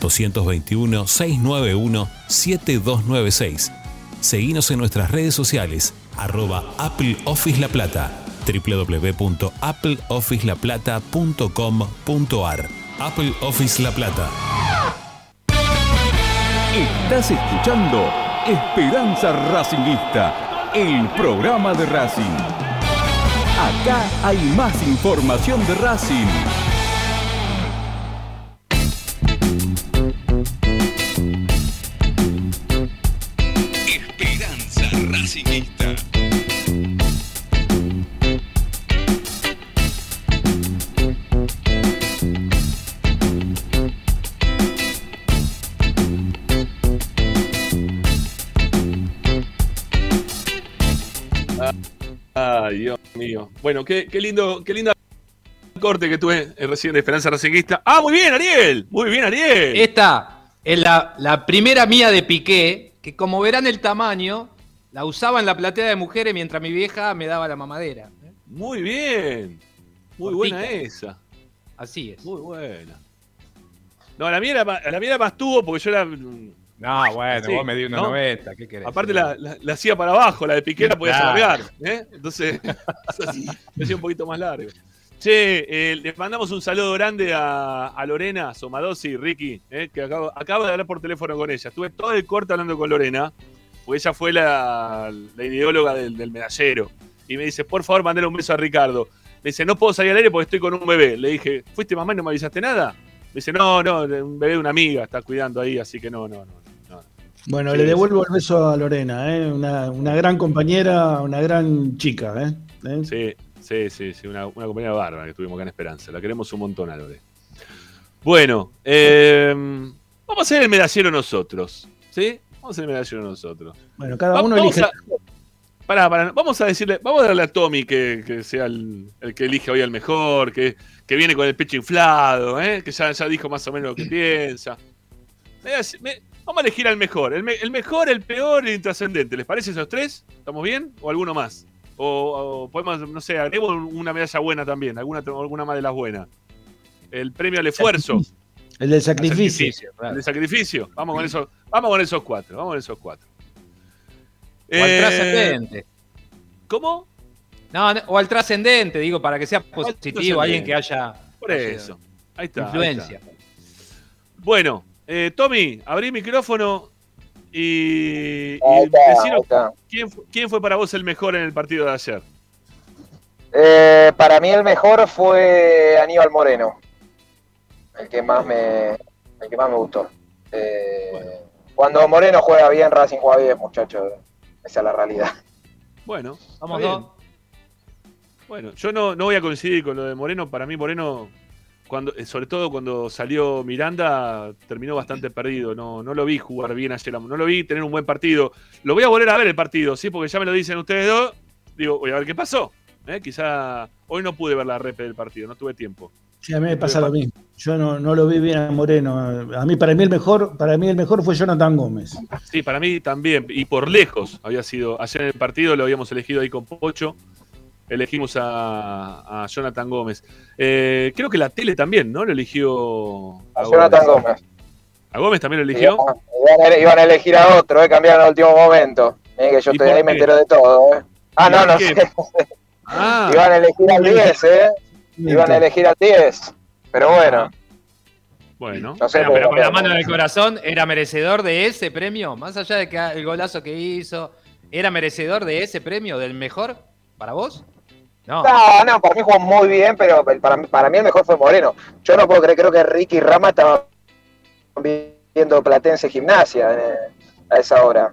221-691-7296. Seguinos en nuestras redes sociales, arroba Apple Office La Plata, www.appleofficelaplata.com.ar. Apple Office La Plata.
Estás escuchando Esperanza Racingista, el programa de Racing. Acá hay más información de Racing.
Racingista.
Ay, Dios mío. Bueno, qué, qué lindo, qué linda corte que tuve eh, recién de Esperanza Racingista. Ah, muy bien, Ariel. Muy bien, Ariel.
Esta es la, la primera mía de Piqué, que como verán el tamaño, la usaba en la platea de mujeres mientras mi vieja me daba la mamadera.
Muy bien. Muy
Cortita.
buena esa.
Así es.
Muy buena. No, la mía era, la mía era más tubo porque yo era.
No, bueno,
Sí,
vos me di una
¿no?
90, ¿qué querés?
Aparte la, la- la hacía para abajo, la de Piqué la podías
Claro.
alargar. ¿eh? Entonces, me hacía un poquito más largo. Che, eh, les mandamos un saludo grande a, a Lorena Somadosi, Ricky, eh, que acabo, acabo de hablar por teléfono con ella. Estuve todo el corte hablando con Lorena, porque ella fue la, la ideóloga del, del medallero. Y me dice, por favor, mandale un beso a Ricardo. Me dice, no puedo salir al aire porque estoy con un bebé. Le dije, ¿fuiste mamá y no me avisaste nada? Me dice, no, no, un bebé de una amiga, está cuidando ahí, así que no, no, no. no.
Bueno,
Sí,
le devuelvo el beso a Lorena, ¿eh? una, una gran compañera, una gran chica. ¿eh? ¿Eh?
Sí, sí, sí, sí, una, una compañera bárbara que tuvimos acá en Esperanza. La queremos un montón a Lore. Bueno, eh, vamos a hacer el medallero nosotros. ¿Sí? Vamos a el nosotros.
Bueno, cada
Va-
uno elige.
a- Pará, pará, vamos a decirle, vamos a darle a Tommy que, que sea el, el que elige hoy al mejor, que, que viene con el pecho inflado, ¿eh? que ya, ya dijo más o menos lo que piensa. Me- vamos a elegir al mejor. El, me- el mejor, el peor y el intrascendente. ¿Les parece esos tres? ¿Estamos bien? ¿O alguno más? O, o podemos, no sé, agregemos una medalla buena también, alguna, alguna más de las buenas. El premio al esfuerzo.
El del sacrificio.
El de sacrificio. Vamos con esos, vamos con esos cuatro. Vamos con esos cuatro.
O al
Eh,
trascendente.
¿Cómo?
No, no, o al trascendente, digo, para que sea positivo, alguien que haya
Por eso. Ahí está. ahí
influencia.
está. Bueno, eh, Tommy, abrí micrófono y, y
Ahí está,
decinos
ahí está.
¿quién, fu- quién fue para vos el mejor en el partido de ayer.
Eh, para mí el mejor fue Aníbal Moreno. El que más me, el que más me gustó. Eh, Cuando Moreno juega bien, Racing juega bien, muchachos. Esa es la realidad.
Bueno,
Vamos
bien.
dos.
Bueno, yo no, no voy a coincidir con lo de Moreno. Para mí, Moreno, cuando, eh, sobre todo cuando salió Miranda, terminó bastante perdido. No, no lo vi jugar bien ayer. No lo vi tener un buen partido. Lo voy a volver a ver el partido, ¿sí? Porque ya me lo dicen ustedes dos. Digo, voy a ver qué pasó. ¿eh? Quizá hoy no pude ver la repe del partido, no tuve tiempo.
Sí, a mí me pasa lo mismo. Yo no, no lo vi bien a Moreno. A mí, para mí el mejor, para mí el mejor fue Jonathan Gómez.
Sí, para mí también. Y por lejos había sido. Ayer en el partido lo habíamos elegido ahí con Pocho. Elegimos a, a Jonathan Gómez. Eh, creo que la tele también, ¿no? Lo eligió.
A Jonathan Gómez.
¿A Gómez también lo eligió?
Iban a, iban a elegir a otro, eh, cambiaron al último momento. Eh, que yo
¿Y
estoy ahí me entero de todo. Eh. Ah,
¿Y
no, no
qué?
sé.
Ah,
Iban a elegir al 10, ¿eh? Iban a elegir al 10. Pero bueno.
Bueno.
No sé,
Bueno, pero con la mano del corazón, ¿era merecedor de ese premio? Más allá de que el golazo que hizo, ¿era merecedor de ese premio, del mejor? ¿Para vos? No.
No, no, para mí jugó muy bien, pero para, mí- para mí el mejor fue Moreno. Yo no puedo creer, creo que Ricky Rama estaba viendo Platense Gimnasia eh, a esa hora.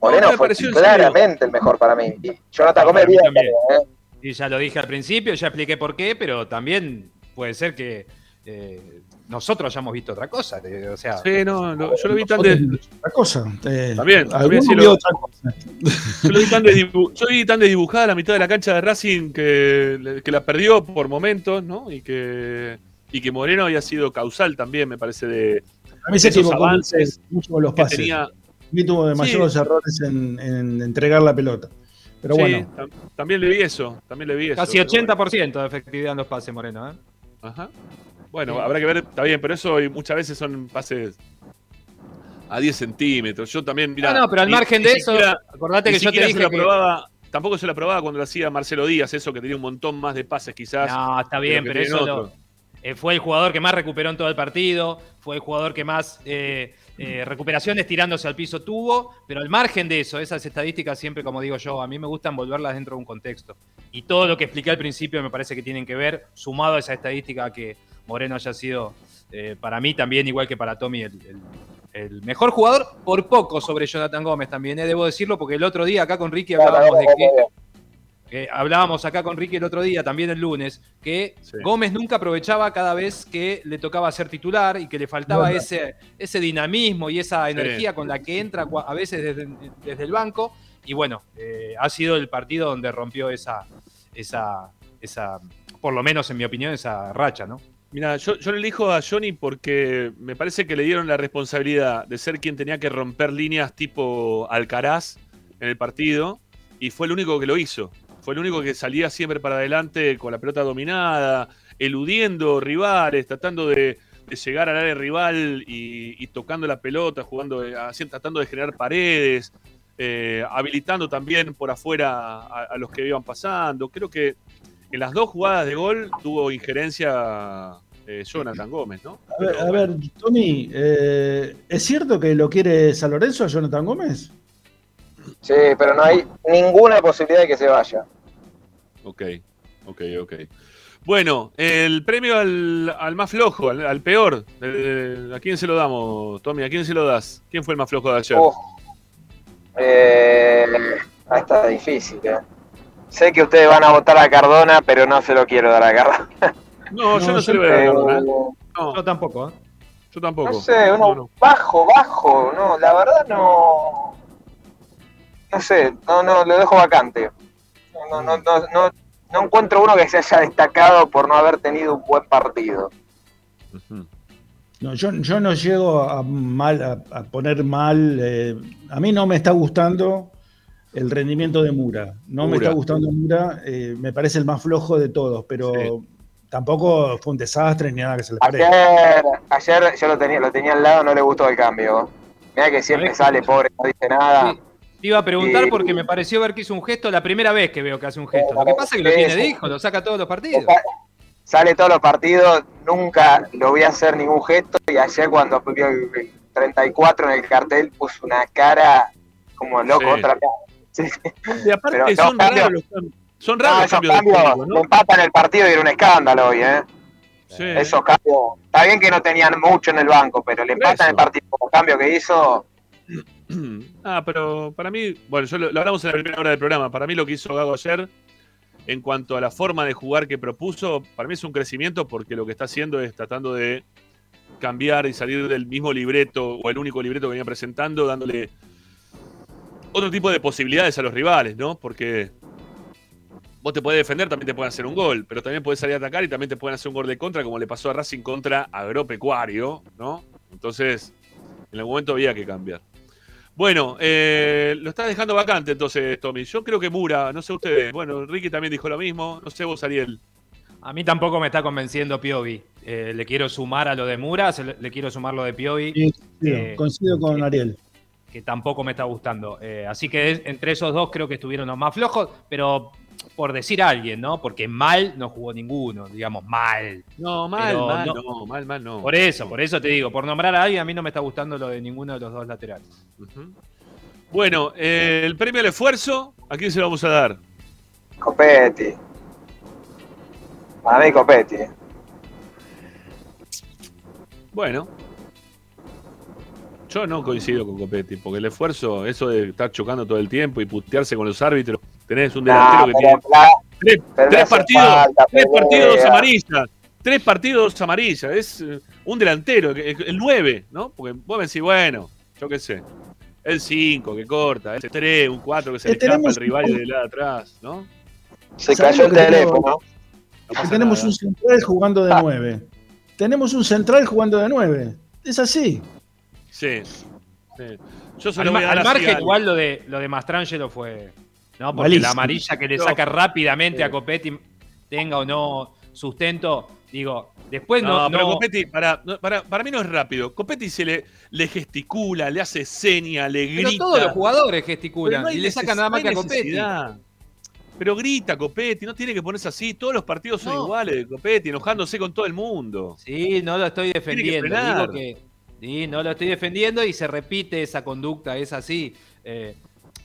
Moreno fue
en
claramente el mejor para mí. Y Jonathan Gómez
Para mí
bien ¿eh?
Y ya lo dije al principio, ya expliqué por qué, pero también puede ser que eh, nosotros hayamos visto otra cosa. eh, O sea,
Sí, no, no, yo lo vi tan de.
Otra cosa. eh,
También,
alguno
también sí
vio
lo-
otra cosa.
Yo lo vi tan, desdibu- yo vi tan desdibujada la mitad de la cancha de Racing que, que la perdió por momentos, ¿no? Y que, y que Moreno había sido causal también, me parece, de,
A mí se
de
equivocó
avances
mucho con los
que
pases.
tenía.
A mí tuvo demasiados
Sí.
errores en, en entregar la pelota. Pero
Sí,
bueno,
tam- también le vi eso, también le vi eso.
casi
pero
80% de efectividad en los pases, Moreno. ¿eh?
Ajá. Bueno, habrá que ver, está bien, pero eso y muchas veces son pases a 10 centímetros. Yo también, mira.
No, no, pero al margen de eso, acordate que yo te dije
se lo
que-
aprobaba, tampoco se lo aprobaba cuando lo hacía Marcelo Díaz, eso que tenía un montón más de pases quizás.
No, está bien, pero eso lo- eh, fue el jugador que más recuperó en todo el partido, fue el jugador que más eh, eh, recuperaciones tirándose al piso tuvo, pero al margen de eso, esas estadísticas siempre, como digo yo, a mí me gustan volverlas dentro de un contexto. Y todo lo que expliqué al principio me parece que tienen que ver, sumado a esa estadística que Moreno haya sido eh, para mí también, igual que para Tommy, el, el- el mejor jugador, por poco sobre Jonathan Gómez también, eh, debo decirlo, porque el otro día acá con Ricky hablábamos de que eh, hablábamos acá con Ricky el otro día, también el lunes, que Gómez nunca aprovechaba cada vez que le tocaba ser titular y que le faltaba ese, ese dinamismo y esa
Sí.
energía con la que entra a veces desde, desde el banco. Y bueno, eh, ha sido el partido donde rompió esa, esa, esa, por lo menos en mi opinión, esa racha, ¿no?
Mira, yo, yo le elijo a Johnny porque me parece que le dieron la responsabilidad de ser quien tenía que romper líneas tipo Alcaraz en el partido y fue el único que lo hizo. Fue el único que salía siempre para adelante con la pelota dominada, eludiendo rivales, tratando de, llegar al área rival y, y tocando la pelota, jugando, eh, tratando de generar paredes, eh, habilitando también por afuera a, a los que iban pasando. Creo que en las dos jugadas de gol tuvo injerencia eh, Jonathan Gómez, ¿no?
a ver, a ver, Tony, eh, ¿es cierto que lo quiere San Lorenzo a Jonathan Gómez?
Sí, pero no hay ninguna posibilidad de que se vaya.
Ok, ok, ok. Bueno, el premio al, al más flojo, al, al peor. eh, ¿A quién se lo damos, Tommy? ¿A quién se lo das? ¿Quién fue el más flojo de ayer?
Uf. Eh, ah, está difícil, eh. Sé que ustedes van a votar a Cardona, pero no se lo quiero dar a Cardona.
No, yo
No,
no se
yo
lo voy a dar a
creo-
Cardona, ¿eh? No,
Yo tampoco, ¿eh?
yo tampoco.
No sé, uno bajo, bajo, no, la verdad no. No sé, no, no, lo dejo vacante. No, no, no, no, no encuentro uno que se haya destacado por no haber tenido un buen partido.
No, yo, yo no llego a, mal, a, a poner mal. eh, a mí no me está gustando el rendimiento de Mura. No me está gustando Mura. eh, me parece el más flojo de todos, pero tampoco fue un desastre ni nada que se le parezca.
Ayer, ayer yo lo tenía, lo tenía al lado, no le gustó el cambio. Mira que siempre sale pobre, no dice nada.
Te iba a preguntar porque me pareció ver que hizo un gesto la primera vez que veo que hace un gesto. Lo que pasa es que lo tiene de hijo, lo saca todos los partidos.
Sale todos los partidos, nunca lo voy a hacer ningún gesto. Y ayer cuando vio el el 34 en el cartel puso una cara como loco,
Sí.
otra Sí.
Y aparte
Pero
son
no,
raros los son
No,
raros los
esos
cambios
cambios,
¿no?
empatan el partido y era un escándalo hoy, ¿eh?
Sí.
Esos cambios. Está bien que no tenían mucho en el banco, pero le empatan el partido como cambio que hizo.
Ah, pero para mí, bueno, lo hablamos en la primera hora del programa. Para mí lo que hizo Gago ayer, en cuanto a la forma de jugar que propuso, para mí es un crecimiento porque lo que está haciendo es tratando de cambiar y salir del mismo libreto o el único libreto que venía presentando, dándole otro tipo de posibilidades a los rivales, ¿no? Porque vos te podés defender, también te pueden hacer un gol, pero también podés salir a atacar y también te pueden hacer un gol de contra, como le pasó a Racing contra Agropecuario, ¿no? Entonces, en algún momento había que cambiar. Bueno, eh, lo estás dejando vacante entonces, Tommy. Yo creo que Mura, no sé ustedes. Bueno, Ricky también dijo lo mismo. No sé vos, Ariel.
A mí tampoco me está convenciendo Piovi. Eh, le quiero sumar a lo de Mura, le, le quiero sumar lo de Piovi.
Sí, sí,
Eh,
coincido con Ariel.
que tampoco me está gustando. Eh, así que es- entre esos dos creo que estuvieron los más flojos, pero por decir a alguien, ¿no? Porque mal no jugó ninguno, digamos, mal.
No, mal,
Pero
mal,
no-
no, mal, mal no.
Por eso, por eso te digo, por nombrar a alguien, a mí no me está gustando lo de ninguno de los dos laterales.
Bueno, eh, el premio al esfuerzo, ¿a quién se lo vamos a dar?
Copetti. Para mí Copetti.
Bueno. Yo no coincido con Copetti, porque el esfuerzo, eso de estar chocando todo el tiempo y putearse con los árbitros, tenés un delantero que tiene
la-
tres, partidos,
falta,
tres partidos, dos amarillas. Tres partidos, dos amarillas. Es eh, un delantero, el, el 9, ¿no? Porque vos me decís, bueno, yo qué sé. El 5 que corta, el 3, un 4 que se
Eh,
le escapa
tenemos
al rival
un-
de la atrás, ¿no?
Se
¿Sabés
cayó el teléfono.
Pasa
tenemos
nada.
un central jugando
Ah.
de 9. Tenemos un central jugando de 9. Es así.
Sí. sí. Yo se
Al,
voy a dar
al margen, igual lo de, lo de Mastrangelo fue. ¿no? Porque
Malísimo.
la amarilla que le
No.
saca rápidamente
Sí.
a Copetti, tenga o no sustento, digo, después
No,
no.
pero
no-
Copetti, para, no, para, para mí no es rápido. Copetti se le, le gesticula, le hace seña, le
pero
grita.
todos los jugadores
Pero
gesticulan y le sacan nada más que a Copetti.
Pero grita Copetti, no tiene que ponerse así. Todos los partidos son
No.
iguales de Copetti, enojándose con todo el mundo.
Sí, no lo estoy defendiendo. Digo que sí, no lo estoy defendiendo y se repite esa conducta, es así. Eh,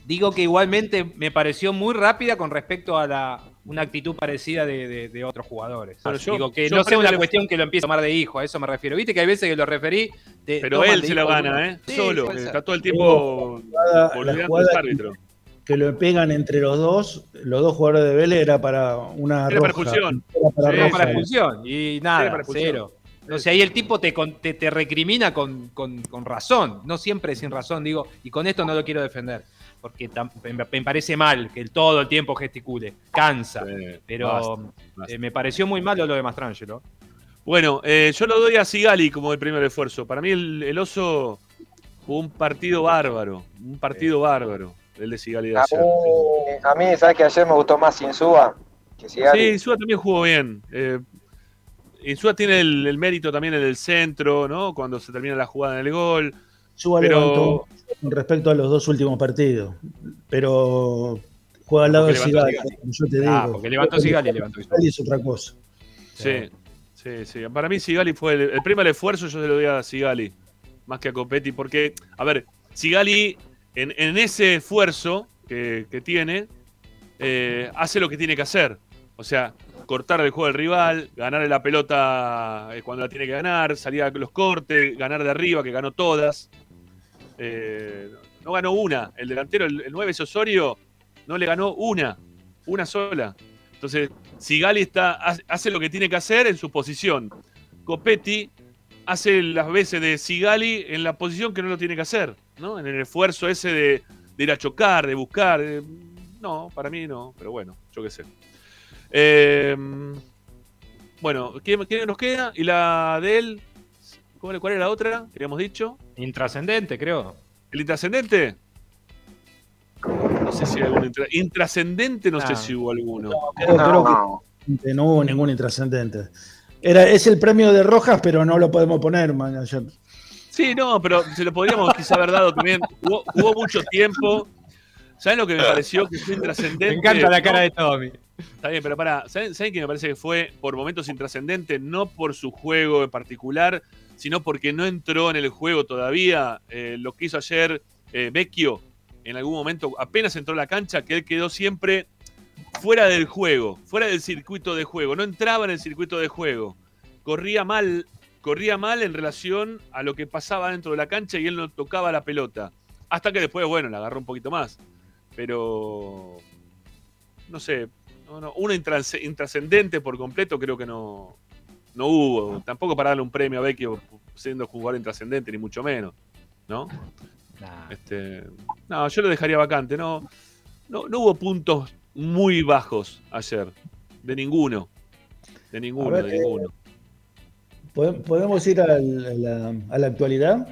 digo que igualmente me pareció muy rápida con respecto a la una actitud parecida de, de- de otros jugadores.
Pero yo-
digo que
yo
no sea una cuestión que lo empiece a tomar de hijo, a eso me refiero. Viste que hay veces que lo referí. te
Pero él
de
se lo gana,
uno.
¿eh?
Sí,
Solo,
ser.
está todo el tiempo
jugada-
olvidando
la
a los
jugada-
árbitros.
Que lo pegan entre los dos, los dos jugadores de Vélez era para una
Era para expulsión.
Era para
Sí,
roja.
para expulsión. Y nada,
para expulsión.
cero. O sea, ahí el tipo te, te, te recrimina con, con- con razón, no siempre sin razón, digo, y con esto no lo quiero defender, porque tam- me, me parece mal que el, todo el tiempo gesticule, cansa,
Sí,
pero
basta, basta.
eh, me pareció muy malo lo de Mastrangelo.
Bueno, eh, yo lo doy a Sigali como el primer esfuerzo. Para mí el, el oso jugó un partido bárbaro. Un partido bárbaro. El de Sigali de
A
ayer.
mí, a mí, ¿sabes que ayer me gustó más Insúa que Sigali?
Sí, Insúa también jugó bien. Eh, Insúa tiene el, el mérito también en el centro, ¿no? Cuando se termina la jugada en el gol.
Suba
Pero-
levantó con respecto a los dos últimos partidos. Pero juega al lado de Sigali. como Yo te digo.
Ah, porque levantó Sigali, levantó Sigali.
Sigali es otra cosa.
Sí, sí, sí. Para mí Sigali fue el, el primer esfuerzo, yo se lo doy a Sigali, más que a Copetti, porque, a ver, Sigali en, en ese esfuerzo que, que tiene, eh, hace lo que tiene que hacer. O sea, cortar el juego del rival, ganarle la pelota cuando la tiene que ganar, salir a los cortes, ganar de arriba, que ganó todas. Eh, no ganó una. El delantero, el, el 9 es Osorio, no le ganó una, una sola. Entonces, Sigali está, hace- lo que tiene que hacer en su posición. Copetti hace las veces de Sigali en la posición que no lo tiene que hacer, ¿no? En el esfuerzo ese de, de ir a chocar, de buscar. eh, no, para mí no, pero bueno, yo qué sé. Eh, bueno, ¿qué, qué nos queda? ¿Y la de él? ¿Cuál, cuál era la otra que habíamos dicho?
Intrascendente, creo.
¿El intrascendente? No sé si hay alguno intra- intrascendente, no sé
Ah.
si hubo alguno.
Creo, creo que no hubo ningún intrascendente. Era, es el premio de Rojas, pero no lo podemos poner, man.
Sí, no, pero se lo podríamos quizá haber dado también. Hubo, hubo mucho tiempo. ¿Saben lo que me pareció que fue intrascendente?
Me encanta la cara de Tommy.
Está bien, pero pará. ¿Saben, ¿Saben que me parece que fue por momentos intrascendente? No por su juego en particular, sino porque no entró en el juego todavía. Eh, lo que hizo ayer eh, Vecchio, en algún momento, apenas entró a la cancha, que él quedó siempre fuera del juego, fuera del circuito de juego. No entraba en el circuito de juego. Corría mal, corría mal en relación a lo que pasaba dentro de la cancha y él no tocaba la pelota. Hasta que después, bueno, la agarró un poquito más. Pero no sé, no, no, una intras- intrascendente por completo creo que no, no hubo. Tampoco para darle un premio a Vecchio siendo jugador intrascendente, ni mucho menos. ¿No? Este, no, yo lo dejaría vacante. No, no, no hubo puntos muy bajos ayer. De ninguno. De ninguno,
ver,
de
eh,
ninguno.
¿Pode- ¿Podemos ir al- a la, a la actualidad?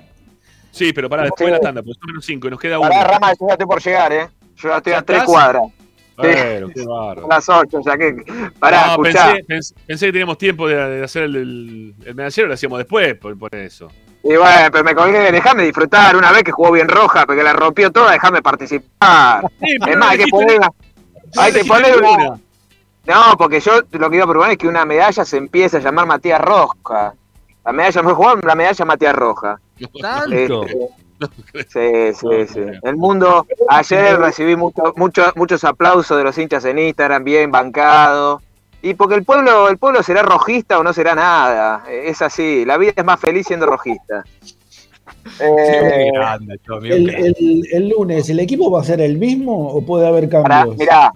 Sí, pero para después de la tanda, pues son menos cinco y nos queda uno.
Pará, Rama, yo ya estoy por llegar, ¿eh? Yo ya estoy
¿Ya
a tres cuadras.
Bueno, qué bárbaro.
Las ocho, o sea que. Pará,
No, pensé, pensé- pensé que teníamos tiempo de, de hacer el, el, el medallero, lo hacíamos después, por, por eso.
Y bueno, pero me colgué, dejame disfrutar. Una vez que jugó bien roja, porque la rompió toda, dejame participar.
Sí,
es
no
más, hay que poner una.
no
Hay que poner una. No, porque yo lo que iba a probar es que una medalla se empieza a llamar Matías Roja. La medalla no jugar la medalla Matías Roja.
¿Tanto?
Este, sí, sí, sí. El mundo, ayer recibí mucho, mucho- muchos aplausos de los hinchas en Instagram, bien bancado. Y porque el pueblo, el pueblo será rojista o no será nada. Es así, la vida es más feliz siendo rojista. Eh,
El, el- el lunes, ¿el equipo va a ser el mismo o puede haber cambios?
mirá,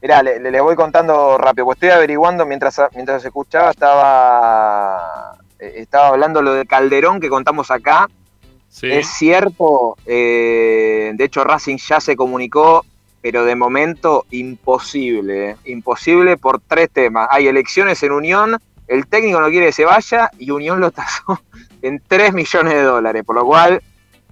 mirá, le, le- le voy contando rápido, pues estoy averiguando mientras, mientras escuchaba, estaba, eh, estaba hablando lo de Calderón que contamos acá. Es cierto, eh, de hecho Racing ya se comunicó, pero de momento imposible, eh, imposible por tres temas. Hay elecciones en Unión, el técnico no quiere que se vaya y Unión lo tasó en 3 millones de dólares, por lo cual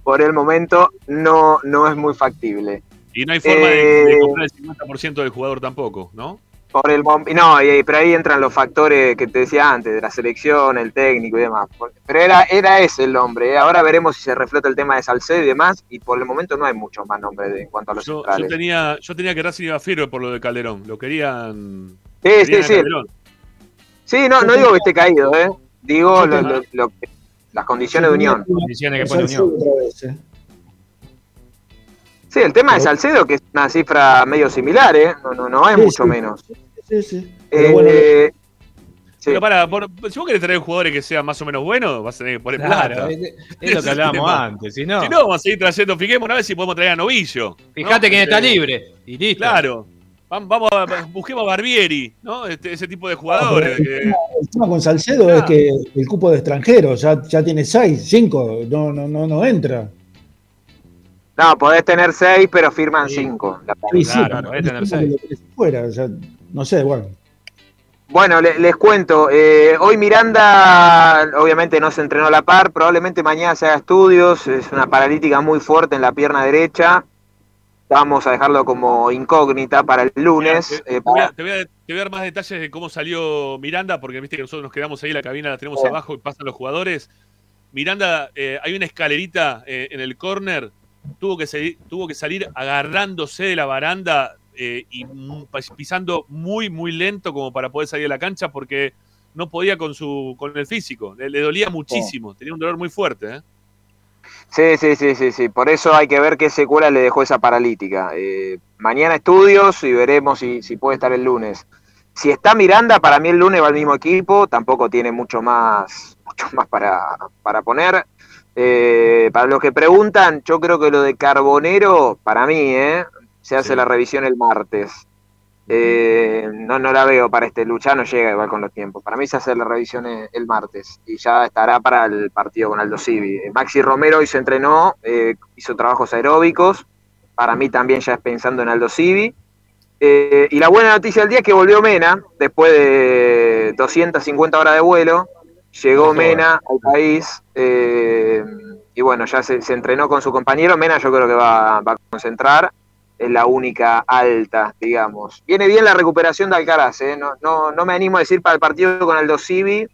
por el momento no, no es muy factible.
Y no hay forma de, de
Eh,
comprar el 50% del jugador tampoco, ¿no?
Por el no, y- pero ahí entran los factores que te decía antes, de la selección, el técnico y demás. Pero era, era ese el nombre. ¿eh? Ahora veremos si se reflota el tema de Salcedo y demás. Y por el momento no hay muchos más nombres de- en cuanto a los
Yo, yo tenía, yo tenía que Racing iba fiero por lo de Calderón. Lo querían.
Sí, sí,
querían a
sí.
Calderón.
Sí, no, no digo que esté caído, ¿eh? Digo lo- lo- las condiciones de unión.
Condiciones que pone Unión.
Vez.
Sí, el tema de Salcedo, que es una cifra medio similar, ¿eh? No, no, no es
Sí,
mucho
sí.
menos.
Sí, sí.
Eh,
Pero bueno,
sí.
Pero para, por- si vos querés traer jugadores que sean más o menos buenos, vas a tener que poner
Claro,
plata.
es- es lo que hablábamos antes, si no-
Si no, vamos a seguir trayendo. Fijémonos a ver si podemos traer a Novillo.
Fíjate
¿no?
quién está
Este,
libre. Y listo.
Claro. Vam- Vamos a, busquemos a Barbieri, ¿no? Este- ese tipo de jugadores. que-
el tema con Salcedo es que el cupo de extranjeros ya, ya tiene 6, 5, no, no, no, no entra.
No, podés tener seis, pero firman cinco. La
Sí, sí,
Claro, es tener seis.
Fuera, o sea, no sé, bueno.
Bueno, le- les cuento, eh, hoy Miranda obviamente no se entrenó a la par, probablemente mañana se haga estudios, es una paralítica muy fuerte en la pierna derecha, vamos a dejarlo como incógnita para el lunes.
Te,
eh,
te voy a,
para-
te voy a- te voy a dar más detalles de cómo salió Miranda, porque viste que nosotros nos quedamos ahí, la cabina la tenemos
Sí.
abajo y pasan los jugadores. Miranda, eh, hay una escalerita eh, en el corner, tuvo que, salir, tuvo que salir agarrándose de la baranda eh, y pisando muy, muy lento como para poder salir de la cancha, porque no podía con su con el físico, le, le dolía muchísimo, tenía un dolor muy fuerte. ¿eh?
Sí, sí, sí, sí, sí, por eso hay que ver qué secuela le dejó esa paralítica. Eh, mañana estudios y veremos si, si puede estar el lunes. Si está Miranda, para mí el lunes va al mismo equipo, tampoco tiene mucho más, mucho más para, para poner. Eh, para los que preguntan, yo creo que lo de Carbonero, para mí, ¿eh? se hace la revisión el martes. Eh, no, no la veo para este lucha, no llega igual con los tiempos. Para mí se hace la revisión el, el martes y ya estará para el partido con Aldo Civi. Eh, Maxi Romero hoy se entrenó, eh, hizo trabajos aeróbicos. Para mí también ya es pensando en Aldo Civi. Eh, y la buena noticia del día es que volvió Mena después de 250 horas de vuelo. Llegó Mena al país eh, y bueno, ya se, se entrenó con su compañero. Mena yo creo que va, va a concentrar. Es la única alta, digamos. Viene bien la recuperación de Alcaraz. ¿eh? No, no, no me animo a decir para el partido con Aldo Civi,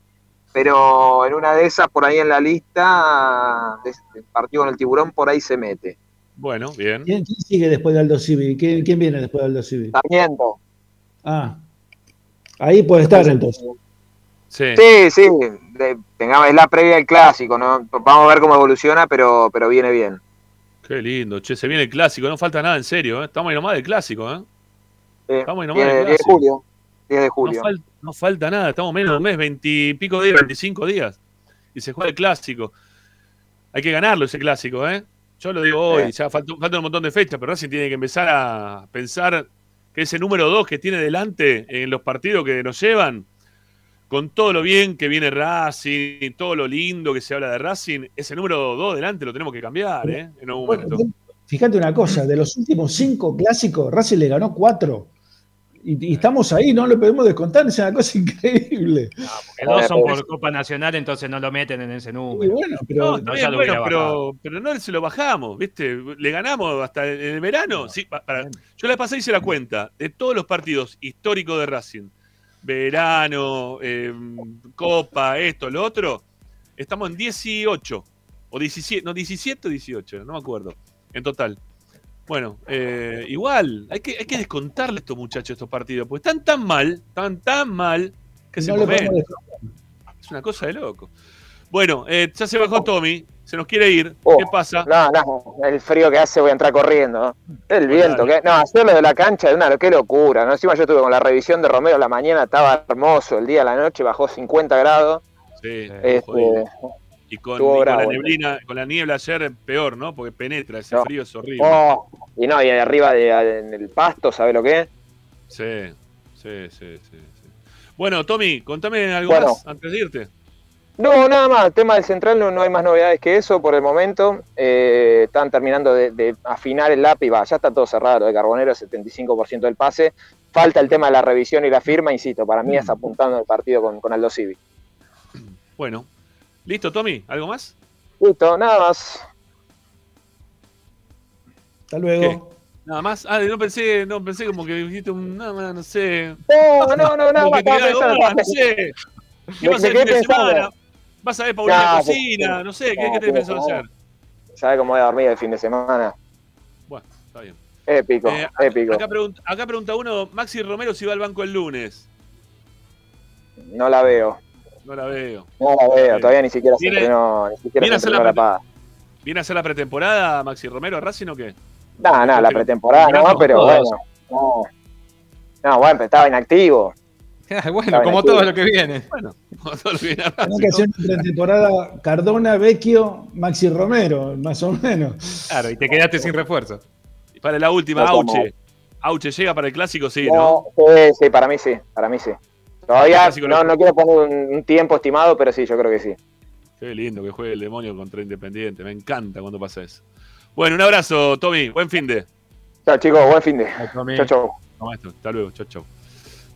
pero en una de esas, por ahí en la lista, del partido con el tiburón, por ahí se mete.
Bueno, bien.
¿Quién, quién sigue después de Aldo Civi? ¿Quién, quién viene después de Aldo Civi?
Sarmiento.
Ah, ahí puede estar entonces.
Sí.
Sí, sí, de- tengamos, es la previa del clásico, ¿no? Vamos a ver cómo evoluciona, pero, pero viene bien.
Qué lindo, che, se viene el clásico, no falta nada en serio, ¿eh? estamos ahí nomás del clásico, ¿eh?
Eh,
Estamos ahí nomás
10,
del
10 de
clásico.
julio. 10 de julio.
No, fal- no falta nada, estamos menos de un mes, veintipico días, 25 días. Y se juega el clásico. Hay que ganarlo ese clásico, ¿eh? Yo lo digo hoy,
Sí.
ya falta, falta un montón de fechas, pero Racing tiene que empezar a pensar que ese número 2 que tiene delante en los partidos que nos llevan, con todo lo bien que viene Racing, todo lo lindo que se habla de Racing, ese número 2 delante lo tenemos que cambiar, ¿eh? En algún
Bueno,
momento.
Fíjate una cosa, de los últimos cinco clásicos, Racing le ganó cuatro. Y, y estamos ahí, no lo podemos descontar, es una cosa increíble.
Que dos son por Copa Nacional, entonces no lo meten en ese número.
bueno, pero-
No, está
No,
bien,
ya lo
bueno, pero, pero no se lo bajamos, ¿viste? Le ganamos hasta en el verano. Sí, pa- para- yo la pasé y hice la cuenta de todos los partidos históricos de Racing. Verano, eh, Copa, esto, lo otro. Estamos en 18 o 17, no, 17 o 18, no me acuerdo. En total. Bueno, eh, igual, hay que, hay que descontarle a estos muchachos estos partidos, porque están tan mal, están tan mal, que se
No
comen. Es una cosa de loco. Bueno, eh, ya se bajó Tommy, se nos quiere ir.
Oh,
¿Qué pasa?
No, no, el frío que hace voy a entrar corriendo. El viento, que no, hacerlo de la cancha es una qué locura. ¿no? Encima yo estuve con la revisión de Romero la mañana, estaba hermoso, el día a la noche bajó 50 grados.
Sí,
Este,
jodido. Y con,
estuvo
y con la
bravo,
neblina, con la niebla ayer peor, ¿no? Porque penetra, ese
No.
frío es horrible.
oh, y no, y arriba de, en el pasto, ¿sabe lo que es?
Sí, sí, sí, sí, sí. Bueno, Tommy, contame algo
Bueno.
más antes de irte.
No, nada más, el tema del central no, no hay más novedades que eso por el momento. Eh, están terminando de, de afinar el lápiz, va, ya está todo cerrado, lo de Carbonero, 75% del pase. Falta el tema de la revisión y la firma, insisto, para mí es apuntando el partido con, con Aldo Civi.
Bueno, listo, Tommy, ¿algo más?
Listo, nada más.
Hasta luego.
Nada más. Ah, no pensé, no pensé como que dijiste un nada más, no sé.
No, no, no, no, estaba
tiré algo
pensando,
más,
estaba
no sé. ¿Qué
Me-
vas a ver Paulina
No,
Cocina?
pues,
No sé, ¿qué,
no,
qué tenés
pues, no.
hacer?
¿Sabe cómo voy a dormir el fin de semana?
Bueno, está bien.
Épico,
Eh,
épico.
Acá pregunta, acá pregunta uno, Maxi Romero si va al banco el lunes.
No la veo.
No la veo.
No la veo, todavía ni siquiera se entrenó, ni siquiera
viene
se
a hacer la
entrenó la paga.
¿Viene a hacer la pretemporada Maxi Romero a Racing o qué?
No, no, la pretemporada no, pero bueno. No, no bueno, pero estaba inactivo.
bueno, como todo lo que viene.
Bueno, como todo lo que viene
Tenemos que hacer una pretemporada Cardona, Vecchio, Maxi Romero, más o menos.
Claro, y te quedaste sin refuerzo.
Y Para la última,
No, como-
Auche. Auche llega para el clásico, sí, ¿no?
No, sí, sí, para mí sí, para mí sí. Todavía no, no quiero poner un, un tiempo estimado, pero sí, yo creo que sí.
Qué lindo que juegue el demonio contra Independiente. Me encanta cuando pasa eso. Bueno, un abrazo, Tommy. Buen fin de.
Chao, chicos, buen fin de. Chao, chao.
Hasta luego. Chau, chau.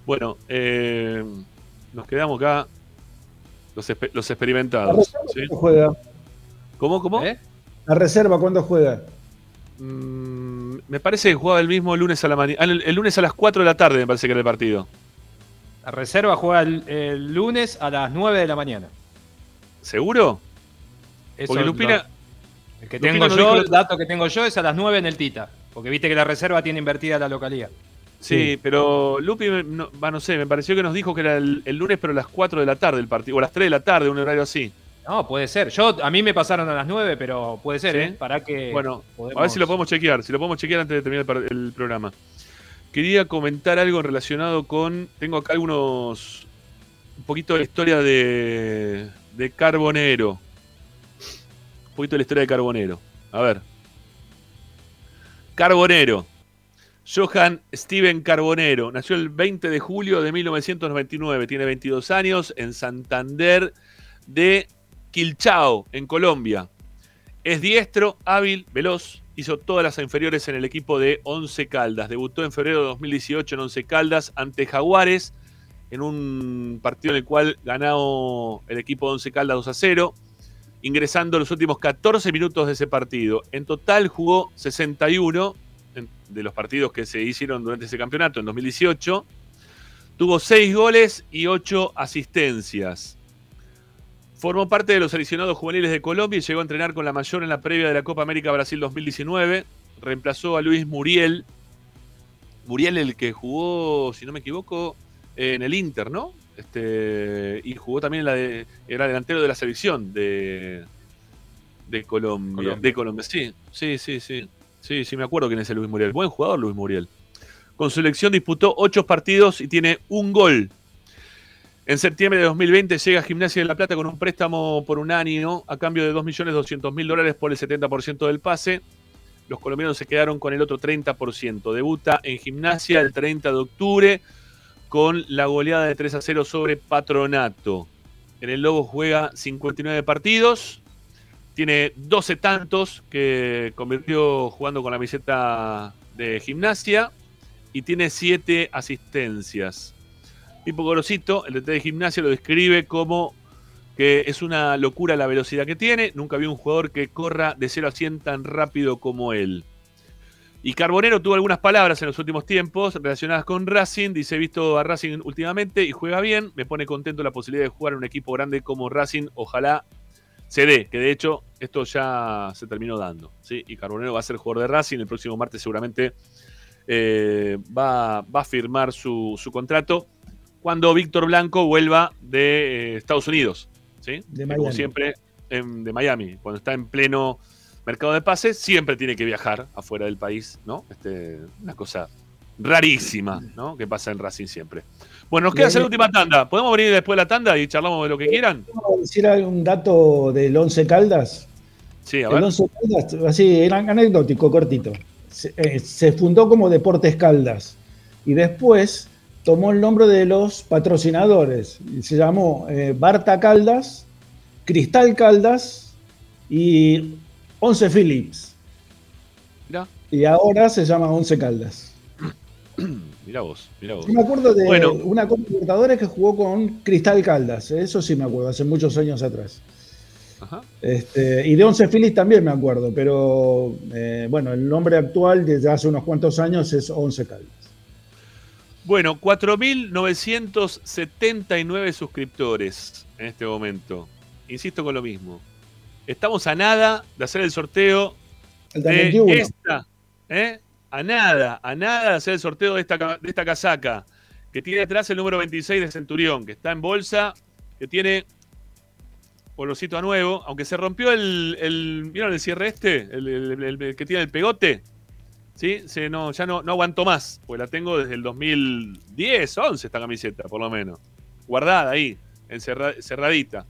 Bueno, eh, nos quedamos acá. Los,
La
experimentados.
reserva
¿sí?
cuándo juega.
¿Cómo? ¿Cómo?
¿Eh?
La reserva cuándo juega.
Mm, me parece que jugaba el mismo lunes a la mañana. el, el lunes a las 4 de la tarde, me parece que era el partido.
La reserva juega el, el lunes a las 9 de la mañana.
¿Seguro?
Eso
Porque Lupina.
lo- el que
Lupina
tengo yo,
dijo-
el dato que tengo yo es a las 9 en el Tita. Porque viste que la reserva tiene invertida la localidad.
Sí, pero Lupi, no, va, no sé, me pareció que nos dijo que era el, el lunes, pero a las 4 de la tarde el partido. O a las 3 de la tarde, un horario así.
No, puede ser. Yo, a mí me pasaron a las 9, pero puede ser,
Sí.
¿eh? Para que.
Bueno,
podemos-
a ver si lo podemos chequear, si lo podemos chequear antes de terminar el, el programa. Quería comentar algo relacionado con. Tengo acá algunos. Un poquito de la historia de. de Carbonero. Un poquito de la historia de Carbonero. A ver. Carbonero. Johan Steven Carbonero. Nació el 20 de julio de 1999. Tiene 22 años en Santander de Quilchao, en Colombia. Es diestro, hábil, veloz. Hizo todas las inferiores en el equipo de Once Caldas. Debutó en febrero de 2018 en Once Caldas ante Jaguares en un partido en el cual ganó el equipo de Once Caldas 2 a 0, ingresando los últimos 14 minutos de ese partido. En total jugó 61 en- de los partidos que se hicieron durante ese campeonato en 2018. Tuvo 6 goles y 8 asistencias. Formó parte de los seleccionados juveniles de Colombia y llegó a entrenar con la mayor en la previa de la Copa América Brasil 2019. Reemplazó a Luis Muriel. Muriel, el que jugó, si no me equivoco, en el Inter, ¿no? Este, y jugó también la de, era delantero de la selección de, de Colombia,
Colombia.
De Colombia, sí, sí, sí, sí. Sí, sí, me acuerdo quién es el Luis Muriel. Buen jugador Luis Muriel. Con su selección disputó ocho partidos y tiene un gol. En septiembre de 2020 llega a Gimnasia de La Plata con un préstamo por un año a cambio de 2.200.000 dólares por el 70% del pase. Los colombianos se quedaron con el otro 30%. Debuta en Gimnasia el 30 de octubre con la goleada de 3 a 0 sobre Patronato. En el Lobo juega 59 partidos. Tiene 12 tantos que convirtió jugando con la camiseta de Gimnasia. Y tiene 7 asistencias. Pipo Gorosito, el DT de gimnasia, lo describe como que es una locura la velocidad que tiene. Nunca vi un jugador que corra de 0 a 100 tan rápido como él. Y Carbonero tuvo algunas palabras en los últimos tiempos relacionadas con Racing. Dice, he visto a Racing últimamente y juega bien. Me pone contento la posibilidad de jugar en un equipo grande como Racing. Ojalá se dé, que de hecho esto ya se terminó dando. ¿sí? Y Carbonero va a ser jugador de Racing, el próximo martes seguramente eh, va, va, a firmar su, su, contrato cuando Víctor Blanco vuelva de eh, Estados Unidos. ¿sí?
De
Como siempre, en, de Miami, cuando está en pleno mercado de pases, siempre tiene que viajar afuera del país, ¿no? Este, una cosa rarísima, ¿no? Que pasa en Racing siempre. Bueno, nos queda hacer la última tanda. ¿Podemos venir después de la tanda y charlamos de lo que quieran?
¿Puedo decir algún dato del Once Caldas?
Sí, a ver.
El Once Caldas, así, era anecdótico, cortito. Se, eh, se, fundó como Deportes Caldas y después tomó el nombre de los patrocinadores. Se llamó eh, Barta Caldas, Cristal Caldas y Once Phillips.
Mirá.
Y ahora se llama Once Caldas.
Mirá vos, mirá vos.
Yo me acuerdo de
Bueno.
una Copa Libertadores que jugó con Cristal Caldas, ¿eh? eso sí me acuerdo, hace muchos años atrás.
Ajá.
Este, y de Once Phillies también me acuerdo, pero eh, bueno, el nombre actual desde hace unos cuantos años es Once Caldas.
Bueno, 4.979 suscriptores en este momento. Insisto con lo mismo. Estamos a nada de hacer el sorteo de
21.
esta. ¿eh? A nada, a nada hacer el sorteo de esta, de esta casaca. Que tiene atrás el número 26 de Centurión, que está en bolsa, que tiene olorcito a nuevo, aunque se rompió el, ¿vieron el cierre este? El, que tiene el pegote. ¿Sí? No, ya no, no aguanto más, porque la tengo desde el 2010, 11 esta camiseta, por lo menos. Guardada ahí, encerra- cerradita.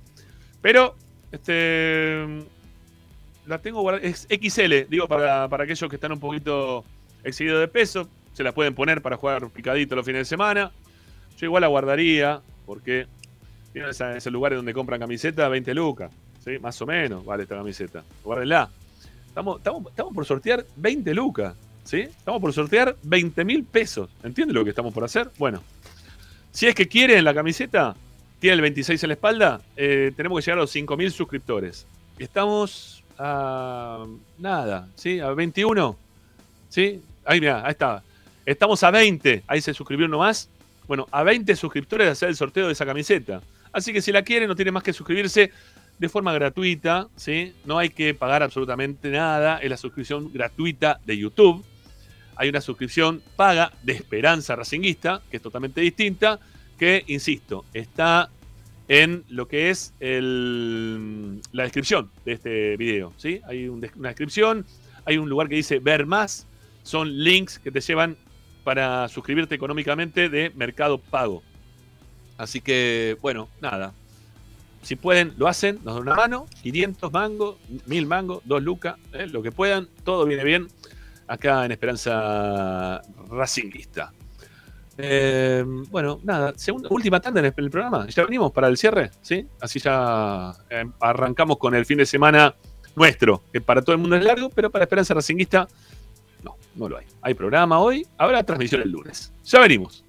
Pero, este. La tengo guardada. Es XL, digo, para, para aquellos que están un poquito excedidos de peso. Se la pueden poner para jugar picadito los fines de semana. Yo igual la guardaría, porque. ¿Vieron esa- ese lugar donde compran camiseta? 20 lucas. ¿Sí? Más o menos vale esta camiseta. Guárdenla. Estamos, estamos, estamos por sortear 20 lucas. ¿Sí? Estamos por sortear 20 mil pesos. ¿Entiendes lo que estamos por hacer? Bueno. Si es que quieren la camiseta, tiene el 26 en la espalda, eh, tenemos que llegar a los 5 mil suscriptores. Estamos a nada, ¿sí? A 21. ¿Sí? Ahí, mira, ahí está. Estamos a 20. Ahí se suscribió uno más. Bueno, a 20 suscriptores de hacer el sorteo de esa camiseta. Así que si la quieren, no tiene más que suscribirse de forma gratuita, ¿sí? No hay que pagar absolutamente nada. Es la suscripción gratuita de YouTube. Hay una suscripción paga de Esperanza Racinguista, que es totalmente distinta, que, insisto, está en lo que es el- la descripción de este video. ¿sí? Hay una descripción, hay un lugar que dice ver más, son links que te llevan para suscribirte económicamente de Mercado Pago. Así que, bueno, nada. Si pueden, lo hacen, nos dan una mano, 500 mangos, 1000 mangos, 2 lucas, ¿eh? lo que puedan, todo viene bien acá en Esperanza Racinguista. Eh, bueno, nada, segunda, última tanda en el, programa. Ya venimos para el cierre, ¿sí? Así ya eh, arrancamos con el fin de semana nuestro, que para todo el mundo es largo, pero para Esperanza Racinguista no, lo hay. Hay programa hoy, habrá transmisión el lunes. Ya venimos.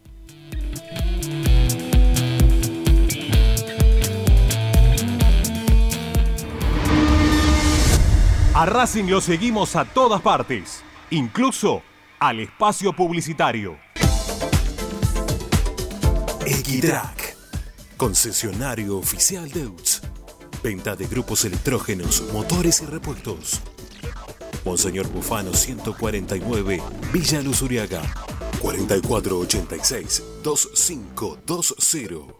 A Racing lo seguimos a todas partes, incluso al espacio publicitario.
Equitrack, concesionario oficial de UTS. Venta de grupos electrógenos, motores y repuestos. Monseñor Bufano 149, Villa Luz Uriaga. 4486-2520.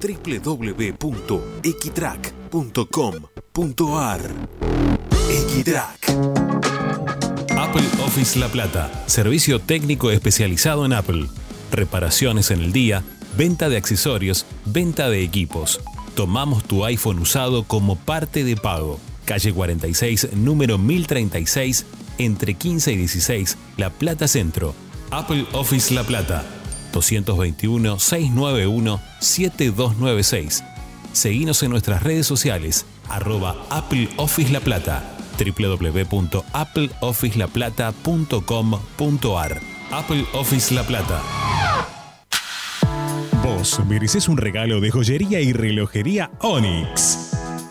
www.equitrack.com.ar Equitrack.
Apple Office La Plata, servicio técnico especializado en Apple. Reparaciones en el día, venta de accesorios, venta de equipos. Tomamos tu iPhone usado como parte de pago. Calle 46, número 1036, entre 15 y 16, La Plata Centro. Apple Office La Plata, 221-691-7296. Seguinos en nuestras redes sociales, arroba Apple Office La Plata, www.appleofficelaplata.com.ar. Apple Office La Plata.
Vos mereces un regalo de joyería y relojería Onyx.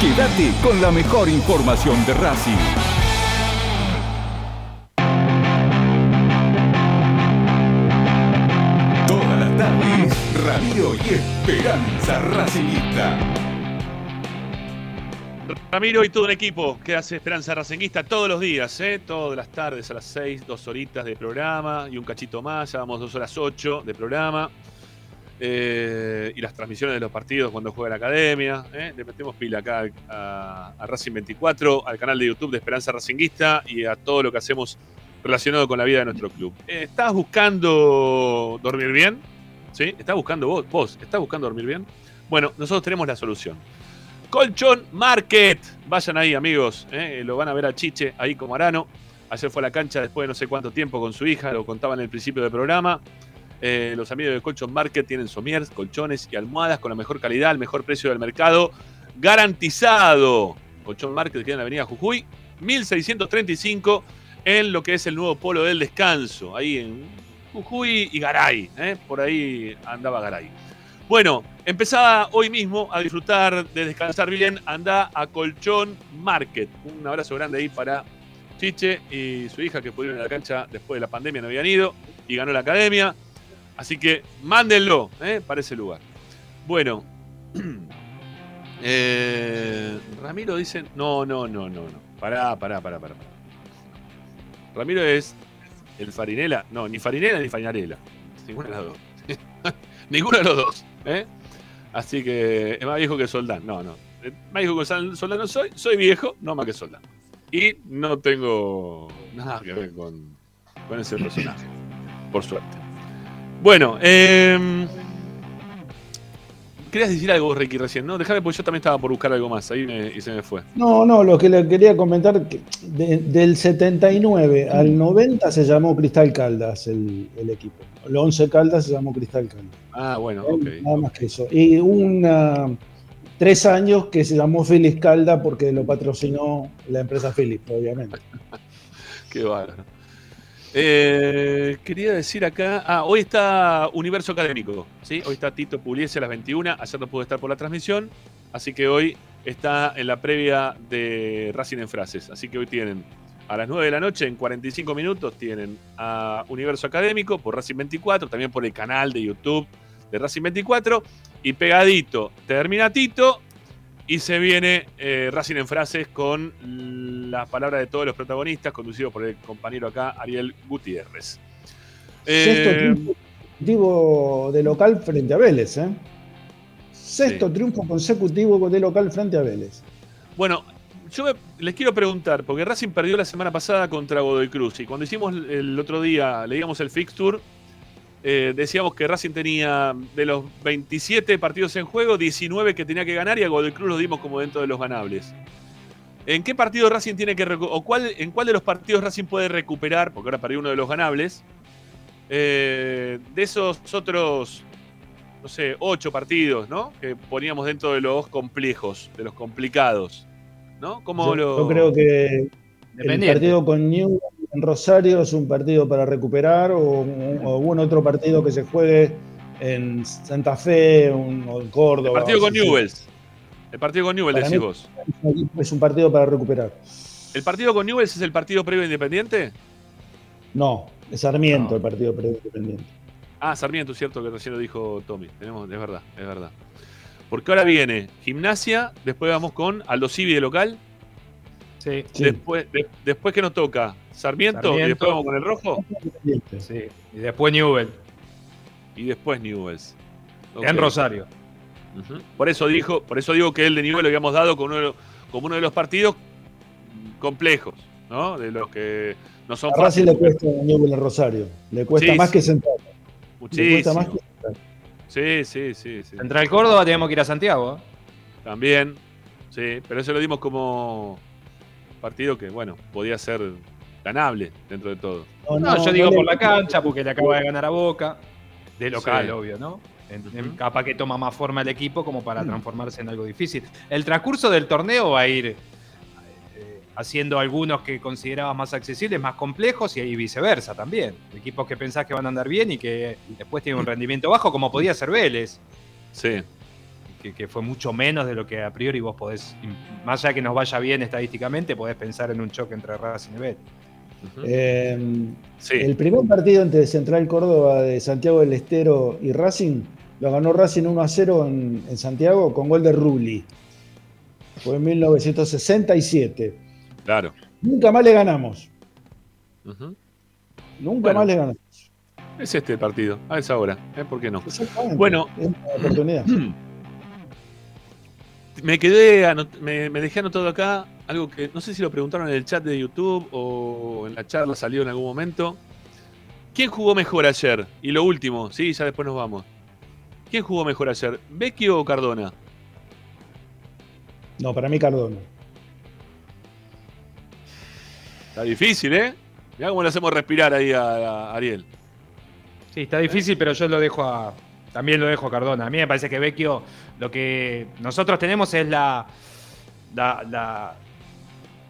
Quédate con la mejor información de Racing. Todas las tardes, Radio y Esperanza Racingista.
Ramiro y todo un equipo que hace Esperanza Racinguista todos los días, ¿eh? todas las tardes a las 6, dos horitas de programa y un cachito más, ya vamos dos horas 8 de programa. Eh, y las transmisiones de los partidos cuando juega la academia. ¿eh? Le metemos pila acá a, Racing 24, al canal de YouTube de Esperanza Racinguista y a todo lo que hacemos relacionado con la vida de nuestro club. Eh, ¿Estás buscando dormir bien? ¿Sí? ¿Estás buscando vos? ¿Vos estás buscando dormir bien? Bueno, nosotros tenemos la solución. Colchón Market. Vayan ahí, amigos. Lo van a ver a Chiche ahí como Arano. Ayer fue a la cancha después de no sé cuánto tiempo con su hija, lo contaban en el principio del programa. Eh, los amigos de Colchón Market tienen somiers, colchones y almohadas con la mejor calidad, el mejor precio del mercado, garantizado. Colchón Market queda en la avenida Jujuy, 1635, en lo que es el nuevo polo del descanso, ahí en Jujuy y Garay. ¿eh? Por ahí andaba Garay. Bueno, empezaba hoy mismo a disfrutar de descansar bien. Anda a Colchón Market. Un abrazo grande ahí para Chiche y su hija que pudieron ir a la cancha después de la pandemia, no habían ido y ganó la academia. Así que mándenlo ¿eh? para ese lugar. Bueno, eh, Ramiro dice: No, no, no, no, no. Pará, pará, pará, pará. Ramiro es el Farinela. No, ni Farinela ni Farinarela. Ninguna de las dos. Ninguno de los dos. ¿eh? Así que es más viejo que Soldán. No, no. Más viejo que Soldán no soy. Soy viejo, no más que Soldán. Y no tengo nada que ver con, con ese personaje. Por suerte. Bueno, eh, querías decir algo, Ricky, recién, ¿no? Déjame, porque yo también estaba por buscar algo más ahí me- y se me fue.
No, no, lo que le quería comentar, que de- del 79 al 90 se llamó Cristal Caldas el, el equipo. El 11 Caldas se llamó Cristal Caldas.
Ah, bueno, ok.
Nada más que eso. Y una, tres años que se llamó Philips Calda porque lo patrocinó la empresa Philips, obviamente.
Qué bárbaro. Eh, quería decir acá, ah, hoy está Universo Académico, ¿sí? Hoy está Tito Pugliese a las 21, ayer no pudo estar por la transmisión, así que hoy está en la previa de Racing en Frases, así que hoy tienen a las 9 de la noche, en 45 minutos, tienen a Universo Académico por Racing 24, también por el canal de YouTube de Racing 24. Y pegadito, termina Tito y se viene eh, Racing en frases con las palabras de todos los protagonistas, conducido por el compañero acá, Ariel Gutiérrez.
Sexto
Eh,
triunfo consecutivo de local frente a Vélez, ¿eh? Sexto triunfo consecutivo de local frente a Vélez.
Bueno, yo me- les quiero preguntar, porque Racing perdió la semana pasada contra Godoy Cruz y cuando hicimos el otro día, leíamos el fixture, eh, decíamos que Racing tenía de los 27 partidos en juego, 19 que tenía que ganar y a Godoy Cruz lo dimos como dentro de los ganables. ¿En qué partido Racing tiene que o cuál, en cuál de los partidos Racing puede recuperar, porque ahora perdió uno de los ganables, eh, de esos otros, no sé, ocho partidos, ¿no? Que poníamos dentro de los complejos, de los complicados, ¿no? ¿Cómo
Yo,
lo...
yo creo que el partido con New en Rosario es un partido para recuperar o, o algún otro partido que se juegue en Santa Fe un- o en Córdoba.
El partido con. Newells. El partido con Newells, decís vos.
Es un partido para recuperar.
¿El partido con Newells es el partido previo Independiente?
No, es Sarmiento el partido previo independiente.
Ah, Sarmiento, cierto que recién lo dijo Tommy. Tenemos, es verdad, es verdad. Porque ahora viene Gimnasia, después vamos con Aldo Civi de local.
Sí.
Después, de- después que nos toca Sarmiento, y
Sarmiento.
después vamos con el rojo.
Sí. Y después Newell.
Y después Newells.
En
Ok.
Rosario.
Por eso dijo, por eso digo que el de Newell lo habíamos dado como uno, de los- como uno de los partidos complejos, ¿no? De los que no son
A Racing le cuesta a Newell en Rosario. Le cuesta
Sí,
más
sí.
que Central. Le
Muchísimo.
cuesta más que Central.
Sí, sí, sí, sí.
Central Córdoba tenemos que ir a Santiago. ¿eh?
También, sí, pero eso lo dimos como partido que, bueno, podía ser ganable dentro de todo.
No, yo digo por la cancha, porque le acaba de ganar a Boca. De local,
Sí.
obvio, ¿no? En- en- capaz que toma más forma el equipo como para transformarse en algo difícil. El transcurso del torneo va a ir eh, haciendo algunos que considerabas más accesibles, más complejos y, y viceversa también. Equipos que pensás que van a andar bien y que después tienen un rendimiento bajo, como podía ser Vélez.
Sí.
Que, que fue mucho menos de lo que a priori vos podés, más allá de que nos vaya bien estadísticamente, podés pensar en un choque entre Racing y Vélez.
Eh, El primer partido entre Central Córdoba de Santiago del Estero y Racing lo ganó Racing 1 a 0 en, en Santiago con gol de Rulli. Fue en 1967.
Claro.
Nunca más le ganamos. Nunca
Bueno.
más le ganamos.
Es este el partido, a esa hora, ¿eh? ¿por qué no?
Exactamente.
Bueno,
Es una oportunidad.
me quedé, me, me dejé anotado acá algo que no sé si lo preguntaron en el chat de YouTube o en la charla salió en algún momento. ¿Quién jugó mejor ayer? Y lo último, sí, ya después nos vamos. ¿Quién jugó mejor ayer? ¿Vecchio o Cardona?
No, para mí Cardona.
Está difícil, ¿eh? Mirá cómo le hacemos respirar ahí a, a Ariel.
Sí, está difícil, pero yo lo dejo a. También lo dejo a Cardona. A mí me parece que Vecchio, lo que nosotros tenemos es la. la- la-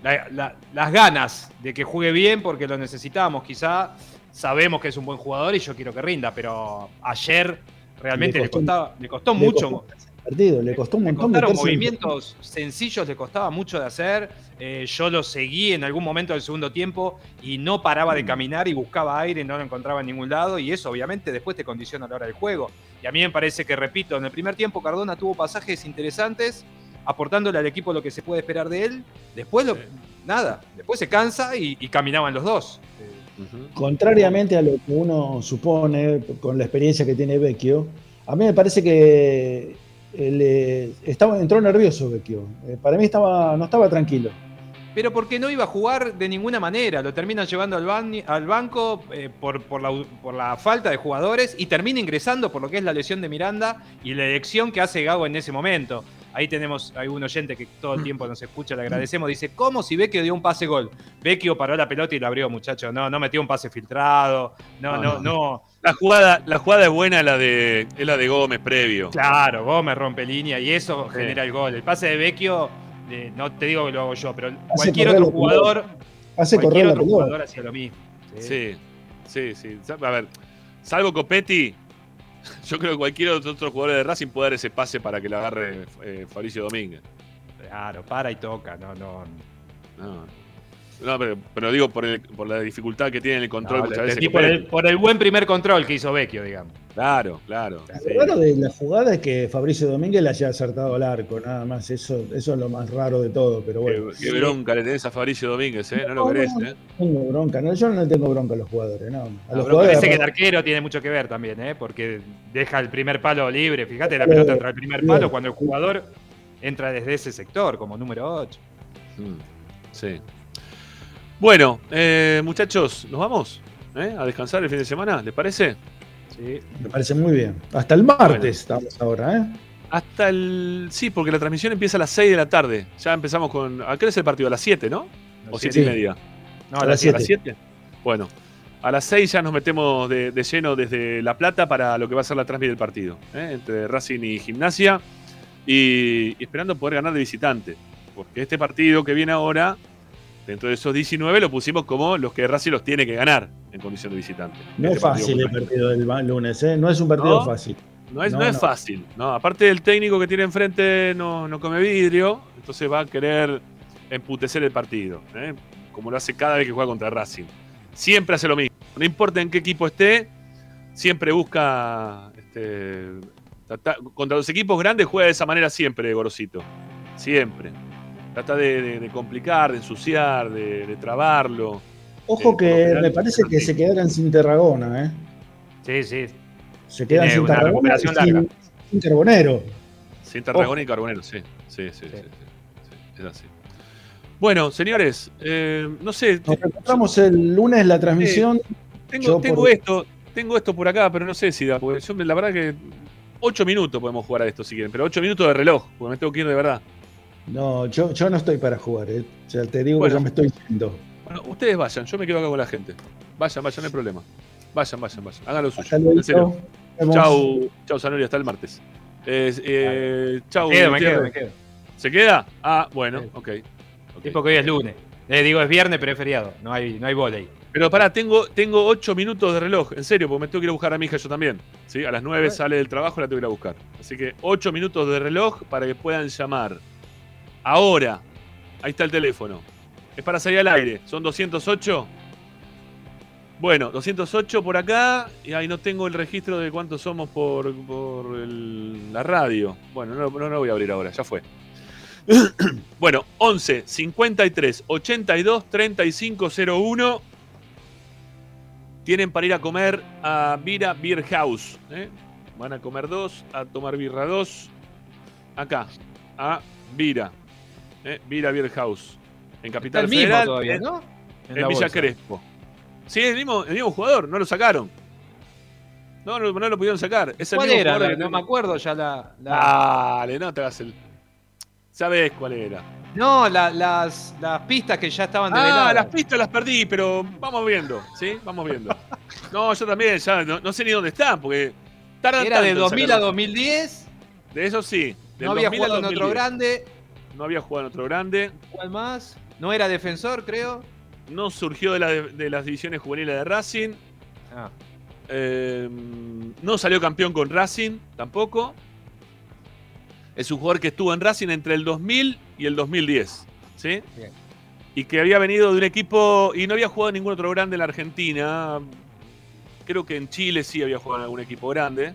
la- la- las ganas de que juegue bien porque lo necesitamos. Quizá sabemos que es un buen jugador y yo quiero que rinda, pero ayer realmente
Le
le,
costó-
costaba, le costó
le
mucho.
costó partido, le costó un montón
movimientos sencillos, le costaba mucho de hacer. Eh, yo lo seguí en algún momento del segundo tiempo y no paraba
Mm.
de caminar y buscaba aire, no lo encontraba en ningún lado. Y eso, obviamente, después te condiciona a la hora del juego. Y a mí me parece que, repito, en el primer tiempo Cardona tuvo pasajes interesantes, aportándole al equipo lo que se puede esperar de él. Después, lo- nada, después se cansa y, y caminaban los dos.
Contrariamente a lo que uno supone con la experiencia que tiene Vecchio, a mí me parece que él, eh, estaba, entró nervioso Vecchio. Eh, para mí estaba, no estaba tranquilo.
Pero porque no iba a jugar de ninguna manera. Lo terminan llevando al, ban- al banco eh, por, por la, por la falta de jugadores y termina ingresando por lo que es la lesión de Miranda y la elección que hace Gago en ese momento. Ahí tenemos a un oyente que todo el tiempo nos escucha, le agradecemos. Dice, ¿cómo si Vecchio dio un pase gol? Vecchio paró la pelota y la abrió, muchacho. No, no metió un pase filtrado. No, no, no.
La jugada, la jugada es buena, la de, es la de Gómez previo.
Claro, Gómez rompe línea y eso genera el gol. El pase de Vecchio, no te digo que lo hago yo, pero cualquier
correr
otro jugador.
Hace
cualquier otro jugador hacía lo mismo.
Sí, sí, sí. A ver, salvo Copetti, yo creo que cualquier otro, otro jugador de Racing puede dar ese pase para que lo agarre eh, Fabricio Domínguez.
Claro, para y toca, no, no.
No. No, pero, pero digo por, el- por la dificultad que tiene el control
No,
muchas veces.
por, el, por el buen primer control que hizo Vecchio, digamos.
Claro, claro. sí.
Lo raro de la jugada es que Fabricio Domínguez le haya acertado al arco, nada más. Eso, eso es lo más raro de todo, pero bueno.
Qué, qué bronca le tenés a Fabricio Domínguez, ¿eh? No lo querés, ¿eh?
Tengo bronca, no, yo no le tengo bronca a los jugadores, no. A
No,
los jugadores
parece que el arquero tiene mucho que ver también, ¿eh? porque deja el primer palo libre. Fíjate, la pelota entra al primer palo cuando el jugador entra desde ese sector, como número 8.
Mm, Sí. Bueno, eh, muchachos, ¿nos vamos? ¿Eh? ¿A descansar el fin de semana? ¿Les parece?
Sí.
Me parece muy bien. Hasta el martes estamos ahora, ¿eh?
Hasta el. Sí, porque la transmisión empieza a las 6 de la tarde. Ya empezamos con. ¿A qué hora es el partido? ¿A las 7, no? ¿O
Sí.
7 y media?
No,
A
a
las
las
¿A las 7? Bueno, a las 6 ya nos metemos de, de lleno desde La Plata para lo que va a ser la transmisión del partido. ¿eh? Entre Racing y Gimnasia. Y, y esperando poder ganar de visitante. Porque este partido que viene ahora, dentro de esos 19, lo pusimos como los que Racing los tiene que ganar en condición de visitante.
No
Este
es fácil el partido del lunes, ¿eh? No es un partido
¿No?
fácil.
No es, no,
No,
es
no.
fácil. No, aparte el técnico que tiene enfrente no, no come vidrio, entonces va a querer emputecer el partido, ¿eh? como lo hace cada vez que juega contra Racing. Siempre hace lo mismo. No importa en qué equipo esté, siempre busca. este, contra los equipos grandes juega de esa manera siempre, Gorosito. Siempre. Trata de, de- de complicar, de ensuciar, de, de trabarlo.
Ojo
Eh,
que
general,
me parece que se quedaran sin Tarragona, ¿eh?
Sí, sí.
Se quedan
Tiene
sin Tarragona y
larga.
sin, sin Carbonero.
Sin Tarragona y Carbonero, sí. Sí, sí, sí. sí, sí, es así. Bueno, señores, eh, no sé.
Nos encontramos el lunes la transmisión.
Tengo,
Yo
tengo
por-
esto, tengo esto por acá, pero no sé si da, porque yo la verdad que ocho minutos podemos jugar a esto si quieren, pero ocho minutos de reloj, porque me tengo que ir de verdad.
No, yo, yo no estoy para jugar, ¿eh? O sea, te digo
Bueno.
que ya me estoy yendo.
Bueno, ustedes vayan, yo me quedo acá con la gente. Vayan, vayan, no hay problema. Vayan, vayan, vayan. Hagan lo suyo.
Hasta luego.
En serio. Chau, chau, Zanori, hasta el martes. Eh, eh, chau,
Me quedo, me quedo, me quedo.
¿Se queda? Ah, bueno,
Sí.
ok.
Sí, porque hoy es lunes. Eh, digo, es viernes, pero es feriado. No hay, no hay volei.
Pero pará, tengo, tengo ocho minutos de reloj, en serio, porque me tengo que ir a buscar a mi hija yo también. ¿sí? A las nueve sale del trabajo y la tengo que ir a buscar. Así que ocho minutos de reloj para que puedan llamar. Ahora, ahí está el teléfono. Es para salir al aire. ¿Son 208? Bueno, 208 por acá. Y ahí no tengo el registro de cuántos somos por, por el- la radio. Bueno, no, no lo voy a abrir ahora, ya fue. bueno, 11 53 82 35 01 tienen para ir a comer a Vira Beer House. ¿eh? Van a comer dos, a tomar birra dos. Acá, a Vira. ¿Eh? Vira Beer House. En Capital
el mismo todavía,
en-
¿no? En
En,
la
Villa
bolsa.
Crespo. Sí, el mismo, el mismo jugador, no lo sacaron. No, no, no lo pudieron sacar. Es el
¿Cuál
mismo
era? La- no me acuerdo ya la. la-
Dale, no te hagas el. Sabés cuál era.
No, la- las, las pistas que ya estaban
Ah,
develadas.
las pistas las perdí, pero vamos viendo, ¿sí? Vamos viendo. No, yo también, ya no, no sé ni dónde están, porque tardan
Era de
tanto en
2000 a
sacar-
2010.
De eso sí. del
No había
2000 al
jugado en otro
2010.
grande.
No había jugado en otro grande.
¿Cuál más? No era defensor, creo.
No surgió de, la- de las divisiones juveniles de Racing.
Ah.
Eh, no salió campeón con Racing tampoco. Es un jugador que estuvo en Racing entre el 2000 y el 2010. ¿Sí?
Bien.
Y que había venido de un equipo y no había jugado en ningún otro grande en la Argentina. Creo que en Chile sí había jugado en algún equipo grande.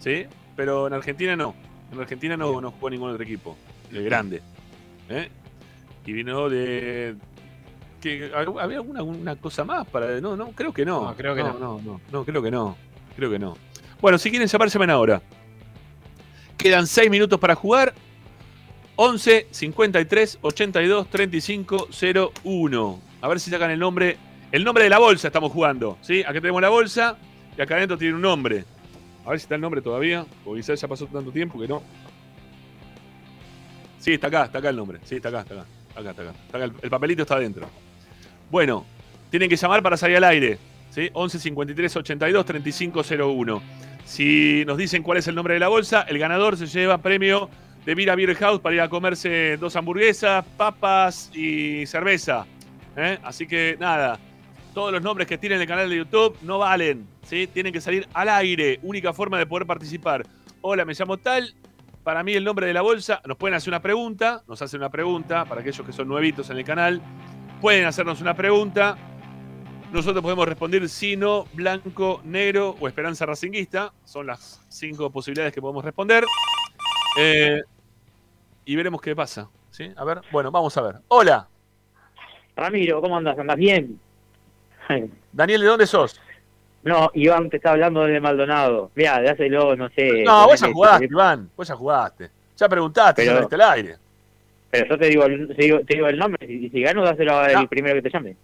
¿Sí? Pero en Argentina no. En Argentina no, no jugó en ningún otro equipo eh, grande. ¿eh? Y vino de. que ¿Había alguna, alguna cosa más para.? No, no, creo que no.
No, creo que no.
No, no, no, creo que no. Creo que no. Bueno, si quieren llamar, llamen ahora. Quedan 6 minutos para jugar. 11 53 82 35 01. A ver si sacan el nombre. El nombre de la bolsa estamos jugando. ¿sí? Acá tenemos la bolsa y acá adentro tiene un nombre. A ver si está el nombre todavía. Porque quizás ya pasó tanto tiempo que no. Sí, está acá, está acá el nombre. Sí, está acá, está acá. Está acá. Está acá, el, el papelito está adentro. Bueno, tienen que llamar para salir al aire. ¿sí? 11 53 82 35 01. Si nos dicen cuál es el nombre de la bolsa, el ganador se lleva premio de Vira Beer House para ir a comerse dos hamburguesas, papas y cerveza. ¿eh? Así que nada, todos los nombres que tienen en el canal de YouTube no valen. ¿sí? Tienen que salir al aire. Única forma de poder participar. Hola, me llamo tal. Para mí el nombre de la bolsa, nos pueden hacer una pregunta, nos hacen una pregunta para aquellos que son nuevitos en el canal. pueden hacernos una pregunta. Nosotros podemos responder sí, no, blanco, negro o esperanza racinguista. Son las cinco posibilidades que podemos responder. Eh, y veremos qué pasa. ¿sí? A ver, bueno, vamos a ver. Hola.
Ramiro, ¿cómo andas? ¿Andas bien?
Daniel, ¿de dónde sos?
No, Iván te está hablando de Maldonado. Mira, dáselo, no sé.
No, vos ya jugaste, Iván. Vos ya jugaste. Ya preguntaste,
Pero-
ya saliste al aire.
Pero yo te digo, el- te digo, te digo el nombre y si gano, dáselo al
No.
primero que te llame.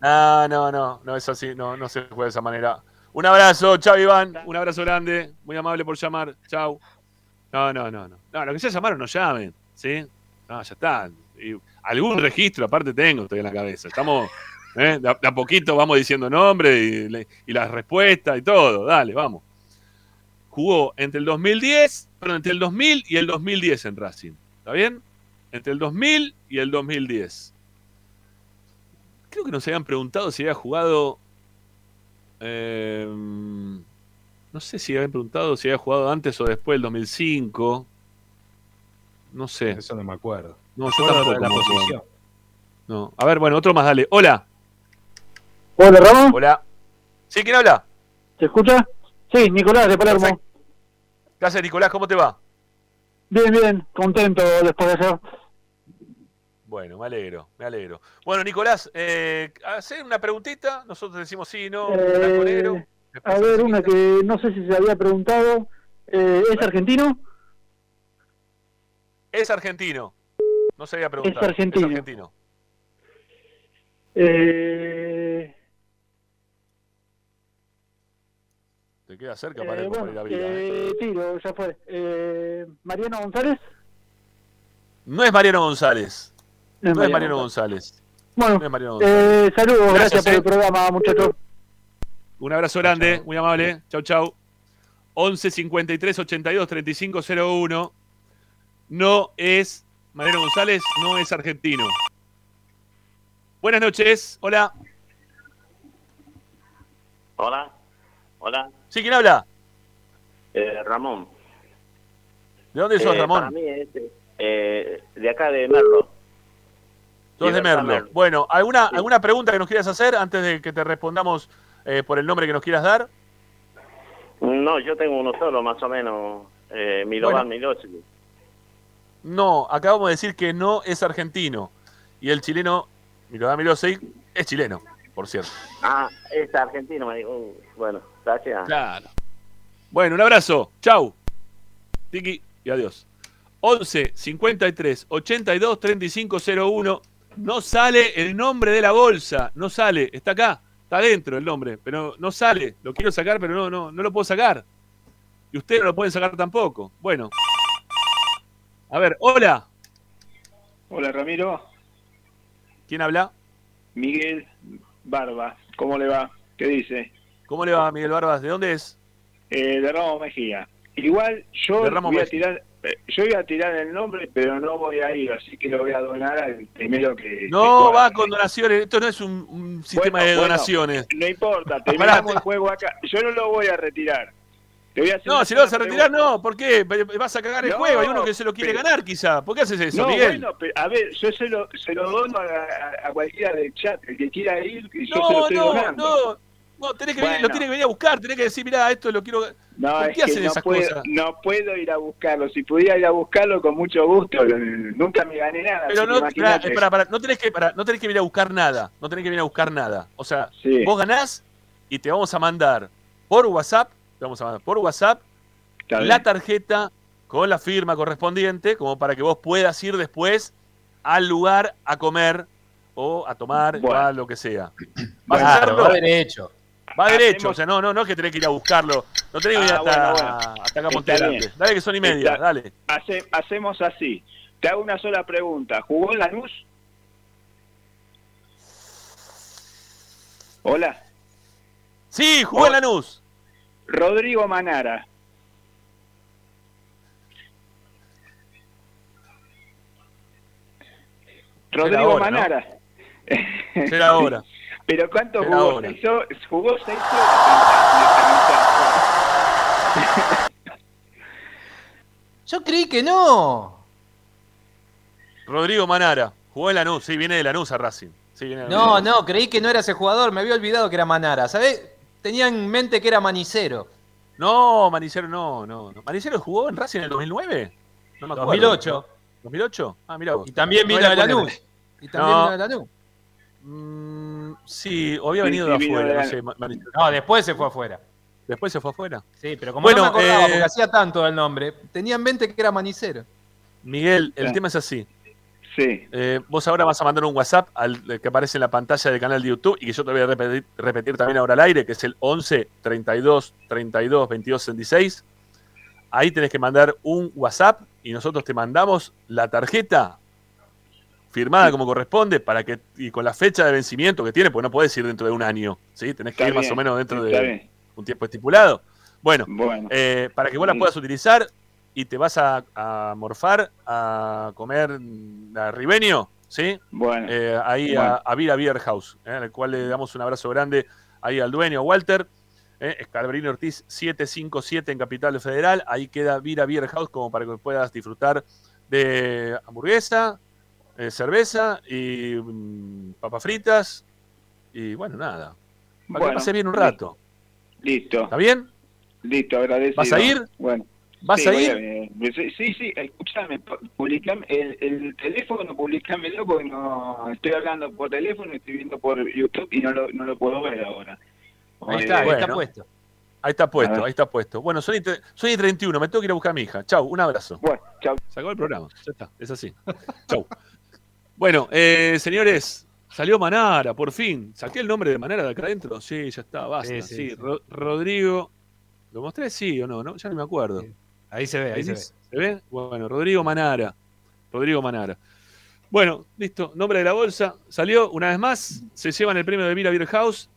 No, no, no, no es así, no, no se juega de esa manera. Un abrazo, chao Iván, un abrazo grande, muy amable por llamar, chao. No, no, no, no. No, lo que ya llamaron no llamen, ¿sí? No, ya está. Y algún registro aparte tengo estoy en la cabeza. Estamos, ¿eh? de, a, de a poquito vamos diciendo nombre y, las respuestas y todo. Dale, vamos. Jugó entre el 2010, perdón, entre el 2000 y el 2010 en Racing. ¿Está bien? Entre el 2000 y el 2010 creo que nos habían preguntado si había jugado. eh, no sé si habían preguntado si había jugado antes o después del 2005. No sé.
Eso no me acuerdo.
No, yo tampoco.
la posición.
No. A ver, bueno, otro más, dale. Hola.
Hola, Ramón.
Hola. ¿Sí? ¿Quién habla?
¿Se escucha? Sí, Nicolás de Palermo.
¿Qué haces, Nicolás? ¿Cómo te va?
Bien, bien, contento después de hacer.
Bueno, me alegro, me alegro. Bueno, Nicolás, eh, hacer una preguntita. Nosotros decimos sí, no.
Eh, a ver, una que no sé si se había preguntado. Eh, ¿Es argentino?
Es argentino. No se había preguntado.
Es argentino.
Es argentino.
Eh,
Te queda cerca
eh,
para, para ir a
bueno,
abrir. ¿eh?
eh, tiro, ya fue. Eh, ¿Mariano González?
No es Mariano González.
No es
No es
Mariano
González.
Bueno,
No es Mariano González.
eh, saludos, gracias,
Gracias,
por
eh.
el programa, muchachos.
Un abrazo grande, muy amable. Chau, chau. 11 53 82 35 01. No es Mariano González, no es argentino. Buenas noches, hola.
Hola, hola,
¿Sí, quién habla?
eh, Ramón.
¿De dónde sos,
Eh,
Ramón?
Para mí es eh, de acá de Merlo.
Sos de Merlo.
Merlo.
Bueno, ¿alguna, ¿alguna pregunta que nos quieras hacer antes de que te respondamos eh, por el nombre que nos quieras dar?
No, yo tengo uno solo, más o menos. Eh, Milovan Milosevic.
No, acabamos de decir que no es argentino. Y el chileno, Milovan Milosevic, es chileno, por cierto.
Ah, es argentino, me dijo. Uh, bueno, gracias.
Claro. Bueno, un abrazo. Chau. Tiki y adiós. 11 53 82 35 01. No sale el nombre de la bolsa. No sale. Está acá. Está dentro el nombre. Pero no sale. Lo quiero sacar, pero no, no, no lo puedo sacar. Y ustedes no lo pueden sacar tampoco. Bueno. A ver, hola.
Hola Ramiro,
¿Quién habla?
Miguel Barba, ¿cómo le va? ¿Qué dice?
¿Cómo le va, Miguel Barbas? ¿De dónde es?
Eh, de Ramos Mejía. Igual yo voy a tirar, eh, yo voy a tirar el nombre, pero no voy a ir, así que lo voy a donar al primero que.
No,
que
va con donaciones. Esto no es un, un sistema
Bueno,
de
bueno,
donaciones.
no importa, terminamos
te-
el juego acá. Yo no lo voy a retirar.
No, si lo vas a retirar,
pregunta.
no. ¿Por qué? Vas a cagar el
No,
juego. Hay uno que se lo quiere
pero-
ganar, quizá. ¿Por qué haces eso,
no,
Miguel?
bueno, pero, a ver, yo se lo, se lo dono a, cualquiera del chat, el que quiera ir, que yo se lo
no,
estoy
no,
donando.
no. No, tenés que venir- lo tenés que venir a buscar. Tenés que decir, mirá, esto lo quiero.
No,
¿Por
es
qué hacen
que no
esas
puedo,
cosas?
no puedo ir a buscarlo. Si pudiera ir a buscarlo, con mucho gusto. Nunca me gané nada.
Pero no,
imagínate.
eh, no tenés que no tenés que venir a buscar nada. No tenés que venir a buscar nada. O sea,
Sí.
vos ganás y te vamos a mandar por WhatsApp, a mandar por WhatsApp la tarjeta con la firma correspondiente, como para que vos puedas ir después al lugar a comer o a tomar o a lo que sea.
Va derecho.
Va derecho,
Hacemos-
o sea, no, no, no es que tenés que ir a buscarlo. No tenés que ir
Ah,
hasta,
bueno, bueno.
hasta acá Monte. Dale que son y media,
Está-
dale.
Hace- hacemos así. Te hago una sola pregunta. ¿Jugó en Lanús? Hola.
Sí, jugó en Lanús.
Rodrigo Manara. Rodrigo. Manara.
Será ahora.
Pero ¿cuánto
Será
jugó?
ahora.
¿Seis ho- ¿Jugó seis
Yo creí que no.
Rodrigo Manara. Jugó en Lanús, sí, viene de Lanús a Racing. Sí, viene
No, no, creí que no era ese jugador, me había olvidado que era Manara. ¿Sabés? Tenía en mente que era Manicero.
No, Manicero no, no. no. ¿Manicero jugó en Racing en el 2009? No me acuerdo.
2008.
¿2008? Ah, mira vos.
Y también vino
No
de Lanús. Y también
No.
vino de Lanús.
Mm, sí, o había
Sí,
venido
sí,
de afuera,
de
no sé. Ma- Manicero.
No, después se fue afuera.
Después se fue afuera.
Sí, pero como
Bueno,
no me acordaba
eh,
porque hacía tanto el nombre, tenía en mente que era Manicero.
Miguel, el tema es así.
Sí.
Eh, vos ahora vas a mandar un WhatsApp al eh, que aparece en la pantalla del canal de YouTube y que yo te voy a repetir, repetir también ahora al aire, que es el 11 32 32 22 66. Ahí tenés que mandar un WhatsApp y nosotros te mandamos la tarjeta firmada como corresponde para que y con la fecha de vencimiento que tiene, porque no podés ir dentro de un año, ¿sí? Tenés que
Está
ir más o menos dentro de
bien.
un tiempo estipulado. Bueno,
Bueno.
eh, para que vos la puedas utilizar y te vas a, a morfar, a comer a Ribeño, ¿sí?
Bueno.
Eh, ahí
Bueno.
a, a Vira Beer House, ¿eh? al cual le damos un abrazo grande ahí al dueño, Walter. ¿eh? Escalabrini Ortiz 757 en Capital Federal. Ahí queda Vira Beer House como para que puedas disfrutar de hamburguesa, eh, cerveza y mm, papas fritas. Y bueno, nada. Para que
Bueno,
pases bien un rato.
Listo.
¿Está bien?
Listo, agradecido.
¿Vas a ir?
Bueno.
¿Vas
Sí,
a ir?
eh, Sí, sí, sí, escúchame, pu- publicame el, el teléfono, publicámelo porque no estoy hablando por teléfono, estoy viendo por YouTube y no lo, no lo puedo ver ahora.
Ahí está, ahí
Bueno.
está puesto.
Ahí está puesto, ahí está puesto. Bueno, soy, soy 31, me tengo que ir a buscar a mi hija. Chau, un abrazo.
Bueno, chau.
Se acabó el programa, ya está, es así. Chau. Bueno, eh, señores, salió Manara, por fin. ¿Saqué el nombre de Manara de acá adentro? Sí, ya está, basta.
Sí,
Sí,
sí, sí.
Ro- Rodrigo. ¿Lo mostré? Sí o no, no? Ya no me acuerdo.
Ahí se ve, ahí se ve.
¿Se ve? Bueno, Rodrigo Manara. Rodrigo Manara. Bueno, listo. Nombre de la bolsa. Salió una vez más. Se llevan el premio de Mira Beer House.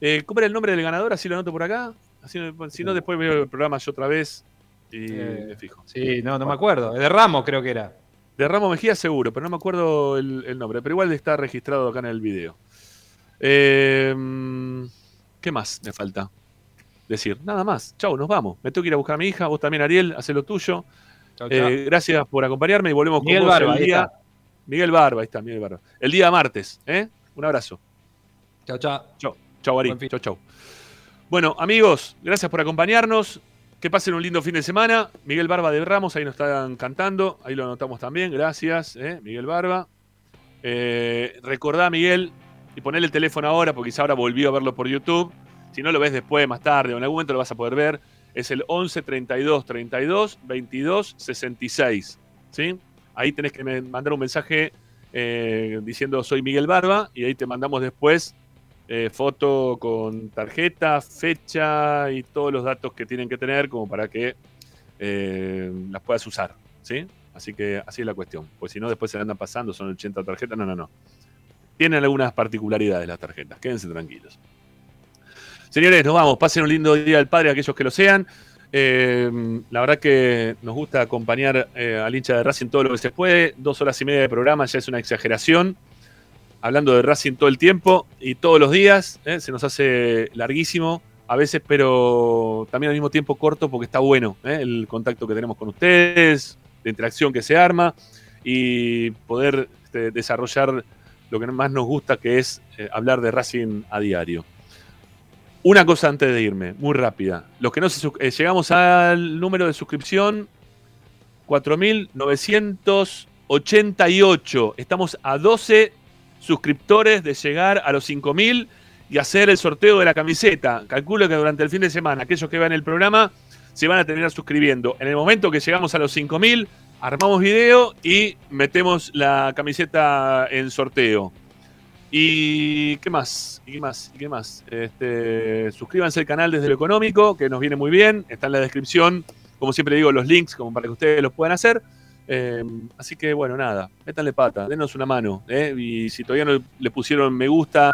Eh, ¿Cómo era el nombre del ganador? Así lo anoto por acá. Así, si no, después veo el programa yo otra vez y
Eh,
me fijo.
Sí, no, no me acuerdo. De Ramos creo que era.
De Ramos Mejía seguro, pero no me acuerdo el, el nombre. Pero igual está registrado acá en el video. Eh, ¿Qué más me falta? Decir, nada más. Chau, nos vamos. Me tengo que ir a buscar a mi hija. Vos también, Ariel, haz lo tuyo.
Chau,
Eh,
chau.
gracias por acompañarme y volvemos
Miguel
con vos
Barba,
el
ahí
día.
está.
Miguel Barba, ahí está, Miguel Barba. El día martes, ¿eh? Un abrazo.
Chao, chao.
Chau, chau, Ari. Chau, chau. Bueno, amigos, gracias por acompañarnos. Que pasen un lindo fin de semana. Miguel Barba de Ramos, ahí nos están cantando. Ahí lo anotamos también. Gracias, ¿eh? Miguel Barba. Eh, recordá, Miguel, y poner el teléfono ahora, porque quizá ahora volvió a verlo por YouTube. Si no lo ves después, más tarde, o en algún momento lo vas a poder ver. Es el 11 32 32 22 66. ¿sí? Ahí tenés que mandar un mensaje eh, diciendo soy Miguel Barba y ahí te mandamos después eh, foto con tarjeta, fecha y todos los datos que tienen que tener como para que eh, las puedas usar. ¿sí? Así que así es la cuestión. Pues si no, después se andan pasando, son 80 tarjetas. No, no, no. Tienen algunas particularidades las tarjetas. Quédense tranquilos. Señores, nos vamos. Pasen un lindo día del padre, aquellos que lo sean. Eh, la verdad que nos gusta acompañar eh, al hincha de Racing todo lo que se puede. Dos horas y media de programa ya es una exageración. Hablando de Racing todo el tiempo y todos los días. eh, se nos hace larguísimo a veces, pero también al mismo tiempo corto porque está bueno eh, el contacto que tenemos con ustedes, la interacción que se arma y poder este, desarrollar lo que más nos gusta, que es hablar de Racing a diario. Una cosa antes de irme, muy rápida. Los que no se eh, llegamos al número de suscripción 4988. Estamos a 12 suscriptores de llegar a los 5000 y hacer el sorteo de la camiseta. Calculo que durante el fin de semana aquellos que vean el programa se van a terminar suscribiendo. En el momento que llegamos a los 5000, armamos video y metemos la camiseta en sorteo. ¿Y qué más? ¿Y qué más? ¿Y qué más? Este, suscríbanse al canal desde lo económico, que nos viene muy bien. Está en la descripción, como siempre digo, los links como para que ustedes los puedan hacer. Eh, así que bueno, nada, métanle pata, denos una mano. ¿eh? Y si todavía no le pusieron me gusta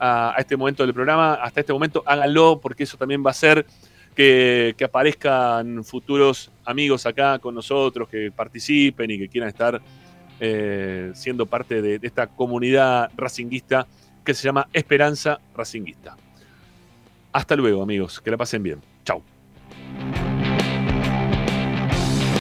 a, este momento del programa, hasta este momento háganlo, porque eso también va a hacer que aparezcan futuros amigos acá con nosotros, que participen y que quieran estar eh, siendo parte de, de esta comunidad racinguista que se llama Esperanza Racinguista. Hasta luego, amigos. Que la pasen bien. Chau.